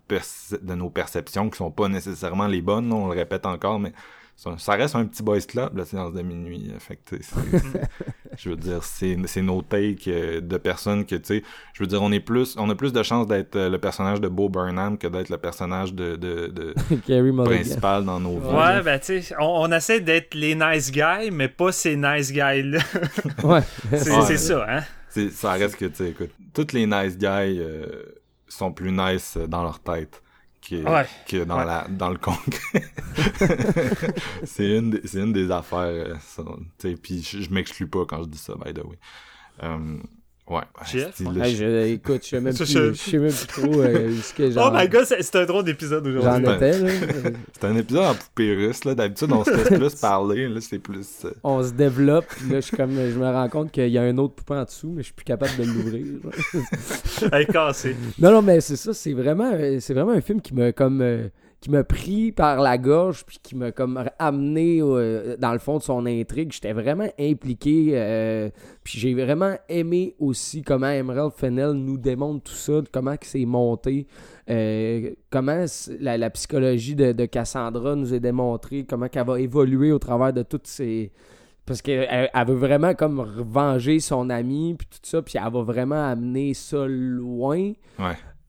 de nos perceptions qui sont pas nécessairement les bonnes. On le répète encore, mais ça, reste un petit boys club la séance de minuit. Fait que, *laughs* je veux dire, c'est nos takes euh, de personnes que tu sais. Je veux dire, on est plus on a plus de chances d'être euh, le personnage de Bo Burnham que d'être le personnage de de, *laughs* principal dans nos vies. Ouais, ben tu sais, on, on essaie d'être les nice guys, mais pas ces nice guys-là. *laughs* Ouais. c'est Ouais. ça, hein? Ça reste que, tu sais, écoute, tous les nice guys euh, sont plus nice dans leur tête Ouais. que dans, Ouais. la, dans le concret. *laughs* c'est une, des- c'est une des affaires, euh, puis je, je m'exclus pas quand je dis ça, by the way. Euh, ouais. Jeff? Là, Hey, je- écoute, je sais même, plus- je- sais même plus trop euh, ce que Oh j'en my god, c'est c'est un drôle d'épisode j'en aujourd'hui. Ben, étais. Là. C'est un épisode en poupée russe, là. D'habitude, on se laisse *laughs* plus parler, là, c'est plus... euh, On se développe, là, je, suis comme, je me rends compte qu'il y a un autre poupée en dessous, mais je suis plus capable de l'ouvrir. *laughs* Elle est cassée. Non, non, mais c'est ça, c'est vraiment, euh, c'est vraiment un film qui m'a comme euh, qui m'a pris par la gorge puis qui m'a comme amené euh, dans le fond de son intrigue. J'étais vraiment impliqué euh, puis j'ai vraiment aimé aussi comment Emerald Fennell nous démontre tout ça, comment c'est monté, euh, comment la, psychologie de, Cassandra nous est démontrée, comment qu'elle va évoluer au travers de toutes ces parce qu'elle elle- elle veut vraiment comme venger son ami puis tout ça puis elle va vraiment amener ça loin.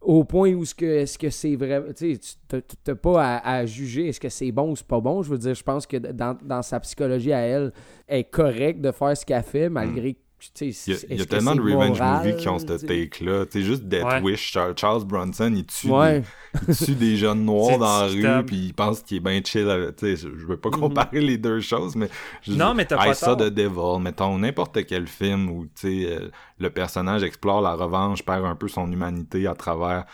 Au point où est-ce que est-ce que c'est vrai tu t'as pas à, juger est-ce que c'est bon ou c'est pas bon? Je veux dire je pense que dans, dans sa psychologie à elle elle est correcte de faire ce qu'elle fait malgré Il y a, y tellement c'est de revenge moral, movies qui ont ce tu sais? take-là. Tu sais, juste Death Ouais. Wish, Charles, Charles Bronson, il tue, Ouais. des, il tue des *laughs* jeunes noirs C'est dans la rue, puis il pense qu'il est bien chill. avec- je, veux pas comparer les deux choses, mais... je- Non, mais t'as I pas saw tort. the Devil, mettons, n'importe quel film où, euh, le personnage explore la revanche, perd un peu son humanité à travers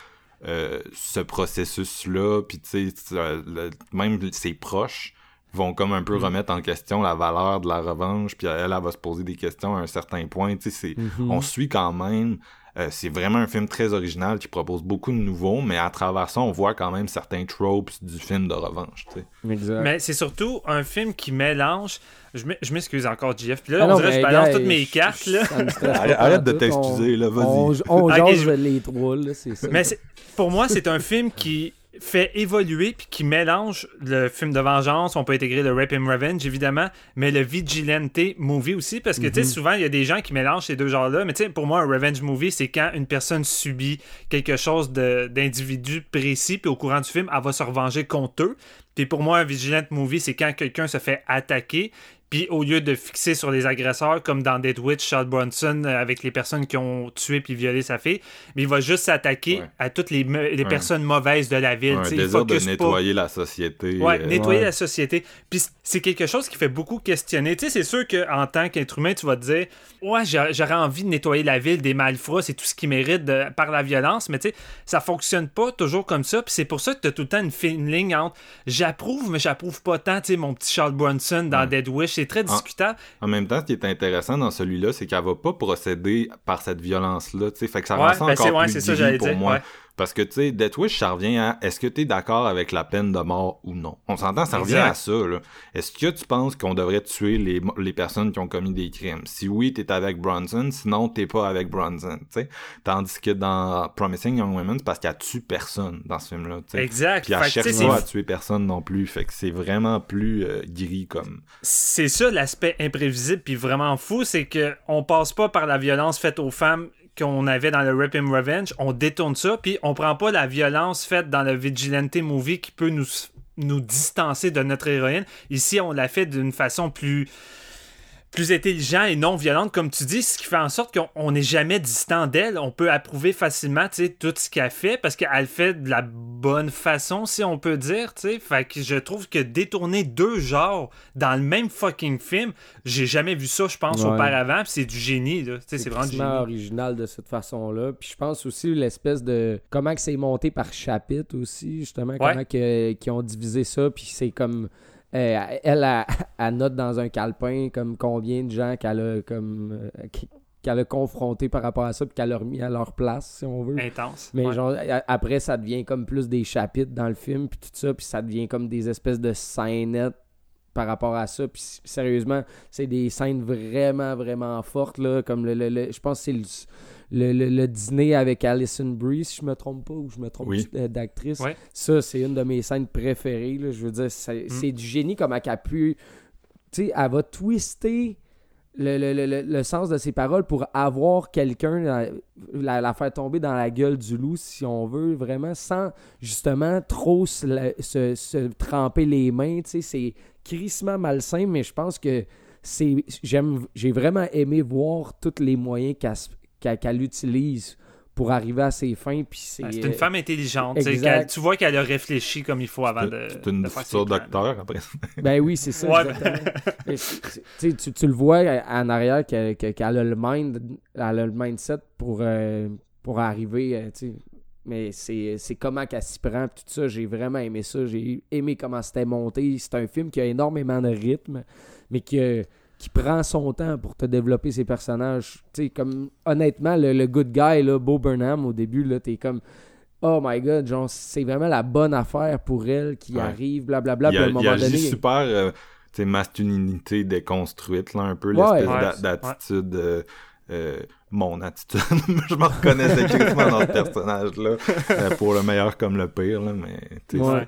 euh, ce processus-là, puis tu sais, euh, le- même ses proches vont comme un peu Mm. remettre en question la valeur de la revanche, puis elle, elle va se poser des questions à un certain point, tu sais, c'est Mhm. on suit quand même euh, c'est vraiment un film très original qui propose beaucoup de nouveaux, mais à travers ça, on voit quand même certains tropes du film de revanche. tu sais. Exact. Mais c'est surtout un film qui mélange. Je m'e- je m'excuse encore, JF. Puis là, Ah on dirait que je balance gars, toutes mes je- cartes. Là. Arrête- de t'excuser, là, vas-y. On, on *laughs* je- les trois, là, c'est ça. Mais pour moi, c'est un film qui fait évoluer puis qui mélange le film de vengeance. On peut intégrer le Rape and Revenge, évidemment, mais le Vigilante movie aussi, parce que, tu sais, souvent, il y a des gens qui mélangent ces deux genres-là. Mais, tu sais, pour moi, un Revenge movie, c'est quand une personne subit quelque chose d'individu précis, puis au courant du film, elle va se revenger contre eux. Puis pour moi, un Vigilant movie, c'est quand quelqu'un se fait attaquer, puis au lieu de fixer sur les agresseurs, comme dans Dead Witch, Charles Bronson, euh, avec les personnes qui ont tué puis violé sa fille, mais il va juste s'attaquer Ouais. à toutes les, Ouais. personnes mauvaises de la ville. un tu sais, il désir de focus pas- nettoyer la société. Ouais, euh, nettoyer Ouais. la société. Puis c'est quelque chose qui fait beaucoup questionner. Tu sais, c'est sûr qu'en tant qu'être humain, tu vas te dire Ouais, j'a- j'aurais envie de nettoyer la ville des malfrats, c'est tout ce qui mérite de- par la violence, mais tu sais, ça fonctionne pas toujours comme ça. Puis c'est pour ça que tu as tout le temps une fine ligne entre j'approuve, mais j'approuve pas tant. Tu sais, mon petit Charles Bronson dans Ouais. Dead Wish, c'est très discutable. En même temps, ce qui est intéressant dans celui-là, c'est qu'elle va pas procéder par cette violence-là. tu sais. Fait que ça Ouais, rend ça ben encore ouais, plus c'est ça, pour dire, moi. Parce que, tu sais, Death Wish, ça revient à est-ce que tu es d'accord avec la peine de mort ou non? On s'entend, ça revient Exact. à ça, là. Est-ce que tu penses qu'on devrait tuer les, les personnes qui ont commis des crimes? Si oui, t'es avec Bronson, sinon t'es pas avec Bronson, tu sais. Tandis que dans Promising Young Women, c'est parce qu'elle tue personne dans ce film-là, tu sais. Exact. Puis elle cherche tu pas à tuer personne non plus. Fait que c'est vraiment plus euh, gris comme. c'est ça l'aspect imprévisible puis vraiment fou, c'est que on passe pas par la violence faite aux femmes qu'on avait dans le Rip and Revenge, on détourne ça puis on prend pas la violence faite dans le Vigilante movie qui peut nous nous distancer de notre héroïne. Ici, on l'a fait d'une façon plus plus intelligente et non violente, comme tu dis, ce qui fait en sorte qu'on on n'est jamais distant d'elle. On peut approuver facilement tout ce qu'elle fait parce qu'elle le fait de la bonne façon, si on peut dire. Fait que je trouve que détourner deux genres dans le même fucking film, j'ai jamais vu ça, je pense, Ouais. auparavant. C'est du génie. C'est vraiment du génie. original de cette façon-là. Puis je pense aussi l'espèce de comment que c'est monté par chapitre aussi, justement, comment que, qu'ils ont divisé ça. Puis c'est comme euh, elle, elle, elle note dans un calepin comme combien de gens qu'elle a comme euh, qu'elle a confronté par rapport à ça puis qu'elle a remis à leur place si on veut. Intense. Mais Ouais. genre après ça devient comme plus des chapitres dans le film puis tout ça puis ça devient comme des espèces de scénettes par rapport à ça puis sérieusement c'est des scènes vraiment vraiment fortes là comme le, le- le- je pense que c'est le, le, le- le dîner avec Alison Brie si je me trompe pas ou je me trompe Oui. euh, d'actrice Ouais. ça c'est une de mes scènes préférées là. je veux dire c'est c'est du génie comme elle a pu tu sais elle va twister le, le- le- le- le sens de ses paroles pour avoir quelqu'un, la, la- la faire tomber dans la gueule du loup, si on veut, vraiment, sans justement trop se, la- se- se tremper les mains. tu sais, C'est crissement malsain, mais je pense que c'est j'aime j'ai vraiment aimé voir tous les moyens qu'elle qu'elle utilise pour arriver à ses fins. Puis c'est une femme intelligente. tu vois qu'elle a réfléchi comme il faut avant de. C'est une de faire ses future docteur après. *laughs* Ben oui, c'est ça. Ouais, *laughs* c'est- tu tu, le vois en arrière qu'elle que- qu'elle a le mind, elle a le mindset pour, euh, pour arriver, euh. Mais c'est c'est comment qu'elle s'y prend, tout ça. J'ai vraiment aimé ça. J'ai aimé comment c'était monté. C'est un film qui a énormément de rythme, mais qui, a- qui prend son temps pour te développer ses personnages. Tu sais, comme, honnêtement, le, le good guy, là, Bo Burnham, au début, là, t'es comme... Oh my god, genre, c'est vraiment la bonne affaire pour elle qui Ouais. arrive, blablabla. il, puis à a, un moment donné. super euh, tu sais, masculinité déconstruite là un peu Ouais. l'espèce Ouais. d'attitude euh, euh, mon attitude *laughs* je me reconnaissais quasiment dans ce personnage là pour le meilleur comme le pire là mais tu sais, Ouais.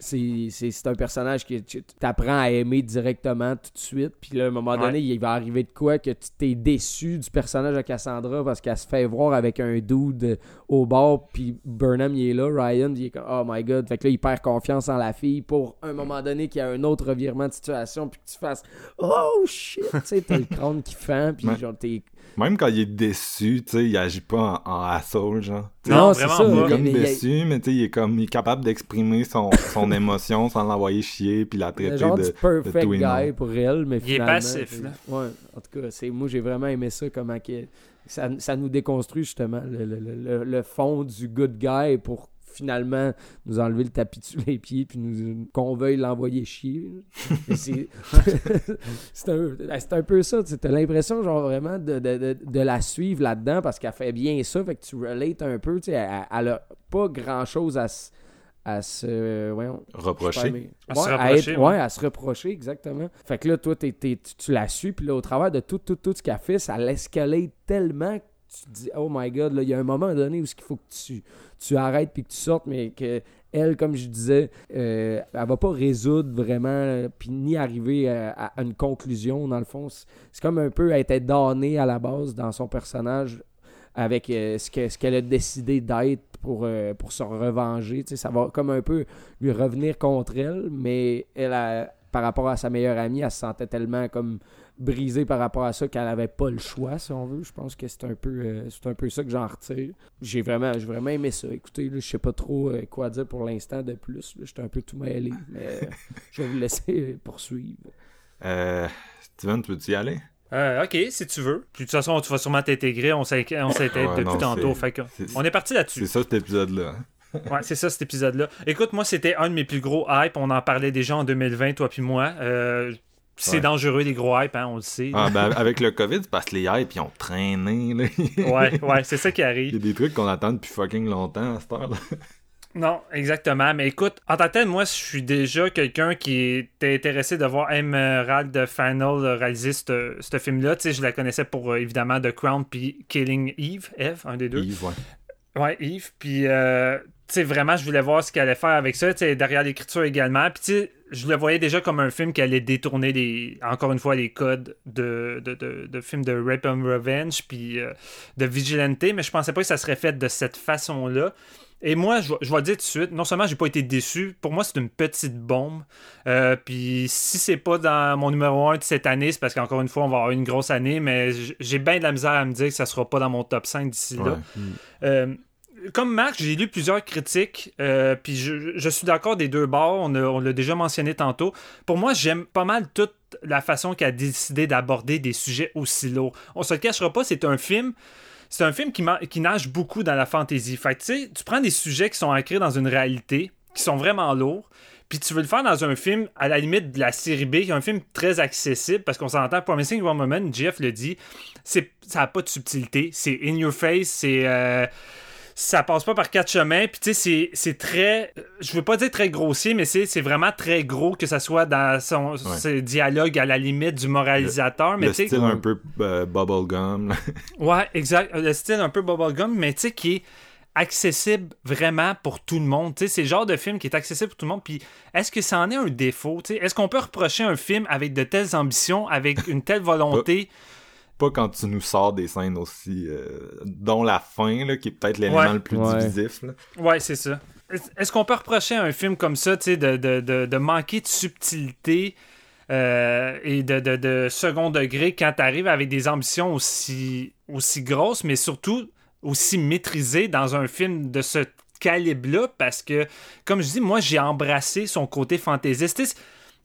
C'est, un personnage que tu apprends à aimer directement tout de suite. Puis là, à un moment Ouais. donné, il va arriver de quoi que tu t'es déçu du personnage de Cassandra parce qu'elle se fait voir avec un dude au bord. Puis Burnham, il est là. Ryan, il est comme Oh my god. Fait que là, il perd confiance en la fille pour un moment donné qu'il y a un autre revirement de situation. Puis que tu fasses Oh shit. tu sais, t'as le crâne qui fend. Puis Ouais. genre, t'es. Même quand il est déçu tu sais il agit pas en, en asshole genre Non, c'est vraiment ça. pas. il est mais- comme mais il y a- déçu mais tu sais il est comme il est capable d'exprimer son, *laughs* son émotion sans l'envoyer chier puis la traiter genre de, du de perfect tout et guy non. pour elle, mais Il est passif, là. Ouais, en tout cas, c'est, moi j'ai vraiment aimé ça, comment ça, ça nous déconstruit justement le, le- le- le- le fond du good guy pour finalement nous enlever le tapis sous les pieds puis nous qu'on veuille l'envoyer chier. C'est, *laughs* c'est, un, c'est un peu ça, t'as l'impression genre vraiment de, de, de, de la suivre là-dedans parce qu'elle fait bien ça, fait que tu relates un peu, tu sais, elle, elle a pas grand-chose à se à se voyons, reprocher mais- À se reprocher, être- ouais. ouais, à se reprocher, exactement. Fait que là, toi, t'es- t'es- tu, tu la suis, puis là, au travers de tout, tout, tout ce qu'elle fait, ça l'escalade tellement que tu te dis, oh my god, là, il y a un moment donné où il faut que tu, tu arrêtes puis que tu sortes, mais que elle, comme je disais, euh, elle va pas résoudre vraiment, euh, puis ni arriver à, à une conclusion, dans le fond. C'est comme un peu être damnée à la base dans son personnage avec euh, ce que- ce qu'elle a décidé d'être pour, euh, pour se revenger. Ça va comme un peu lui revenir contre elle, mais elle, a- par rapport à sa meilleure amie, elle se sentait tellement comme brisée par rapport à ça qu'elle n'avait pas le choix, si on veut. Je pense que c'est un peu euh, c'est un peu ça que j'en retire. J'ai vraiment, j'ai vraiment aimé ça. Écoutez, là, je sais pas trop euh, quoi dire pour l'instant de plus. J'étais un peu tout mêlé, mais euh, *laughs* je vais vous laisser poursuivre. euh, Steven tu veux-tu y aller? Euh, ok, si tu veux. Puis de toute façon, tu vas sûrement t'intégrer. On s'in- on s'intègre Ouais, depuis non, tantôt. Fait que on est parti là-dessus. c'est ça cet épisode là *laughs* Ouais, c'est ça cet épisode-là. Écoute, moi, c'était un de mes plus gros hype. On en parlait déjà en 2020, toi puis moi. Euh, c'est Ouais. dangereux, les gros hype, hein, on le sait. Ah, ben, *laughs* avec le COVID, parce que les hypes, ils ont traîné. Là. ouais, ouais, c'est ça qui Il y a arrive. des trucs qu'on attend depuis fucking longtemps à cette heure-là. Non, exactement. Mais écoute, en tant que tel, moi, je suis déjà quelqu'un qui était intéressé de voir Emerald Final réaliser ce film-là. Tu sais, je la connaissais pour, euh, évidemment, The Crown puis Killing Eve, Eve, un des deux. Yves, ouais. Ouais, Yves. Puis, euh, sais, vraiment, je voulais voir ce qu'elle allait faire avec ça. Tu sais, derrière l'écriture également. Puis, tu sais, je le voyais déjà comme un film qui allait détourner, les, encore une fois, les codes de, de, de, de films de Rape and Revenge, puis euh, de Vigilante. Mais je pensais pas que ça serait fait de cette façon-là. Et moi, je, vais- je vais le dire tout de suite, non seulement j'ai pas été déçu, pour moi c'est une petite bombe. Euh, puis si c'est pas dans mon numéro 1 de cette année, c'est parce qu'encore une fois, on va avoir une grosse année, mais j'ai bien de la misère à me dire que ça sera pas dans mon top 5 d'ici là. Ouais. Euh, comme Marc, j'ai lu plusieurs critiques, euh, puis je, suis d'accord des deux bords, on, l'a déjà mentionné tantôt. Pour moi, j'aime pas mal toute la façon qu'elle a décidé d'aborder des sujets aussi lourds. On se le cachera pas, c'est un film. C'est un film qui, qui nage beaucoup dans la fantaisie. Fait tu tu prends des sujets qui sont ancrés dans une réalité, qui sont vraiment lourds, puis tu veux le faire dans un film à la limite de la série B, qui est un film très accessible, parce qu'on s'entend, Promising Woman, Jeff le dit, c'est, ça n'a pas de subtilité, c'est in your face, c'est... euh, ça passe pas par quatre chemins. Puis tu sais, c'est- très. Je veux pas dire très grossier, mais c'est vraiment très gros que ça soit dans son ses dialogues à la limite du moralisateur. mais le tu sais- style un peu euh, bubblegum. *laughs* Ouais, exact. Le style un peu bubblegum, mais tu sais, qui est accessible vraiment pour tout le monde. Tu sais, c'est le genre de film qui est accessible pour tout le monde. Puis est-ce que ça en est un défaut? Tu sais, Est-ce qu'on peut reprocher un film avec de telles ambitions, avec une telle volonté? Pas quand tu nous sors des scènes aussi. euh, dont la fin, là, qui est peut-être l'élément Ouais. le plus Ouais. divisif. là. Ouais, c'est ça. Est- Est-ce qu'on peut reprocher à un film comme ça, tu sais, de, de, de, de manquer de subtilité euh, et de, de, de second degré quand tu arrives avec des ambitions aussi, aussi grosses, mais surtout aussi maîtrisées dans un film de ce calibre-là? Parce que, comme je dis, moi, j'ai embrassé son côté fantaisiste.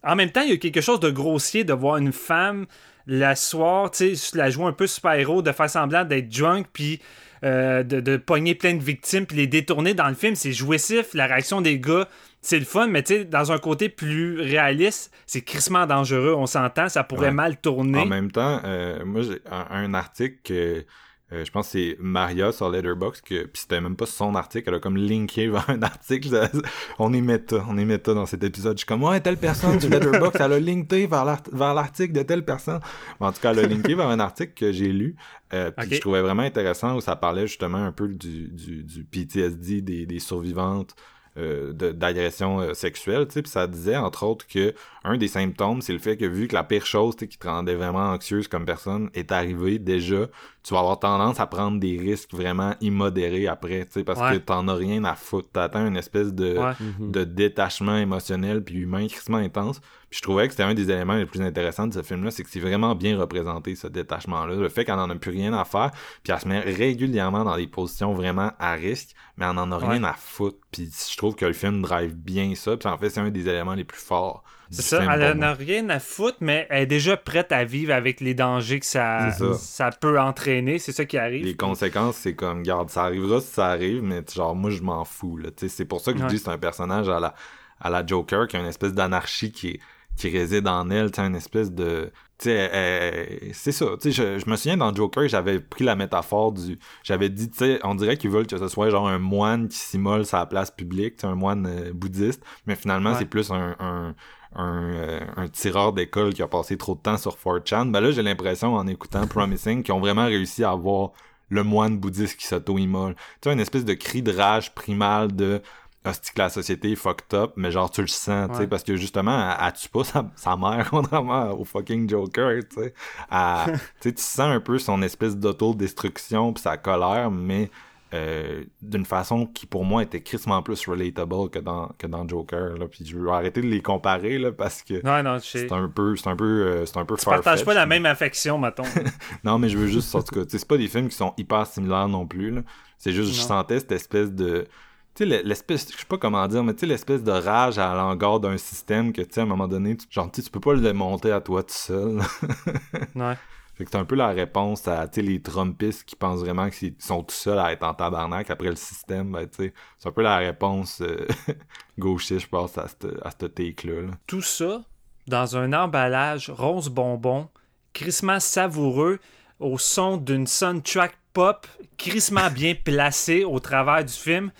En même temps, il y a quelque chose de grossier de voir une femme la soir, tu sais, la jouer un peu super-héros, de faire semblant d'être drunk, puis euh, de, de pogner plein de victimes, puis les détourner dans le film. C'est jouissif, la réaction des gars, c'est le fun, mais tu sais, dans un côté plus réaliste, c'est crissement dangereux, on s'entend, ça pourrait Ouais. mal tourner. En même temps, euh, moi, j'ai un, un article que euh, je pense que c'est Maria sur Letterboxd, que, puis c'était même pas son article, elle a comme linké vers un article. *laughs* on est méta, on est méta dans cet épisode. Je suis comme, ouais, telle personne sur Letterboxd, elle a linké vers l'art- vers l'article de telle personne. En tout cas, elle a linké vers un article que j'ai lu, euh, puis que je trouvais vraiment intéressant, où ça parlait justement un peu du, du, du PTSD des, des survivantes euh, d'agression euh, sexuelle, tu sais, puis ça disait entre autres que un des symptômes, c'est le fait que vu que la pire chose tu sais, qui te rendait vraiment anxieuse comme personne est arrivée, déjà, tu vas avoir tendance à prendre des risques vraiment immodérés après, tu sais, parce Ouais. que t'en as rien à foutre. T'attends une espèce de, Ouais. de détachement émotionnel puis humain crissement intense. Puis je trouvais que c'était un des éléments les plus intéressants de ce film-là, c'est que c'est vraiment bien représenté, ce détachement-là. Le fait qu'elle en a plus rien à faire, puis elle se met régulièrement dans des positions vraiment à risque, mais elle en a rien Ouais. à foutre. Puis je trouve que le film drive bien ça, puis en fait, c'est un des éléments les plus forts C'est ça, elle pour en moi. a rien à foutre, mais elle est déjà prête à vivre avec les dangers que ça, ça. ça peut entraîner, c'est ça qui arrive. Les conséquences, c'est comme, garde, ça arrivera si ça arrive, mais genre, moi, je m'en fous, c'est pour ça que je Ouais. dis que c'est un personnage à la, à la Joker, qui a une espèce d'anarchie qui, est- qui réside en elle, tu une espèce de... Tu sais, c'est ça, tu sais, je, je me souviens dans Joker, j'avais pris la métaphore du... J'avais dit, tu sais, on dirait qu'ils veulent que ce soit genre un moine qui s'immole la place publique, tu un moine euh, bouddhiste, mais finalement, Ouais. c'est plus un... un un, euh, un tireur d'école qui a passé trop de temps sur 4chan. Ben là, j'ai l'impression, en écoutant Promising, qu'ils ont vraiment réussi à avoir le moine bouddhiste qui s'auto-immole. Tu vois, une espèce de cri de rage primal de hostie que la société est fucked up, mais genre tu le sens, tu sais, parce que justement, elle, tue pas sa, sa mère, *laughs* contrairement au fucking Joker, tu sais. *laughs* Tu sais, tu sens un peu son espèce d'autodestruction puis sa colère, mais euh, d'une façon qui pour moi était crissement plus relatable que dans que dans Joker là puis je veux arrêter de les comparer là parce que Non, non, je sais. c'est un peu c'est un peu euh, c'est un peu Tu partages pas la mais- même affection, mettons. *laughs* non, mais je veux juste, en tout cas, c'est pas des films qui sont hyper similaires non plus, là. C'est juste, je Non. sentais cette espèce de. Tu sais, le- l'espèce, je sais pas comment dire, mais tu sais, l'espèce de rage à l'engard d'un système que, tu sais, à un moment donné, tu, genre, tu peux pas le démonter à toi tout seul. *laughs* ouais. Fait que c'est un peu la réponse à, les Trumpistes qui pensent vraiment qu'ils sont tout seuls à être en tabarnak après le système, ben, c'est un peu la réponse euh, *laughs* gauchiste, je pense, à cette, à cette take-là, là. Tout ça, dans un emballage rose bonbon, crissement savoureux, au son d'une soundtrack pop, crissement bien placée au travers du film.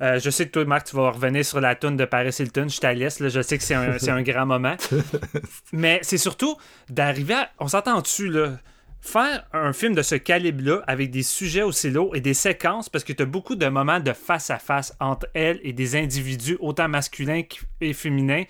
Euh, je sais que toi, Marc, tu vas revenir sur la tune de Paris Hilton. Je. Là. Je sais que c'est un, grand moment. *laughs* Mais c'est surtout d'arriver à. On s'entend dessus, là. Faire un film de ce calibre-là avec des sujets aussi lourds et des séquences, parce que tu as beaucoup de moments de face-à-face entre elle et des individus, autant masculins et féminins,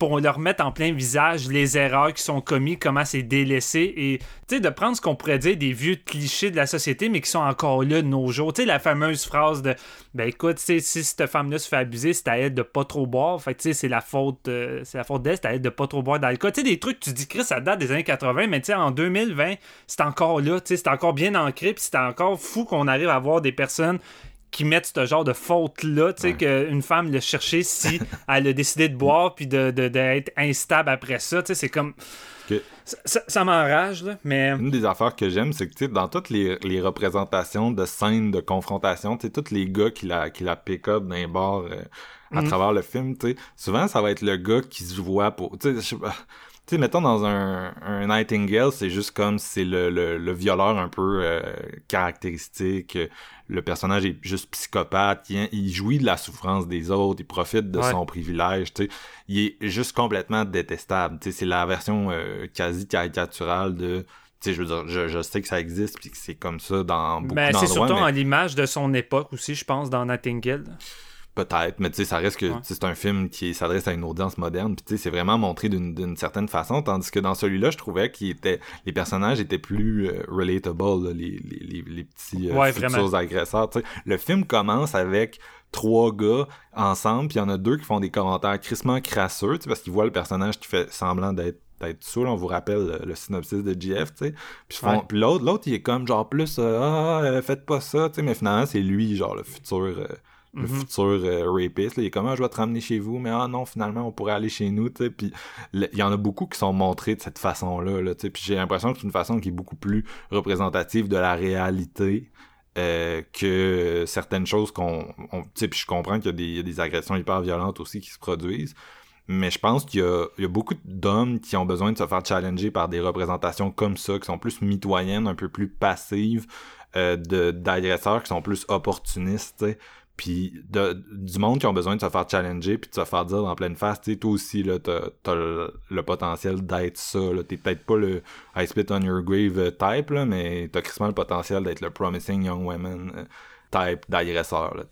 pour leur mettre en plein visage les erreurs qui sont commises, comment c'est délaissé et tu sais de prendre ce qu'on pourrait dire des vieux clichés de la société mais qui sont encore là de nos jours. Tu sais la fameuse phrase de ben écoute, si cette femme-là se fait abuser, c'est à elle de pas trop boire. Fait tu sais c'est la faute euh, c'est la faute d'elle, c'est à elle de pas trop boire d'alcool. Tu sais des trucs tu dis Chris ça date des années 80 mais tu sais en 2020, c'est encore là, tu sais c'est encore bien ancré puis c'est encore fou qu'on arrive à voir des personnes qui mettent ce genre de faute-là, tu sais, qu'une femme le chercher si *laughs* elle a décidé de boire puis d'être de, de, instable après ça, tu sais, c'est comme... Ça, ça, m'enrage, là, mais... Une des affaires que j'aime, c'est que, tu sais, dans toutes les, les, représentations de scènes de confrontation, tu sais, tous les gars qui la, qui la pick-up dans les bars euh, à mhm. travers le film, tu sais, souvent, ça va être le gars qui se voit pour... Tu sais, tu sais, mettons dans un, un Nightingale, c'est juste comme c'est le, le, le, violeur un peu euh, caractéristique, le personnage est juste psychopathe, il, il, jouit de la souffrance des autres, il profite de son privilège, tu sais. Il est juste complètement détestable, tu sais, c'est la version euh, quasi caricaturale de je veux dire, je, je, sais que ça existe puis que c'est comme ça dans beaucoup ben, d'endroits. C'est surtout à l'image de son époque aussi, je pense, dans Nightingale. Peut-être, mais tu sais, ça reste que c'est un film qui s'adresse à une audience moderne, puis tu sais, c'est vraiment montré d'une certaine façon, tandis que dans celui-là, je trouvais était les personnages étaient plus euh, relatable, les, les, les, petits euh, futurs agresseurs. sais Le film commence avec trois gars ensemble, puis il y en a deux qui font des commentaires crissement crasseux, parce qu'ils voient le personnage qui fait semblant d'être saoul, on vous rappelle le, synopsis de GF, tu sais. Puis, puis l'autre, l'autre, il est comme genre plus euh, ah, faites pas ça, tu sais, mais finalement c'est lui genre le futur le mhm. futur euh, rapiste. Il est comment ah, je vais te ramener chez vous, mais ah non, finalement, on pourrait aller chez nous. Puis il y en a beaucoup qui sont montrés de cette façon-là. Là, puis j'ai l'impression que c'est une façon qui est beaucoup plus représentative de la réalité. Euh, que certaines choses qu'on tu sais puis je comprends qu'il y, a des agressions hyper violentes aussi qui se produisent mais je pense qu'il y, y a, beaucoup d'hommes qui ont besoin de se faire challenger par des représentations comme ça qui sont plus mitoyennes un peu plus passives euh, d'agresseurs qui sont plus opportunistes puis du monde qui ont besoin de se faire challenger puis de se faire dire en pleine face, tu sais, toi aussi, là, t'as, as le, potentiel d'être ça, là. T'es peut-être pas le I spit on your grave euh, type, là, mais t'as crissement le potentiel d'être le promising young woman euh, type d'agresseur, là.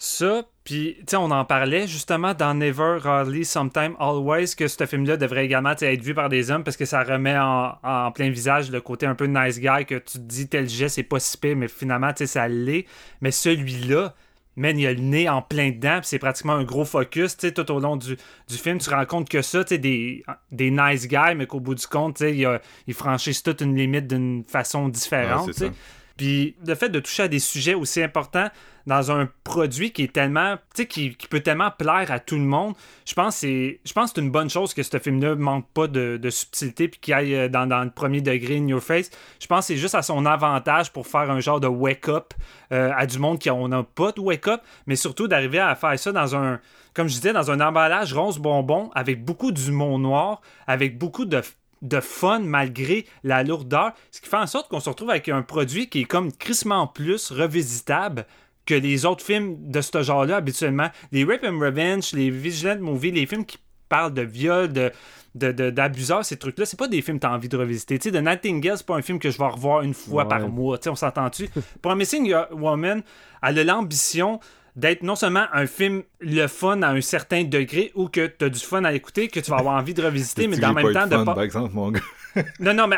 Ça, puis, tu sais, on en parlait justement dans Never, Hardly, Sometime, Always, que ce film-là devrait également être vu par des hommes parce que ça remet en, plein visage le côté un peu nice guy que tu te dis tel geste, c'est pas si pire, mais finalement, tu sais, ça l'est. Mais celui-là, man, il a le nez en plein dedans, c'est pratiquement un gros focus, tu sais, tout au long du, film, tu te rends compte que ça, tu sais, des, des nice guys, mais qu'au bout du compte, tu sais, ils, franchissent toute une limite d'une façon différente, Puis le fait de toucher à des sujets aussi importants, dans un produit qui est tellement, tu sais, qui, peut tellement plaire à tout le monde, je pense que c'est une bonne chose que ce film-là manque pas de, subtilité puis qu'il aille euh, dans, dans, le premier degré in your face. Je pense que c'est juste à son avantage pour faire un genre de wake-up euh, à du monde qui n'a pas de wake-up, mais surtout d'arriver à faire ça dans un, comme je disais, dans un emballage rose bonbon avec beaucoup d'humour noir, avec beaucoup de de fun malgré la lourdeur, ce qui fait en sorte qu'on se retrouve avec un produit qui est comme crissement plus revisitable que les autres films de ce genre-là habituellement. Les Rape and Revenge, les Vigilant Movies, les films qui parlent de viol, de d'abuseurs, ces trucs-là, c'est pas des films que t'as envie de revisiter. Tu sais, The Nightingale, c'est pas un film que je vais revoir une fois par mois. Tu sais, on s'entend-tu? *laughs* Promising Woman, elle a l'ambition d'être non seulement un film le fun à un certain degré ou que tu as du fun à écouter, que tu vas avoir envie de revisiter, *laughs* mais dans le même temps de pas. Par exemple, mon gars. non, non, mais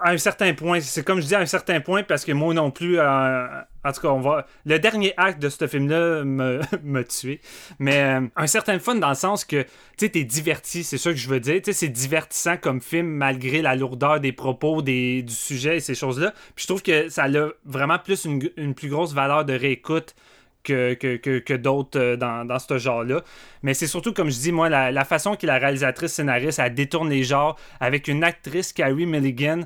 à, un certain point, c'est comme je dis à un certain point, parce que moi non plus, euh, en tout cas, on va. Le dernier acte de ce film-là me, *laughs* tué. Mais euh, un certain fun dans le sens que, tu sais, t'es diverti, c'est ça que je veux dire. Tu c'est divertissant comme film malgré la lourdeur des propos, du sujet et ces choses-là. Puis je trouve que ça a vraiment plus une, une plus grosse valeur de réécoute que, d'autres euh, dans, ce genre-là. Mais c'est surtout, comme je dis, moi, la, la façon que la réalisatrice scénariste, elle détourne les genres avec une actrice, Carrie Milligan,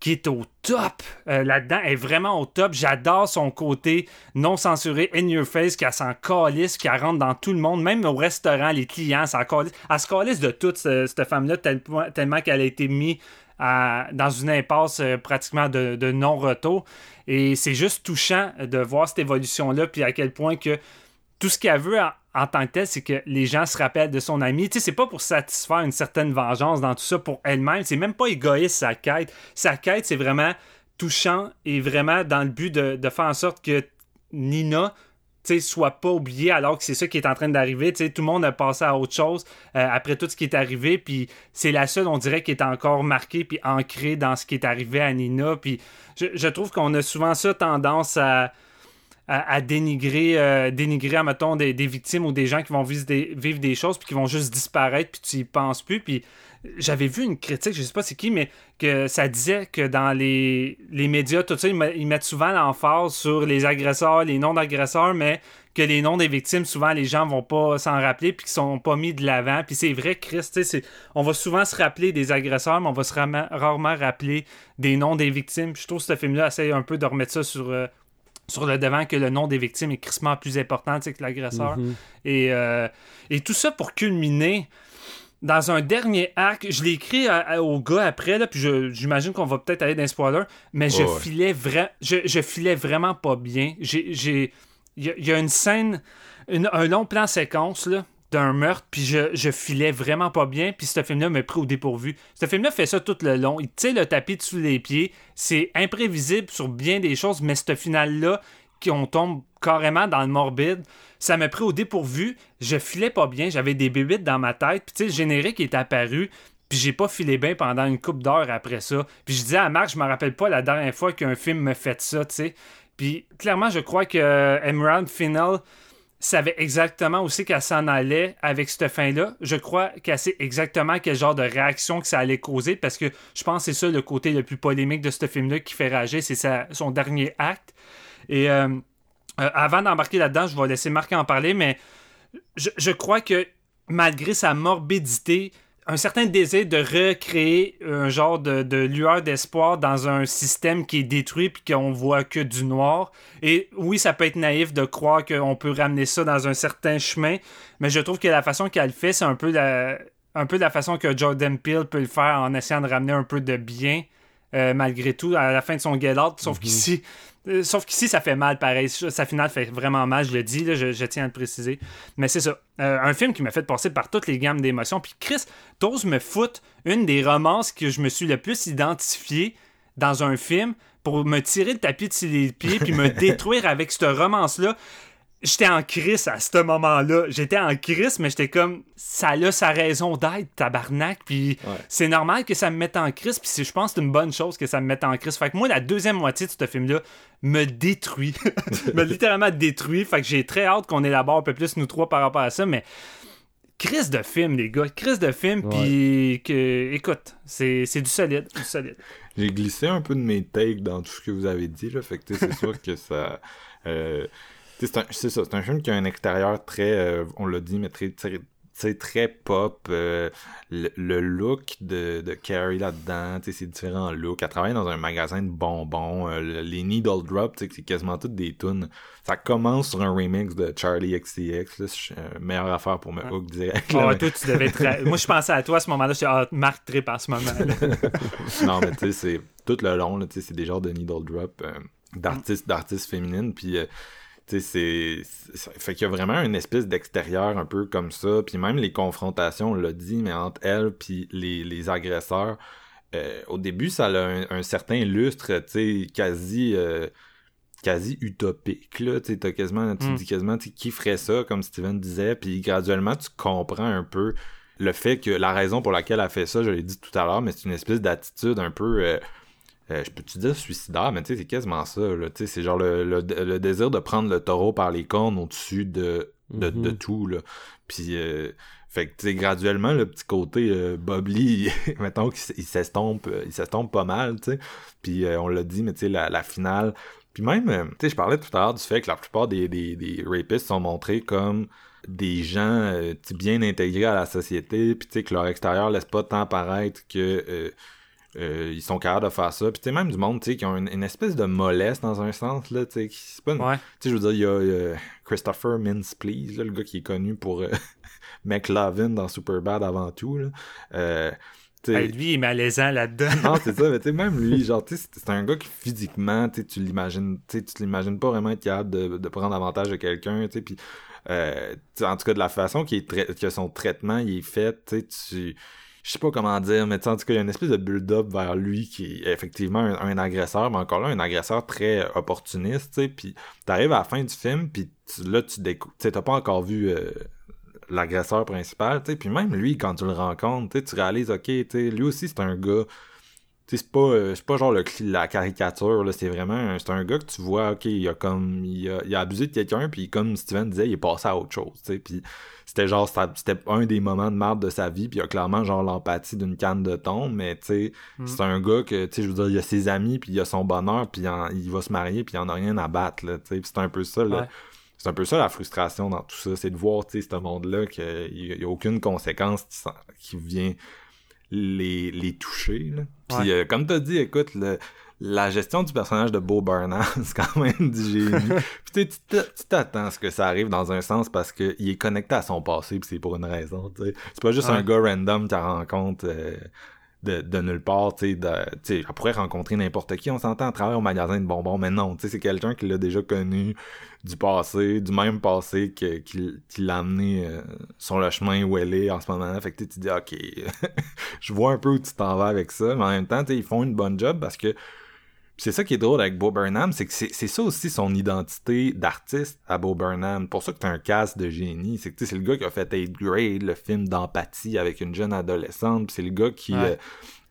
qui est au top euh, là-dedans. Elle est vraiment au top. J'adore son côté non censuré, in your face, qui s'en calisse, qui rentre dans tout le monde, même au restaurant, les clients, s'en calisse. Elle se calisse de toute ce- cette femme-là tellement qu'elle a été mise dans une impasse euh, pratiquement de, non-retour. Et c'est juste touchant de voir cette évolution-là, puis à quel point que tout ce qu'elle veut en, en tant que tel, c'est que les gens se rappellent de son ami. Tu sais, c'est pas pour satisfaire une certaine vengeance dans tout ça pour elle-même. C'est même pas égoïste sa quête. Sa quête, c'est vraiment touchant et vraiment dans le but de, faire en sorte que Nina soit pas oubliée alors que c'est ça qui est en train d'arriver. Tout le monde a passé à autre chose euh, après tout ce qui est arrivé. Puis c'est la seule, on dirait, qui est encore marquée puis ancrée dans ce qui est arrivé à Nina. Puis je, trouve qu'on a souvent ça tendance à à, dénigrer, euh, dénigrer admettons, des, des victimes ou des gens qui vont vivre des, vivre des choses puis qui vont juste disparaître puis tu y penses plus. Puis j'avais vu une critique, je sais pas c'est qui, mais que ça disait que dans les, les médias, tout ça, ils, met- ils mettent souvent l'emphase sur les agresseurs, les noms d'agresseurs, mais que les noms des victimes, souvent les gens vont pas s'en rappeler puis qu'ils sont pas mis de l'avant. Puis c'est vrai, Chris, tu sais, c'est- on va souvent se rappeler des agresseurs, mais on va se rarement rappeler des noms des victimes. Puis je trouve que ce film-là essaye un peu de remettre ça sur, euh, sur le devant que le nom des victimes est crissement plus important que l'agresseur. Mhm. et, euh, et tout ça pour culminer dans un dernier acte. Je l'ai écrit à- à- au gars après, là, puis j'imagine qu'on va peut-être aller dans les spoilers, mais je, Ouais, filais vra- je, je filais vraiment pas bien. J'ai- j'ai- Il y, a- il y a une scène, une- un long plan séquence là, d'un meurtre, puis je, je filais vraiment pas bien, puis ce film-là m'a pris au dépourvu. Ce film-là fait ça tout le long. Il tire le tapis sous les pieds. C'est imprévisible sur bien des choses, mais ce final-là, qu'on tombe carrément dans le morbide, ça m'a pris au dépourvu. Je filais pas bien, j'avais des bébites dans ma tête, puis tu sais, le générique est apparu. Puis j'ai pas filé bien pendant une couple d'heures après ça. Puis je disais à Marc, je me rappelle pas la dernière fois qu'un film me fait ça, tu sais. Puis clairement, je crois que euh, Emerald Final savait exactement aussi qu'elle s'en allait avec cette fin-là. Je crois qu'elle sait exactement quel genre de réaction que ça allait causer parce que je pense que c'est ça le côté le plus polémique de ce film-là qui fait rager, c'est son dernier acte. Et euh, euh, avant d'embarquer là-dedans, je vais laisser Marc en parler, mais je, je crois que malgré sa morbidité, un certain désir de recréer un genre de, de lueur d'espoir dans un système qui est détruit puis qu'on voit que du noir. Et oui, ça peut être naïf de croire qu'on peut ramener ça dans un certain chemin, mais je trouve que la façon qu'elle le fait, c'est un peu la, un peu la façon que Jordan Peele peut le faire en essayant de ramener un peu de bien. euh, malgré tout, à la fin de son Get Out, sauf qu'ici, euh, sauf qu'ici, ça fait mal pareil. Sa finale fait vraiment mal, je le dis, là, je, je tiens à le préciser. Mais c'est ça. Euh, un film qui m'a fait passer par toutes les gammes d'émotions. Puis Chris, t'oses me foutre une des romances que je me suis le plus identifié dans un film pour me tirer le tapis de les pieds puis me *laughs* détruire avec cette romance-là. J'étais en crise à ce moment-là. J'étais en crise, mais j'étais comme ça a sa raison d'être, tabarnak. Puis c'est normal que ça me mette en crise. Puis je pense que c'est une bonne chose que ça me mette en crise. Fait que moi, la deuxième moitié de ce film-là me détruit. *laughs* me littéralement détruit. Fait que j'ai très hâte qu'on élabore un peu plus nous trois par rapport à ça. Mais crise de film, les gars. Crise de film. Puis que, écoute, c'est du solide. Du solide. J'ai glissé un peu de mes takes dans tout ce que vous avez dit, là. Fait que, c'est *laughs* sûr que ça. euh, c'est ça, c'est un film qui a un extérieur très, euh, on l'a dit, mais très, très, pop. euh, le, le look de, de Carrie là-dedans, c'est différents looks. Elle travaille dans un magasin de bonbons. euh, le- les Needle Drop, c'est quasiment toutes des tunes. Ça commence sur un remix de Charlie XCX, là. Euh, meilleure affaire pour me hook direct. là, Ah, mais- toi, tu devais. Moi, je pensais à toi à ce moment-là. Je ah, Marc trip en ce moment. *laughs* *laughs* non, mais tu sais, c'est tout le long, c'est des genres de needle drop d'artistes, d'artistes féminines, puis c'est, c'est- fait qu'il y a vraiment une espèce d'extérieur un peu comme ça, puis même les confrontations, on l'a dit, mais entre elle puis les, les agresseurs, euh, au début, ça a un, un certain lustre, tu sais, quasi... euh, quasi utopique là tu quasiment Mm. dis quasiment qui ferait ça comme Steven disait puis graduellement tu comprends un peu le fait que la raison pour laquelle elle fait ça, je l'ai dit tout à l'heure, mais c'est une espèce d'attitude un peu, euh, euh, je peux-tu dire suicidaire, mais tu sais, c'est quasiment ça, c'est genre le, le, le désir de prendre le taureau par les cornes au-dessus de, de, Mhm. de tout, là. Puis, euh, fait que, tu sais, graduellement, le petit côté euh, Bob Lee, *laughs* mettons qu'il s'estompe, euh, il s'estompe pas mal, tu sais. Puis, on l'a dit, mais tu sais, la, la finale, Puis même, tu sais, je parlais tout à l'heure du fait que la plupart des, des, des rapistes sont montrés comme des gens bien intégrés à la société, puis tu sais, que leur extérieur laisse pas tant paraître que euh, euh, ils sont capables de faire ça. Puis tu sais, même du monde, tu sais, qui ont une, une espèce de mollesse dans un sens, là, tu sais, qui- c'est pas une- Ouais. Tu sais, je veux dire, il y a euh, Christopher Mintz-Please, là, le gars qui est connu pour euh, McLovin dans Superbad avant tout, là. Euh, lui, il est malaisant là-dedans. non, c'est ça, mais tu sais, même lui, genre, tu c'est un gars qui physiquement, tu sais, tu l'imagines, tu l'imagines pas vraiment être capable de, de prendre avantage de quelqu'un, tu sais, puis, euh, en tout cas, de la façon qu'il est que son traitement, il est fait, tu sais, tu, je sais pas comment dire, mais en tout cas, il y a une espèce de build-up vers lui qui est effectivement un, agresseur, mais encore là, un agresseur très euh, opportuniste, tu sais, puis t'arrives à la fin du film, puis là, tu découvres, tu t'as pas encore vu... euh, l'agresseur principal, tu sais, puis même lui, quand tu le rencontres, tu réalises, ok, lui aussi, c'est un gars, c'est pas, euh, c'est pas genre le, la caricature, là, c'est vraiment, un- c'est un gars que tu vois, ok, il a comme, il a, il a abusé de quelqu'un, puis comme Steven disait, il est passé à autre chose, tu sais, puis c'était genre, c'était un des moments de merde de sa vie, puis il a clairement genre l'empathie d'une canne de thon, mais tu sais, Mm. c'est un gars que, tu sais, je veux dire, il a ses amis, puis il a son bonheur, puis il, va se marier, puis il en a rien à battre, là, tu sais, c'est un peu ça, là. Ouais. C'est un peu ça la frustration dans tout ça, c'est de voir, tu sais, ce monde-là qu'il n'y a, aucune conséquence qui vient les, les toucher, là. Puis Ouais. euh, comme t'as dit, écoute, le- la gestion du personnage de Bo Burnham, *laughs* c'est quand même du génie. *laughs* puis tu t'attends à ce que ça arrive dans un sens parce qu'il est connecté à son passé, puis c'est pour une raison. C'est pas juste Ouais. un gars random qui rencontre... euh, de, de nulle part, tu sais, elle pourrait rencontrer n'importe qui, on s'entend à travers au magasin de bonbons, mais non, tu sais, c'est quelqu'un qui l'a déjà connu du passé, du même passé que, qui, l'a amené euh, sur le chemin où elle est en ce moment. Fait que tu dis, ok, *laughs* je vois un peu où tu t'en vas avec ça, mais en même temps, tu ils font une bonne job parce que c'est ça qui est drôle avec Bo Burnham, c'est que c'est ça aussi son identité d'artiste à Bo Burnham. Pour ça que t'as un cast de génie. C'est que tu sais, c'est le gars qui a fait 8 Grade, le film d'empathie avec une jeune adolescente. c'est le gars qui Ouais. euh,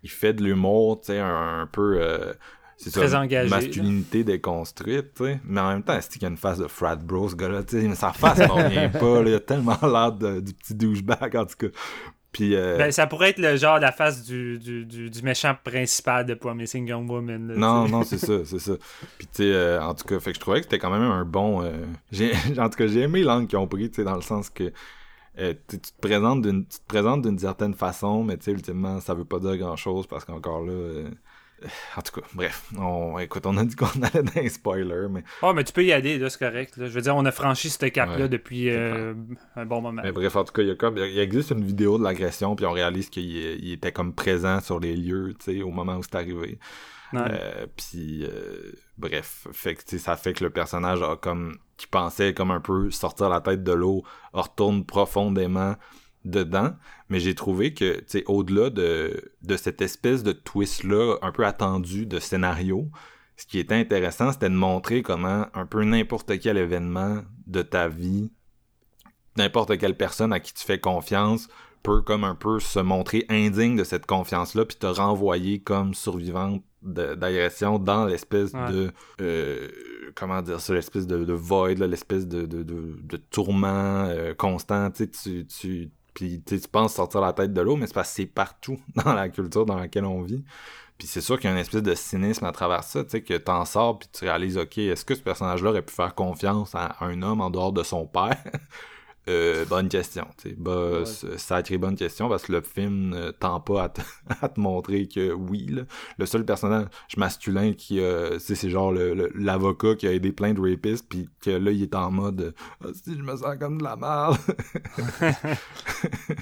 il fait de l'humour, tu sais, un, un peu. euh, c'est ça, Très engagé, masculinité déconstruite, tu sais. Mais en même temps, c'est qu'il y a une face de frat bro, ce gars-là, tu sais? Mais sa face n'en *laughs* vient pas, là. Il a tellement l'air du petit douchebag, en tout cas. Puis. euh, Ben, ça pourrait être le genre la face du, du, du, du méchant principal de Promising Young Woman. là, Non, non, c'est ça, c'est ça. Puis tu sais, euh, en tout cas, fait que je trouvais que c'était quand même un bon. euh, j'ai, *laughs* en tout cas, j'ai aimé l'angle qu'ils ont pris, tu sais, dans le sens que euh, tu tu te présentes d'une, tu te présentes d'une certaine façon, mais tu sais, ultimement, ça veut pas dire grand chose parce qu'encore là. *sighs* en tout cas, bref, on, écoute, on a dit qu'on *laughs* allait dans les spoilers, mais, Oh, mais tu peux y aller, là, c'est correct. là. Je veux dire, on a franchi ce cap-là Ouais, depuis euh, un bon moment. mais bref, en tout cas, il y a comme, il existe une vidéo de l'agression, puis on réalise qu'il était comme présent sur les lieux, tu sais, au moment où c'est arrivé. Ouais. Euh, puis euh, bref, fait que ça fait que le personnage a comme qui pensait comme un peu sortir la tête de l'eau, retourne profondément dedans, mais j'ai trouvé que tu sais au-delà de de cette espèce de twist là un peu attendu de scénario, ce qui était intéressant, c'était de montrer comment un peu n'importe quel événement de ta vie, n'importe quelle personne à qui tu fais confiance peut comme un peu se montrer indigne de cette confiance-là, puis te renvoyer comme survivante d'agression dans l'espèce Ouais. de euh, comment dire ça, l'espèce de, de void, l'espèce de, de, de, tourment euh, constant, tu sais, tu, tu puis tu penses sortir la tête de l'eau, mais c'est parce que c'est partout *laughs* dans la culture dans laquelle on vit. Puis c'est sûr qu'il y a une espèce de cynisme à travers ça, tu sais, que t'en sors puis tu réalises, ok, est-ce que ce personnage-là aurait pu faire confiance à un homme en dehors de son père? *laughs* Euh, bonne question, bah, c'est- sacrée bonne question parce que le film ne tend pas à te, *laughs* à te montrer que oui, là. le seul personnage masculin qui, euh, c'est genre l'avocat qui a aidé plein de rapistes puis que là il est en mode, ah, si je me sens comme de la merde. *laughs* *laughs*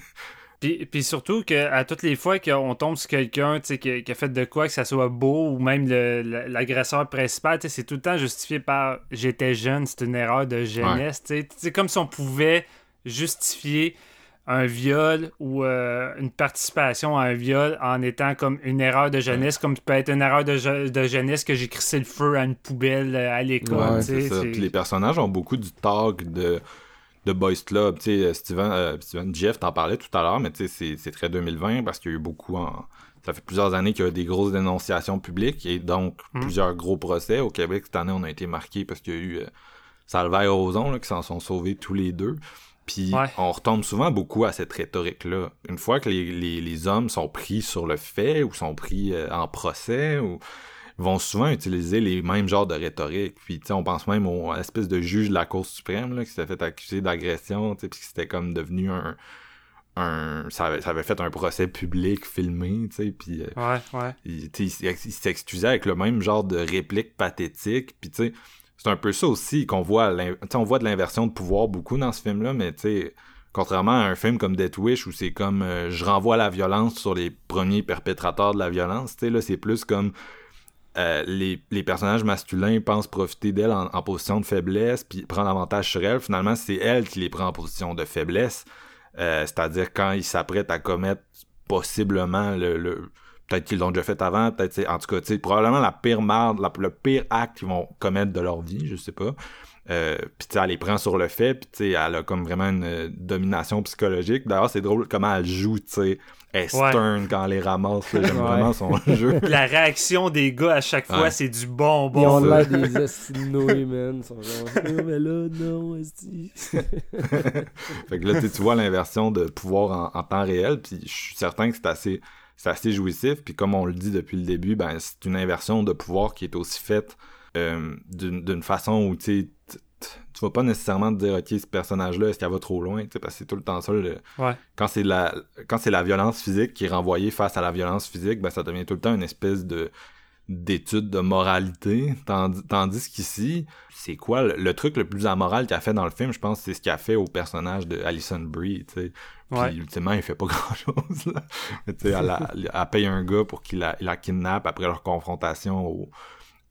Puis, puis surtout que à toutes les fois qu'on tombe sur quelqu'un qui, qui a fait de quoi, que ça soit beau, ou même l'agresseur principal, c'est tout le temps justifié par j'étais jeune, c'est une erreur de jeunesse. tu sais. C'est comme si on pouvait justifier un viol ou euh, une participation à un viol en étant comme une erreur de jeunesse, comme peut être une erreur de, je- de jeunesse que j'ai crissé le feu à une poubelle euh, à l'école. Ouais, c'est ça. Puis les personnages ont beaucoup du tag de, de Boys Club. Steven, euh, Steven Jeff t'en parlait tout à l'heure, mais c'est- très 2020 parce qu'il y a eu beaucoup en. Ça fait plusieurs années qu'il y a eu des grosses dénonciations publiques et donc Mm. plusieurs gros procès. Au Québec, cette année, on a été marqué parce qu'il y a eu euh, Salvaire et là, qui s'en sont sauvés tous les deux. Puis Ouais. on retombe souvent beaucoup à cette rhétorique-là. Une fois que les, les, les hommes sont pris sur le fait ou sont pris euh, en procès ou vont souvent utiliser les mêmes genres de rhétorique. Puis, tu sais, on pense même au, à l'espèce de juge de la Cour suprême, là, qui s'est fait accuser d'agression, puis c'était comme devenu un... un ça, avait, ça avait fait un procès public filmé, tu sais, puis... euh, Ouais, ouais. il s'excusait avec le même genre de réplique pathétique. Puis tu sais, c'est un peu ça aussi qu'on voit. on voit de l'inversion de pouvoir beaucoup dans ce film-là, mais contrairement à un film comme Death Wish où c'est comme euh, je renvoie la violence sur les premiers perpétrateurs de la violence, tu là, c'est plus comme euh, les, personnages masculins pensent profiter d'elle en, position de faiblesse puis prendre avantage sur elle. Finalement, c'est elle qui les prend en position de faiblesse. Euh, C'est-à-dire quand ils s'apprêtent à commettre possiblement le, le- peut-être qu'ils l'ont déjà fait avant, peut-être c'est- en tout cas, tu sais, probablement la pire merde, la- le pire acte qu'ils vont commettre de leur vie, je sais pas. Euh, puis tu sais, elle les prend sur le fait, puis elle a comme vraiment une euh, domination psychologique. D'ailleurs, c'est drôle comment elle joue, tu sais, elle Ouais. stern quand elle les ramasse. J'aime Ouais. vraiment son *laughs* jeu. La réaction des gars à chaque fois, Ouais. c'est du bonbon. Ils ont l'air des man. Ils sont genre, mais là, non, esti. *laughs* fait que là, tu sais, tu vois l'inversion de pouvoir en, en temps réel, puis je suis certain que c'est assez, c'est assez jouissif. Puis comme on le dit depuis le début, ben c'est une inversion de pouvoir qui est aussi faite euh, d'une façon où tu tu vas pas nécessairement te dire ok ce personnage là est-ce qu'elle va trop loin tu sais, parce que c'est tout le temps ça le- Ouais. quand c'est la quand c'est la violence physique qui est renvoyée face à la violence physique ben ça devient tout le temps une espèce de d'étude de moralité tandis, tandis qu'ici c'est quoi le, le truc le plus amoral qu'elle a fait dans le film je pense c'est ce qu'elle a fait au personnage de Alison Brie tu sais puis Ouais. ultimement il fait pas *laughs* grand chose là. Mais, tu sais, elle, a- elle paye un gars pour qu'il la, kidnappe après leur confrontation au,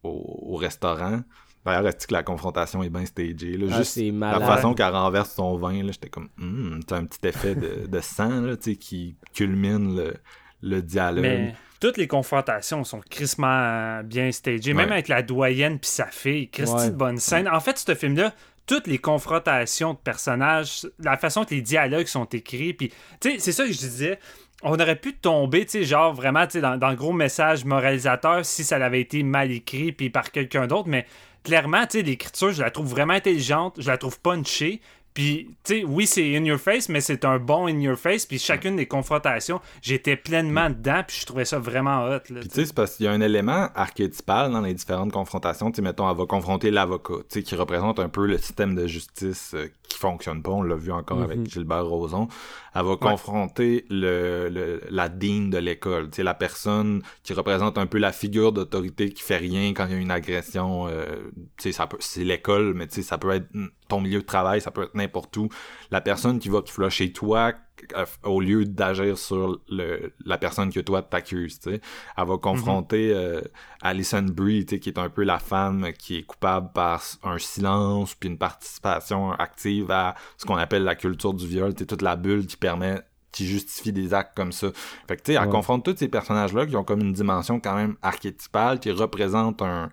au, au restaurant D'ailleurs, est-ce que la confrontation est bien stagée? Là? Ah, Juste la façon qu'elle renverse son vin, là, j'étais comme, hum, c'est un petit effet de, de sang là, tu sais, qui culmine le, le dialogue. Mais toutes les confrontations sont crissement bien stagées. Même Ouais. avec la doyenne puis sa fille. Christy Ouais. de bonne scène. En fait, ce film-là, toutes les confrontations de personnages, la façon que les dialogues sont écrits, puis, tu sais, c'est ça que je disais. On aurait pu tomber, tu sais, genre vraiment, tu sais, dans, dans le gros message moralisateur si ça avait été mal écrit puis par quelqu'un d'autre, mais clairement, tu sais, l'écriture, je la trouve vraiment intelligente, je la trouve punchée. Puis, tu sais, oui, c'est in your face, mais c'est un bon in your face. Puis chacune des confrontations, j'étais pleinement dedans, puis je trouvais ça vraiment hot. Là, Puis tu sais, c'est parce qu'il y a un élément archétypal dans les différentes confrontations. Tu sais, mettons, elle va confronter l'avocat, tu sais, qui représente un peu le système de justice euh, qui fonctionne pas. On l'a vu encore avec Mhm. Gilbert Rozon. Elle va confronter le, le- la dean de l'école, la personne qui représente un peu la figure d'autorité qui fait rien quand il y a une agression. euh, ça peut, c'est l'école, mais tu sais, ça peut être ton milieu de travail, ça peut être n'importe où. La personne qui va te flusher toi euh, au lieu d'agir sur le, la personne que toi t'accuses, tu sais. Elle va confronter euh, Alison Brie, tu sais, qui est un peu la femme qui est coupable par un silence puis une participation active à ce qu'on appelle la culture du viol, tu sais, toute la bulle qui permet qui justifie des actes comme ça. Fait que tu sais, elle Ouais. confronte tous ces personnages-là qui ont comme une dimension quand même archétypale, qui représente un,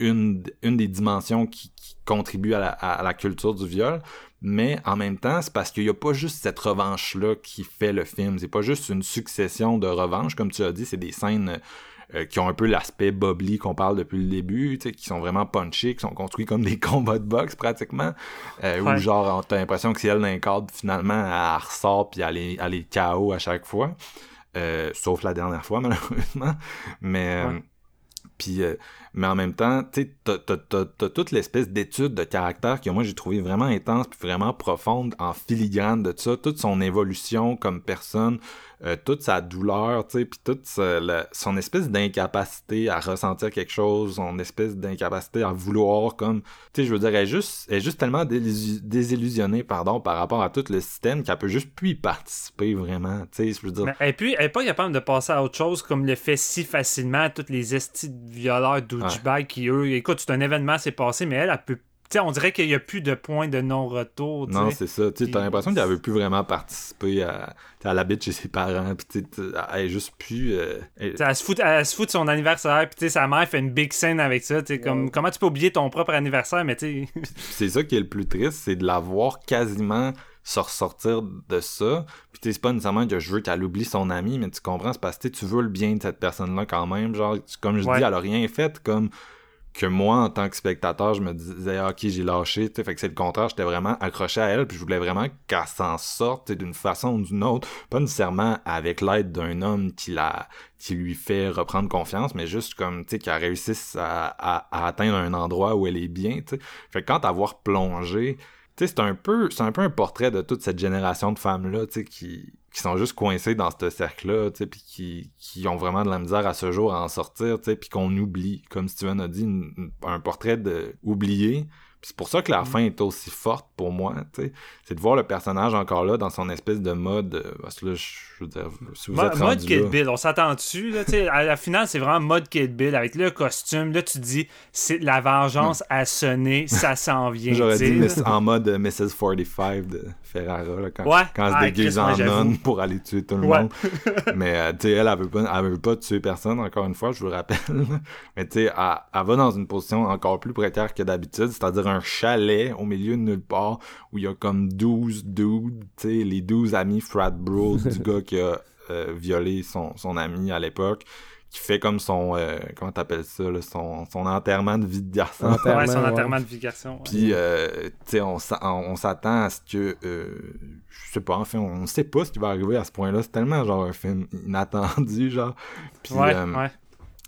une, une des dimensions qui, qui contribue à la, à la culture du viol. Mais en même temps, c'est parce qu'il n'y a pas juste cette revanche-là qui fait le film. C'est pas juste une succession de revanches, comme tu as dit, c'est des scènes euh, qui ont un peu l'aspect bubbly qu'on parle depuis le début, qui sont vraiment punchés, qui sont construits comme des *laughs* combats de boxe pratiquement. Euh, Ouais. Où genre, t'as l'impression que c'est elle cadre, finalement, elle ressort puis elle est, elle est KO à chaque fois. Euh, sauf la dernière fois, *laughs* malheureusement. Mais... euh, puis, mais en même temps, tu sais, t'as, toute l'espèce d'étude de caractère que moi j'ai trouvé vraiment intense puis vraiment profonde en filigrane de ça, toute son évolution comme personne, euh, toute sa douleur, tu sais, puis toute son espèce d'incapacité à ressentir quelque chose, son espèce d'incapacité à vouloir comme, tu sais, je veux dire, elle est juste, elle est juste tellement désillu- désillusionnée, pardon, par rapport à tout le système qu'elle peut juste plus y participer vraiment, tu sais, je veux dire. Et puis, elle est pas capable de passer à autre chose comme le fait si facilement toutes les estis de qui, eux, écoute, c'est un événement, c'est passé, mais elle, elle peut. Tu sais, on dirait qu'il n'y a plus de point de non-retour. Non, c'est ça. Tu Puis- l'impression qu'elle veut plus vraiment participer à, sais, elle habite chez ses parents, puis elle est juste plus. euh, elle- se, fout, elle se fout de son anniversaire, puis sa mère fait une big scène avec ça. Comme, comment tu peux oublier ton propre anniversaire, mais tu sais. c'est ça qui est le plus triste, c'est de la voir quasiment se ressortir de ça. Puis tu sais, c'est pas nécessairement que je veux qu'elle oublie son ami, mais tu comprends, c'est parce que tu veux le bien de cette personne-là quand même. Genre, comme je Ouais. dis, elle a rien fait comme que moi, en tant que spectateur, je me disais, ah, ok, j'ai lâché, tu sais, fait que c'est le contraire, j'étais vraiment accroché à elle, puis je voulais vraiment qu'elle s'en sorte d'une façon ou d'une autre, pas nécessairement avec l'aide d'un homme qui la, qui lui fait reprendre confiance, mais juste comme, tu sais, qu'elle réussisse à, à, atteindre un endroit où elle est bien, tu sais. Fait que quand avoir plongé, c'est un peu, un portrait de toute cette génération de femmes-là, tu sais, qui, sont juste coincées dans ce cercle-là, tu sais, puis qui, ont vraiment de la misère à ce jour à en sortir, puis qu'on oublie, comme Steven a dit, un portrait de c'est pour ça que la mm. fin est aussi forte pour moi, tu sais. C'est de voir le personnage encore là dans son espèce de mode. Euh, parce que là, je veux dire, si vous êtes Mode Kid Bill, on s'attend dessus, là. À la finale, c'est vraiment mode Kid Bill avec le costume. Là, tu dis, c'est la vengeance a sonné, ça *laughs* s'en vient. J'aurais dit en mode Mrs. 45 de Ferrara, là, quand, quand elle se déguise en nonne pour aller tuer tout le monde. *laughs* Mais, euh, tu sais, elle, elle veut, pas, elle veut pas tuer personne, encore une fois, je vous le rappelle. *laughs* Mais, tu sais, elle, elle va dans une position encore plus précaire que d'habitude, c'est-à-dire un chalet au milieu de nulle part où il y a comme 12 dudes, tu sais, les 12 amis frat bros du *laughs* gars qui a euh, violé son, son ami à l'époque qui fait comme son euh, comment t'appelles ça là, son, son enterrement de vie de garçon. Ouais, son enterrement de vie de garçon puis euh, tu sais on, on s'attend à ce que je sais pas enfin on sait pas ce qui va arriver à ce point là c'est tellement genre un film inattendu genre. Puis ouais, ouais.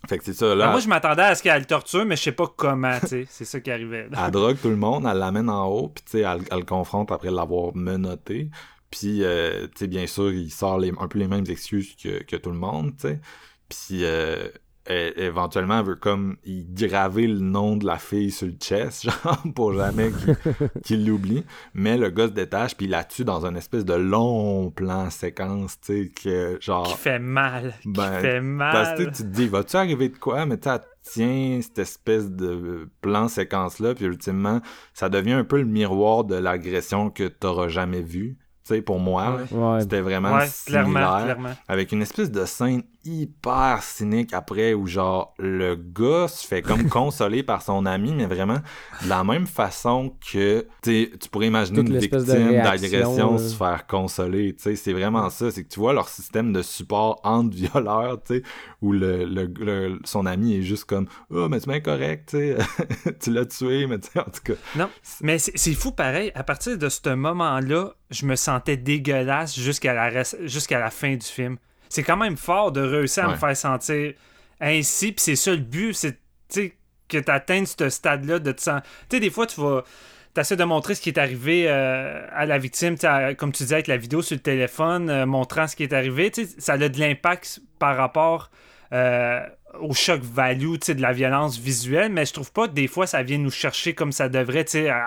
Fait que c'est ça, là. Ben, moi, je m'attendais à ce qu'elle le torture, mais je sais pas comment, tu sais. c'est ça qui arrivait. elle drogue tout le monde, elle l'amène en haut, puis tu sais, elle, le confronte après l'avoir menotté. Puis, euh, tu sais, bien sûr, il sort les, un peu les mêmes excuses que, que tout le monde, tu sais. Puis, euh, éventuellement elle veut comme y graver le nom de la fille sur le chest *laughs* genre pour jamais *laughs* qu'il l'oublie. Mais le gars se détache puis il la tue dans une espèce de long plan séquence tu sais que genre qui fait mal qui ben, fait mal. parce que tu te dis vas-tu arriver de quoi? Mais tu tiens cette espèce de plan séquence là puis ultimement ça devient un peu le miroir de l'agression que t'auras jamais vue pour moi. C'était vraiment similaire. Avec une espèce de scène hyper cynique après où genre le gars se fait comme *laughs* consoler par son ami, mais vraiment de la même façon que tu pourrais imaginer une victime d'agression se faire consoler. C'est vraiment ça. C'est que tu vois leur système de support entre violeurs, où le, le, son ami est juste comme Oh, mais c'est bien correct, *laughs* tu l'as tué, mais en tout cas. Non, mais c'est fou pareil. À partir de ce moment-là, je me sentais dégueulasse jusqu'à la, jusqu'à la fin du film. C'est quand même fort de réussir à me faire sentir ainsi, puis c'est ça le but, c'est que tu atteignes ce stade-là de te sentir. Tu sais, des fois, tu vas. T'essaies de montrer ce qui est arrivé euh, à la victime, comme tu disais avec la vidéo sur le téléphone, euh, montrant ce qui est arrivé. Ça a de l'impact par rapport euh, au choc value de la violence visuelle, mais je trouve pas que des fois ça vient nous chercher comme ça devrait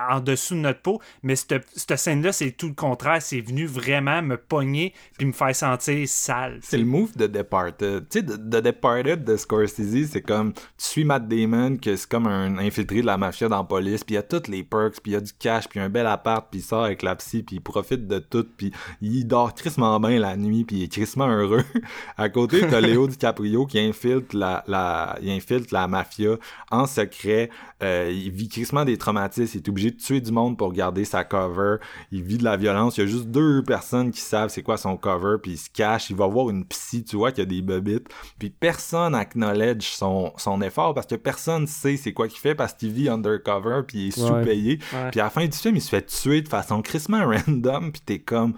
en dessous de notre peau. Mais cette, cette scène-là, c'est tout le contraire. C'est venu vraiment me pogner puis me faire sentir sale. C'est le move de Departed. Tu sais, The Departed de Scorsese, c'est comme tu suis Matt Damon, que c'est comme un infiltré de la mafia dans la police, puis il y a toutes les perks, puis il y a du cash, puis un bel appart, puis il sort avec la psy, puis il profite de tout, puis il dort crissement bien la nuit, puis il est crissement heureux. *laughs* à côté, t'as *laughs* Léo DiCaprio qui infiltre la la, il infiltre la mafia en secret. Euh, il vit crissement des traumatismes. Il est obligé de tuer du monde pour garder sa cover. Il vit de la violence. Il y a juste deux personnes qui savent c'est quoi son cover. Puis il se cache. Il va voir une psy. Tu vois qu'il y a des bobites. Puis personne acknowledge son, son effort parce que personne sait c'est quoi qu'il fait parce qu'il vit undercover. Puis il est sous-payé. Puis à la fin du film, il se fait tuer de façon crissement *laughs* random. Puis t'es comme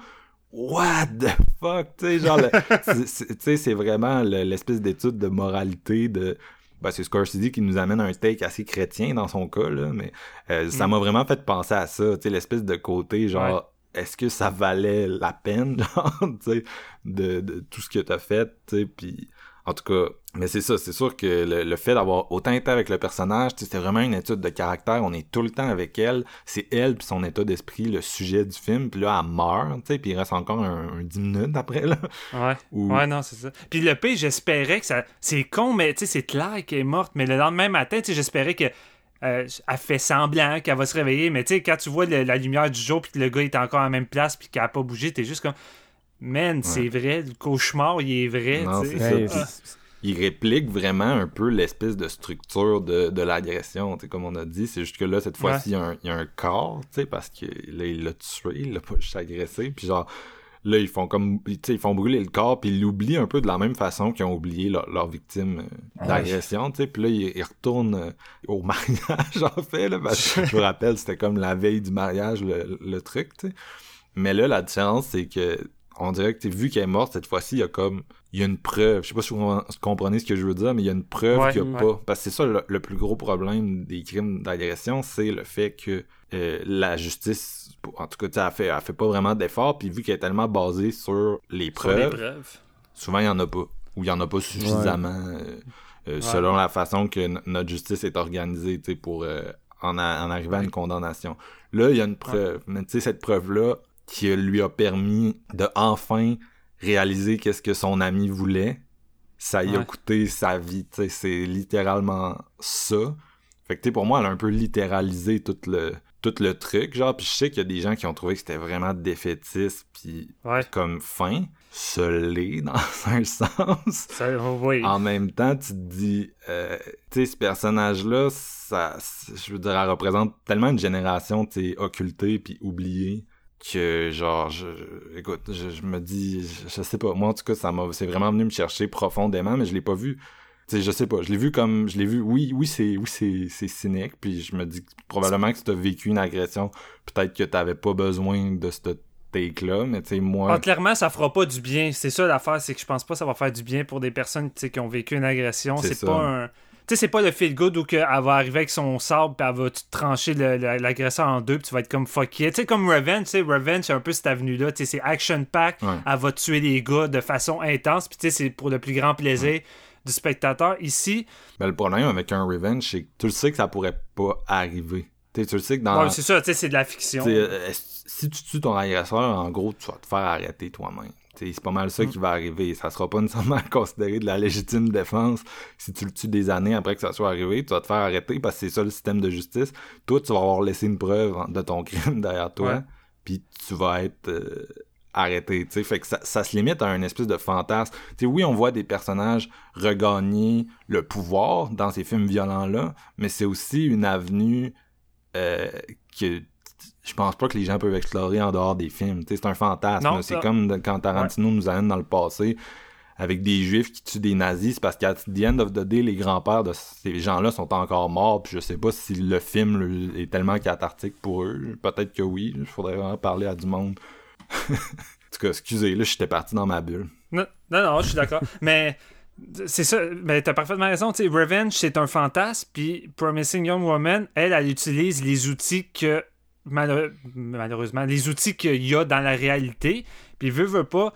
what the fuck, tu sais, genre, *laughs* tu sais, c'est vraiment l'espèce d'étude de moralité de, ben, c'est Scorsese qui nous amène un take assez chrétien dans son cas, là, mais euh, ça mm. m'a vraiment fait penser à ça, tu sais, l'espèce de côté, genre, est-ce que ça valait la peine, *laughs* genre, tu sais, de, de, tout ce que t'as fait, tu sais, puis en tout cas, mais c'est ça, c'est sûr que le, fait d'avoir autant été avec le personnage, c'est vraiment une étude de caractère. On est tout le temps avec elle. C'est elle puis son état d'esprit, le sujet du film. Puis là, elle meurt, puis il reste encore un, 10 minutes après, là. Ouais. Ouais, non, c'est ça. Puis le P, j'espérais que ça... C'est con, mais c'est clair qu'elle est morte. Mais le lendemain matin, j'espérais que... Euh, elle fait semblant qu'elle va se réveiller, mais tu sais, quand tu vois la lumière du jour, puis que le gars est encore à la même place, puis qu'il a pas bougé, t'es juste comme man, c'est vrai, le cauchemar, il est vrai. Non, Il réplique vraiment un peu l'espèce de structure de, de l'agression, comme on a dit. C'est juste que là, cette fois-ci, il, y a un corps, parce que là, il l'a tué, il l'a pas juste agressé. Puis genre, là, ils font comme, ils font brûler le corps, puis ils l'oublient un peu de la même façon qu'ils ont oublié leur, leur victime euh, d'agression, tu sais, puis là, ils, ils retournent euh, au *laughs* mariage, en fait, là, parce que je vous rappelle, c'était comme la veille du mariage, le, le truc, tu sais. Mais là, la différence, c'est que on dirait que vu qu'elle est morte cette fois-ci, il y a comme il y a une preuve. Je sais pas si vous comprenez ce que je veux dire, mais il y a une preuve Ouais, qu'il n'y a ouais. pas. Parce que c'est ça le, le plus gros problème des crimes d'agression, c'est le fait que euh, la justice, en tout cas, elle fait, elle fait pas vraiment d'efforts. Puis vu qu'elle est tellement basée sur les Sur preuves, les preuves. souvent il y en a pas. Ou il y en a pas suffisamment euh, euh, selon la façon que notre justice est organisée, pour euh, en, a- en arriver à une condamnation. Là, il y a une preuve. Mais tu sais, cette preuve-là qui lui a permis de enfin réaliser qu'est-ce que son ami voulait, ça y a Ouais. coûté sa vie, c'est littéralement ça. Fait que pour moi, elle a un peu littéralisé tout le tout le truc, genre, puis je sais qu'il y a des gens qui ont trouvé que c'était vraiment défaitiste, puis Ouais. comme fin, se l'est dans *laughs* un sens. Ça, oui. En même temps, tu te dis, euh, tu sais, ce personnage-là, ça, je veux dire, elle représente tellement une génération, tu sais, occultée puis oubliée que, genre, je, écoute, je, je me dis, je, je sais pas, moi, en tout cas, ça m'a, c'est vraiment venu me chercher profondément, mais je l'ai pas vu. Sais, je sais pas, je l'ai vu comme, je l'ai vu, oui, oui, c'est, oui, c'est, c'est cynique, puis je me dis que probablement que si t'as vécu une agression, peut-être que t'avais pas besoin de ce take-là, mais tu sais, moi... Ah, clairement, ça fera pas du bien. C'est ça l'affaire, c'est que je pense pas que ça va faire du bien pour des personnes qui ont vécu une agression. C'est pas un. Tu sais, c'est pas le feel good où que elle va arriver avec son sabre puis elle va trancher l'agresseur en deux puis tu vas être comme fuck yeah. Tu sais, comme Revenge, tu sais, Revenge, c'est un peu cette avenue-là. Tu sais, c'est action-pack. Ouais. Elle va tuer les gars de façon intense puis tu sais, c'est pour le plus grand plaisir du spectateur. Ici, Mais le problème avec un revenge, c'est que tu le sais que ça pourrait pas arriver. Tu sais, tu le sais que dans. ouais, c'est ça, tu sais, c'est de la fiction. euh, si tu tues ton agresseur, en gros, tu vas te faire arrêter toi-même. C'est pas mal Mm. ça qui va arriver. Ça sera pas nécessairement *laughs* considéré de la légitime défense si tu le tues des années après que ça soit arrivé. Tu vas te faire arrêter parce que c'est ça le système de justice. Toi, tu vas avoir laissé une preuve de ton *laughs* crime derrière toi. Puis tu vas être euh, arrêté. Fait que ça, ça se limite à un espèce de fantasme. Oui, on voit des personnages regagner le pouvoir dans ces films violents-là, mais c'est aussi une avenue euh, que je pense pas que les gens peuvent explorer en dehors des films. C'est un fantasme. C'est comme de- quand Tarantino nous amène dans le passé avec des juifs qui tuent des nazis, c'est parce qu'à the end of the day, les grands-pères de ces gens-là sont encore morts, puis je sais pas si le film le- est tellement cathartique pour eux. Peut-être que oui, il faudrait vraiment parler à du monde. *laughs* en tout cas, excusez, là, j'étais parti dans ma bulle. Non, non, non, je suis d'accord. *laughs* mais c'est ça, mais t'as parfaitement raison. Revenge, c'est un fantasme, puis Promising Young Woman, elle, elle utilise les outils que, malheure- malheureusement, les outils qu'il y a dans la réalité, puis veut, veut pas.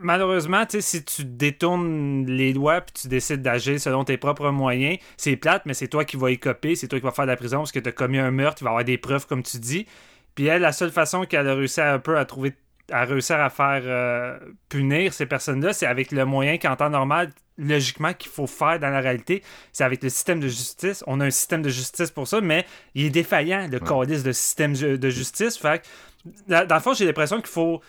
Malheureusement, tu si tu détournes les lois puis tu décides d'agir selon tes propres moyens, c'est plate, mais c'est toi qui vas y copier, c'est toi qui vas faire la prison parce que tu as commis un meurtre, il va y avoir des preuves, comme tu dis. Puis elle, la seule façon qu'elle a réussi un peu à trouver à réussir à faire euh, punir ces personnes-là, c'est avec le moyen qu'en temps normal, logiquement, qu'il faut faire dans la réalité, c'est avec le système de justice. On a un système de justice pour ça, mais il est défaillant, le calice de système de justice. Fait que, dans le fond, j'ai l'impression qu'il faut.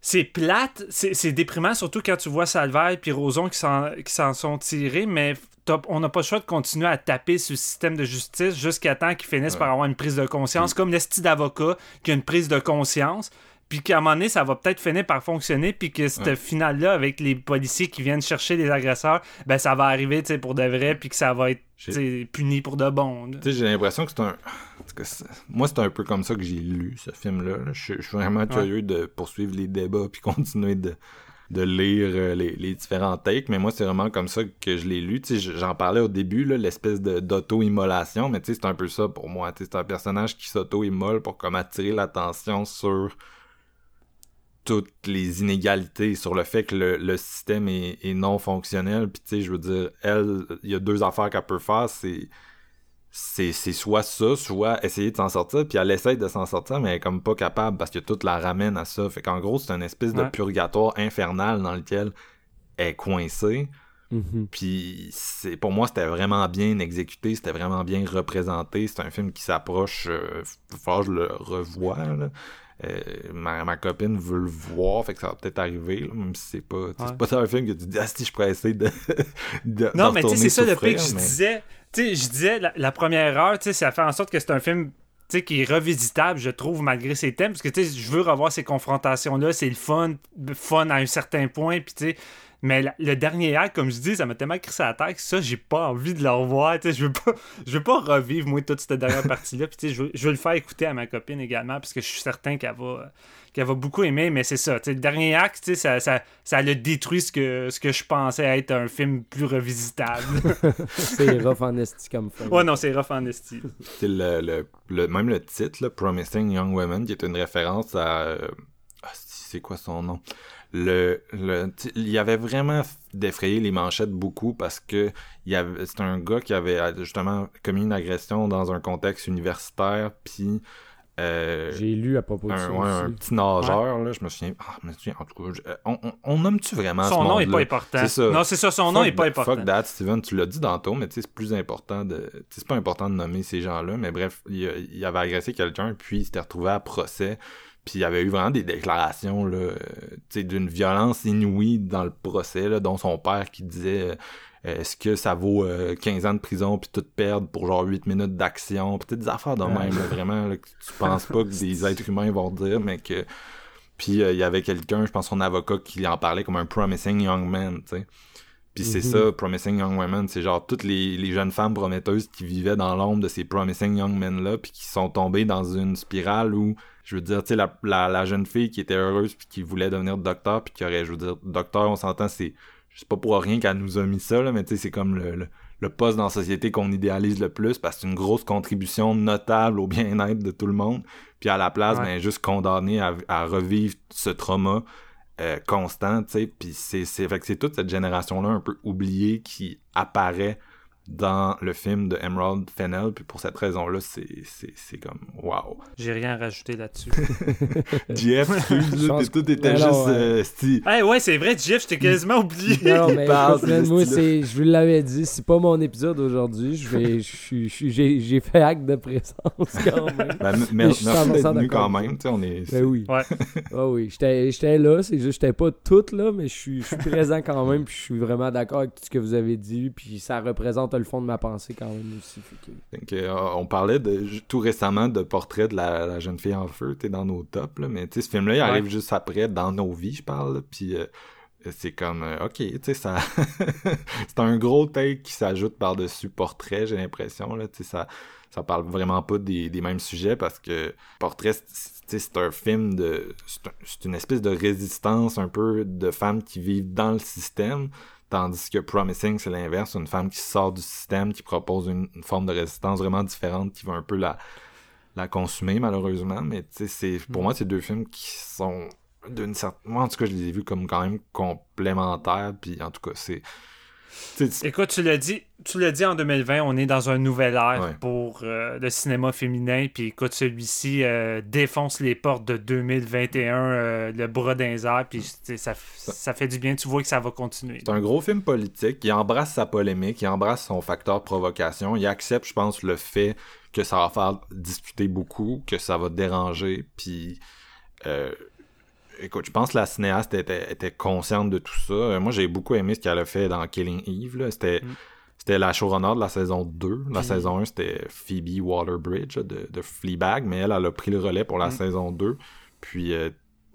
C'est plate, c'est déprimant, surtout quand tu vois Salvaire et Roson qui s'en sont tirés, mais on n'a pas le choix de continuer à taper sur le système de justice jusqu'à temps qu'ils finissent Ouais. par avoir une prise de conscience, comme l'esti d'avocat qui a une prise de conscience, puis qu'à un moment donné, ça va peut-être finir par fonctionner, puis que cette Ouais. finale-là, avec les policiers qui viennent chercher les agresseurs, ben ça va arriver tu sais, pour de vrai, puis que ça va être puni pour de bon. là. Tu sais, j'ai l'impression que c'est un. Moi, c'est un peu comme ça que j'ai lu ce film-là. là. Je, suis vraiment curieux de poursuivre les débats puis *laughs* continuer de, de lire euh, les, les différents takes, mais moi, c'est vraiment comme ça que je l'ai lu. J'en parlais au début, l'espèce d'auto-immolation, mais tu sais, c'est un peu ça pour moi. C'est un personnage qui s'auto-immole pour comme attirer l'attention sur toutes les inégalités sur le fait que le, le système est, est non fonctionnel puis tu sais je veux dire elle il y a deux affaires qu'elle peut faire c'est c'est c'est soit ça soit essayer de s'en sortir puis elle essaye de s'en sortir mais elle est comme pas capable parce que tout la ramène à ça fait qu'en gros c'est une espèce de purgatoire infernal dans lequel elle est coincée Mhm. puis c'est pour moi c'était vraiment bien exécuté, c'était vraiment bien représenté. C'est un film qui s'approche. Euh, faut que je le revoie. là. Euh, ma, ma copine veut le voir, fait que ça va peut-être arriver, là, même si c'est pas. Ouais. C'est pas un film que tu dis Ah si je pourrais essayer de. *laughs* de Non, mais tu sais, c'est ça le pire que je mais- disais. Tu sais, je disais, la, la première heure, tu sais, ça fait en sorte que c'est un film. Tu tu sais, qui est revisitable, je trouve, malgré ses thèmes, parce que, tu sais, je veux revoir ces confrontations-là, c'est le fun, fun à un certain point, puis, tu sais, mais la- le dernier acte, comme je dis, ça m'a tellement crissé à la tête que ça, j'ai pas envie de le revoir. tu sais, Je veux pas, je veux pas revivre, moi, toute cette dernière partie-là. Puis, tu sais, je veux, je veux le faire écouter à ma copine également, parce que je suis certain qu'elle va, qu'elle va beaucoup aimer. Mais c'est ça. tu sais, Le dernier acte, tu sais, ça, ça, ça le détruit ce que, ce que je pensais être un film plus revisitable. *laughs* *laughs* C'est rough en esti comme film. ouais, non, c'est rough en esti. C'est le, le, le- même le titre, là, Promising Young Women, qui est une référence à. euh, ah, c'est quoi son nom? Le, le, tu- il y avait vraiment défrayé les manchettes beaucoup parce que il y avait, c'est un gars qui avait euh, justement commis une agression dans un contexte universitaire, puis euh, J'ai lu à propos de un, ça. ouais, un petit nageur, là, je me souviens. Ah, je me souviens, en tout cas, je- euh, on, on, on nomme-tu vraiment Son ce nom est monde-là? pas important. C'est ça. Non, c'est ça, son nom Fuck est pas important. Fuck that, Steven, tu l'as dit tantôt, mais tu sais, c'est plus important de. tu sais, C'est pas important de nommer ces gens-là, mais bref, il, il avait agressé quelqu'un, puis il s'était retrouvé à procès, puis il y avait eu vraiment des déclarations, là, euh, tu sais, d'une violence inouïe dans le procès, là, dont son père qui disait. euh, est-ce que ça vaut euh, 15 ans de prison puis tout perdre pour genre 8 minutes d'action? Sais, des affaires de même là, vraiment là, que tu penses pas que des *laughs* êtres humains vont dire mais que puis euh, il y avait quelqu'un je pense son avocat qui en parlait comme un promising young man tu sais puis c'est Mhm. ça promising young women c'est genre toutes les, les jeunes femmes prometteuses qui vivaient dans l'ombre de ces promising young men là puis qui sont tombées dans une spirale où je veux dire tu sais la, la, la jeune fille qui était heureuse puis qui voulait devenir docteur puis qui aurait je veux dire docteur on s'entend c'est c'est pas pour rien qu'elle nous a mis ça, là, mais tu sais, c'est comme le, le, le poste dans la société qu'on idéalise le plus parce que c'est une grosse contribution notable au bien-être de tout le monde. Puis à la place, Ouais. ben, juste condamné à, à revivre ce trauma euh, constant, tu sais. Puis c'est, toute cette génération-là un peu oubliée qui apparaît dans le film de Emerald Fennell. Puis pour cette raison-là, c'est, c'est, c'est comme wow. *laughs* J'ai rien à rajouter là-dessus. *laughs* Jeff, tout était que- juste alors, euh, hey, ouais, c'est vrai, Jeff, je t'ai quasiment oublié. Non, *laughs* mais moi, je vous l'avais dit, c'est pas mon épisode aujourd'hui. Je vais, je suis- je suis- j'ai, fait acte de présence quand même. Ben, merci 100% d'être venu quand même, tu sais, on est... Ben oui. Ouais. Ah oui, j'étais, là, c'est juste, j'étais pas toute là, mais je suis, je suis présent quand même, puis je suis vraiment d'accord avec tout ce que vous avez dit, puis ça représente le fond de ma pensée quand même aussi. que- euh, on parlait de, tout récemment de portrait de la, la jeune fille en feu, t'es dans nos tops, là, mais tu sais, ce film-là, il arrive juste après, dans nos vies, je parle, puis euh, c'est comme, euh, ok, tu sais, ça... *laughs* c'est un gros take qui s'ajoute par-dessus portrait, j'ai l'impression, là, tu sais, ça, ça parle vraiment pas des, des mêmes sujets, parce que portrait, c'est- c'est tu sais, c'est un film de... C'est un- c'est une espèce de résistance un peu de femmes qui vivent dans le système, Tandis que Promising, c'est l'inverse, une femme qui sort du système, qui propose une, une forme de résistance vraiment différente, qui va un peu la, la consumer, malheureusement. Mais tu sais, c'est pour moi, c'est deux films qui sont d'une certaine... Moi, en tout cas, je les ai vus comme quand même complémentaires, puis en tout cas, c'est... Écoute, tu l'as dit, tu l'as dit en 2020, on est dans un nouvel ère Ouais. pour euh, le cinéma féminin. Puis écoute, celui-ci euh, défonce les portes de 2021, euh, le bras d'un Puis ça, ça fait du bien. Tu vois que ça va continuer. C'est un gros film politique. Il embrasse sa polémique, il embrasse son facteur provocation. Il accepte, je pense, le fait que ça va faire discuter beaucoup, que ça va déranger. Puis, écoute, je pense que la cinéaste était, était consciente de tout ça. Euh, Moi, j'ai beaucoup aimé ce qu'elle a fait dans Killing Eve. là. C'était. C'était la showrunner de la saison 2. La saison 1, c'était Phoebe Waterbridge de, de Fleabag, mais elle, elle a pris le relais pour la Mm. saison 2. Puis euh,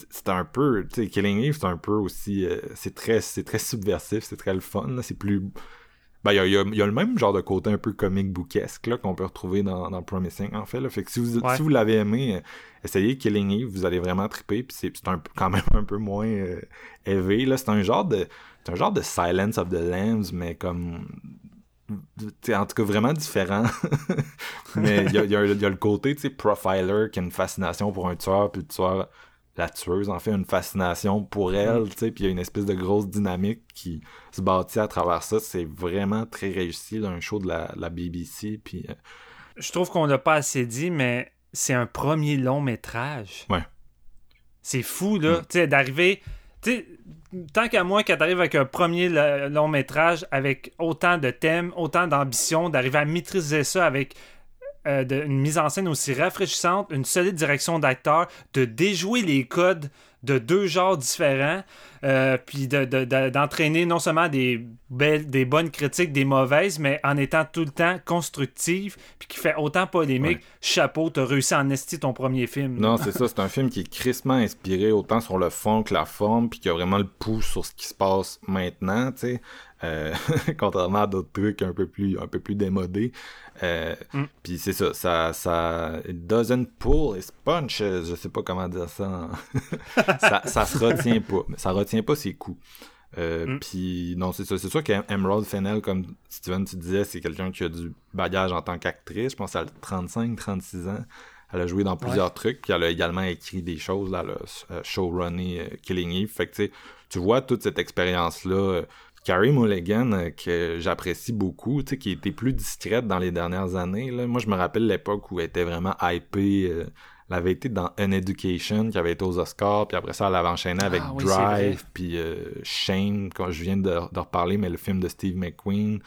c'était un peu, Killing Eve, c'est un peu aussi, euh, c'est très, c'est très subversif, c'est très le fun, c'est plus, ben, il y a, il y a- il y a le même genre de côté un peu comic bookesque, là, qu'on peut retrouver dans, dans Promising, en fait, là. Fait que si vous, Ouais. si vous l'avez aimé, euh, essayez Killing Eve, vous allez vraiment triper, puis c'est c'est un, peu- quand même un peu moins euh, élevé, là. C'est un genre de, c'est un genre de Silence of the Lambs, mais comme, en tout cas vraiment différent. *laughs* mais il y a, y a- il y a le côté, tu sais, profiler qui a une fascination pour un tueur, puis le tueur, la tueuse, en fait, une fascination pour elle, tu sais, puis il y a une espèce de grosse dynamique qui se bâtit à travers ça. C'est vraiment très réussi, là, un show de la, la BBC, puis... euh, Je trouve qu'on l'a pas assez dit, mais c'est un premier long métrage. Ouais. C'est fou, là, Mm. tu sais, d'arriver. Tu sais, tant qu'à moi, quand t'arrives avec un premier long métrage avec autant de thèmes, autant d'ambition, d'arriver à maîtriser ça avec euh, de- une mise en scène aussi rafraîchissante, une solide direction d'acteur, de déjouer les codes de deux genres différents, euh, puis d'entraîner non seulement des, belles, des bonnes critiques, des mauvaises, mais en étant tout le temps constructive, puis qui fait autant polémique. Chapeau, t'as réussi à en esti ton premier film. Non, c'est *laughs* ça, c'est un film qui est crissement inspiré autant sur le fond que la forme, puis qui a vraiment le pouce sur ce qui se passe maintenant, tu sais. Euh, *laughs* contrairement à d'autres trucs un peu plus un peu plus démodés. Euh, mm. Puis c'est ça, ça, ça doesn't pull its punches, je sais pas comment dire ça. *laughs* ça, ça se retient pas, ça retient pas ses coups. Euh, mm. Puis non, c'est ça. C'est sûr qu'Emerald Fennell, comme Steven, tu disais, c'est quelqu'un qui a du bagage en tant qu'actrice. Je pense qu'elle a 35-36 ans. Elle a joué dans plusieurs trucs, puis elle a également écrit des choses, là, le showrunner Killing Eve. Fait que tu tu vois toute cette expérience-là Carrie Mulligan, euh, que j'apprécie beaucoup, tu sais, qui était plus discrète dans les dernières années. Là. Moi, je me rappelle l'époque où elle était vraiment hypée. Euh, elle avait été dans An Education, qui avait été aux Oscars, puis après ça, elle avait enchaîné avec ah Drive, puis euh, Shane, quand je viens de, reparler, mais le film de Steve McQueen.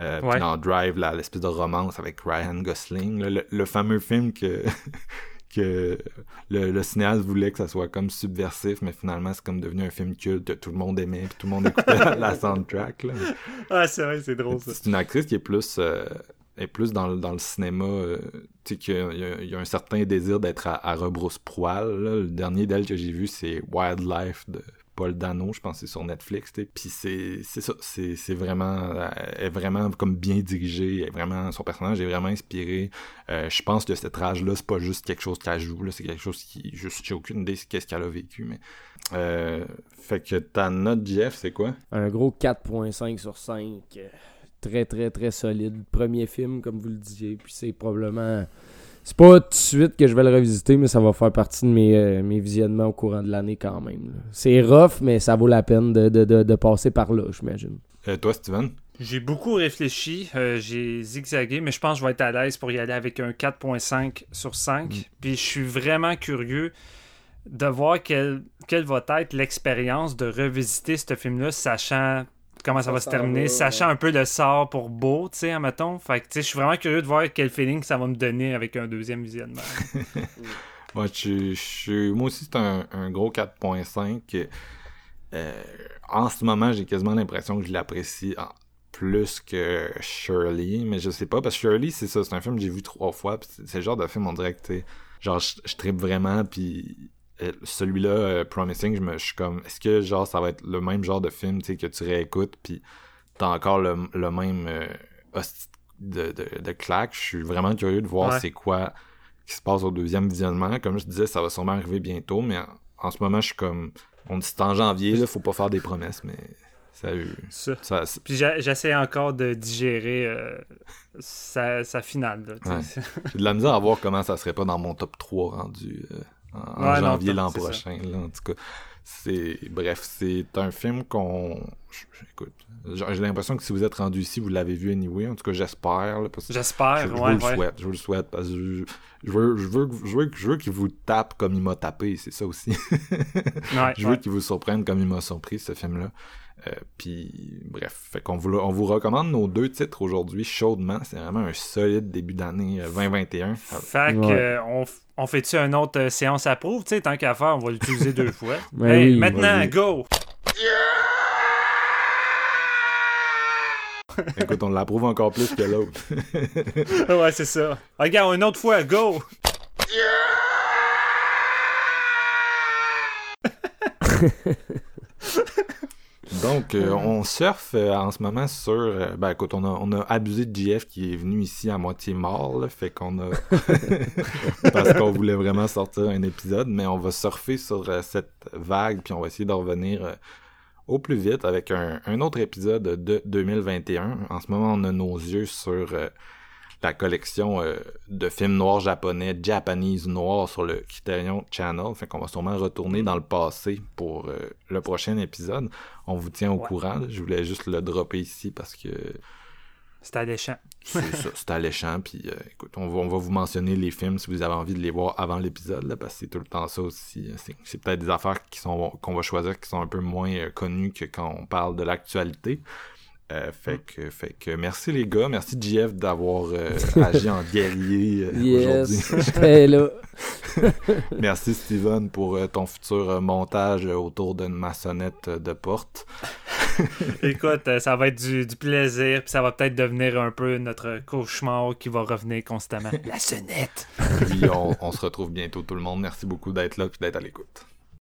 Puis dans Drive, l'espèce de romance avec Ryan Gosling, le, fameux film que *laughs* que le, le, cinéaste voulait que ça soit comme subversif, mais finalement c'est comme devenu un film culte que tout le monde aimait, puis tout le monde écoutait *laughs* la soundtrack. Là. Ah, c'est vrai, c'est drôle ça. C'est une actrice qui est plus, euh, est plus dans, dans le cinéma, euh, tu sais, qu'il y, a un certain désir d'être à, à rebrousse-poil. Le dernier d'elle que j'ai vu, c'est Wildlife de Paul Dano, je pense c'est sur Netflix. Puis c'est ça, c'est vraiment, elle est vraiment comme bien dirigée, est vraiment, son personnage est vraiment inspiré. Euh, je pense que cette rage-là, c'est pas juste quelque chose qu'elle joue, c'est quelque chose qui, juste, j'ai aucune idée qu'est-ce qu'elle a vécu, mais. Euh, fait que ta note, Jeff, c'est quoi? Un gros 4.5 sur 5. Très, très, très solide. Premier film, comme vous le disiez, puis c'est probablement c'est pas tout de suite que je vais le revisiter, mais ça va faire partie de mes, euh, mes visionnements au courant de l'année quand même. C'est rough, mais ça vaut la peine de, de, de, passer par là, j'imagine. Et euh, toi, Steven? J'ai beaucoup réfléchi, euh, j'ai zigzagué, mais je pense que je vais être à l'aise pour y aller avec un 4.5 sur 5. Mm. Puis je suis vraiment curieux de voir quelle, quelle va être l'expérience de revisiter ce film-là, sachant comment ça, va se terminer, sachant un peu le sort pour Beau, tu sais, admettons. Fait que, tu sais, je suis vraiment curieux de voir quel feeling ça va me donner avec un deuxième visionnement. *laughs* *laughs* moi, aussi, c'est un, gros 4.5. Euh, en ce moment, j'ai quasiment l'impression que je l'apprécie plus que Shirley, mais je sais pas, parce que Shirley, c'est ça, c'est un film que j'ai vu trois fois, c'est le genre de film, on dirait que, genre, je, je tripe vraiment, puis celui-là, euh, Promising, je, me, suis comme, est-ce que genre ça va être le même genre de film que tu réécoutes, puis t'as encore le, même euh, de, de, de claque? Je suis vraiment curieux de voir c'est quoi qui se passe au deuxième visionnement. Comme je disais, ça va sûrement arriver bientôt, mais en, ce moment, je suis comme, on dit c'est en janvier, là, faut pas faire des promesses, mais ça, ça. Puis j'essaie encore de digérer sa, finale. J'ai de la misère à voir comment ça serait pas dans mon top 3 rendu en janvier l'an prochain. en tout cas, c'est bref, c'est un film qu'on. Écoute, j'ai l'impression que si vous êtes rendu ici, vous l'avez vu anyway. En tout cas, j'espère. J'espère, je, ouais, le souhaite. Je vous le souhaite parce que je, veux, je veux, je veux, je veux qu'il vous tape comme il m'a tapé. C'est ça aussi. *laughs* je veux qu'il vous surprenne comme il m'a surpris ce film-là. Euh, puis bref, fait qu'on vous, on vous recommande nos deux titres aujourd'hui chaudement. C'est vraiment un solide début d'année 2021. Euh, fait que, euh, on, on fait-tu une autre séance à prouve? Tu sais, tant qu'à faire, on va l'utiliser deux fois. *laughs* Ben maintenant, go! *laughs* Écoute, on l'approuve encore plus que l'autre. *laughs* ouais, c'est ça. Regarde, une autre fois, go! Donc, euh, on surfe euh, en ce moment sur. Euh, ben écoute, on a, on a abusé de JF qui est venu ici à moitié mort, là, fait qu'on a. *laughs* parce qu'on voulait vraiment sortir un épisode, mais on va surfer sur cette vague, puis on va essayer de revenir au plus vite avec un, un, autre épisode de 2021. En ce moment, on a nos yeux sur la collection euh, de films noirs japonais, Japanese Noir sur le Criterion Channel. Fait qu'on va sûrement retourner dans le passé pour euh, le prochain épisode. On vous tient au courant. Je voulais juste le dropper ici parce que. C'est alléchant. c'est *laughs* ça, c'est alléchant. Puis euh, écoute, on va, on va vous mentionner les films si vous avez envie de les voir avant l'épisode, parce que c'est tout le temps ça aussi. C'est peut-être des affaires qui sont qu'on va choisir qui sont un peu moins connues que quand on parle de l'actualité. Euh, fait, que, fait que merci les gars, merci JF d'avoir euh, *laughs* agi en guerrier euh, Yes, aujourd'hui. *laughs* là. *laughs* merci Steven pour ton futur montage autour d'une maçonnette de porte. Écoute, ça va être du, du plaisir, puis ça va peut-être devenir un peu notre cauchemar qui va revenir constamment. La sonnette! Puis on, on se retrouve bientôt tout le monde. Merci beaucoup d'être là et d'être à l'écoute.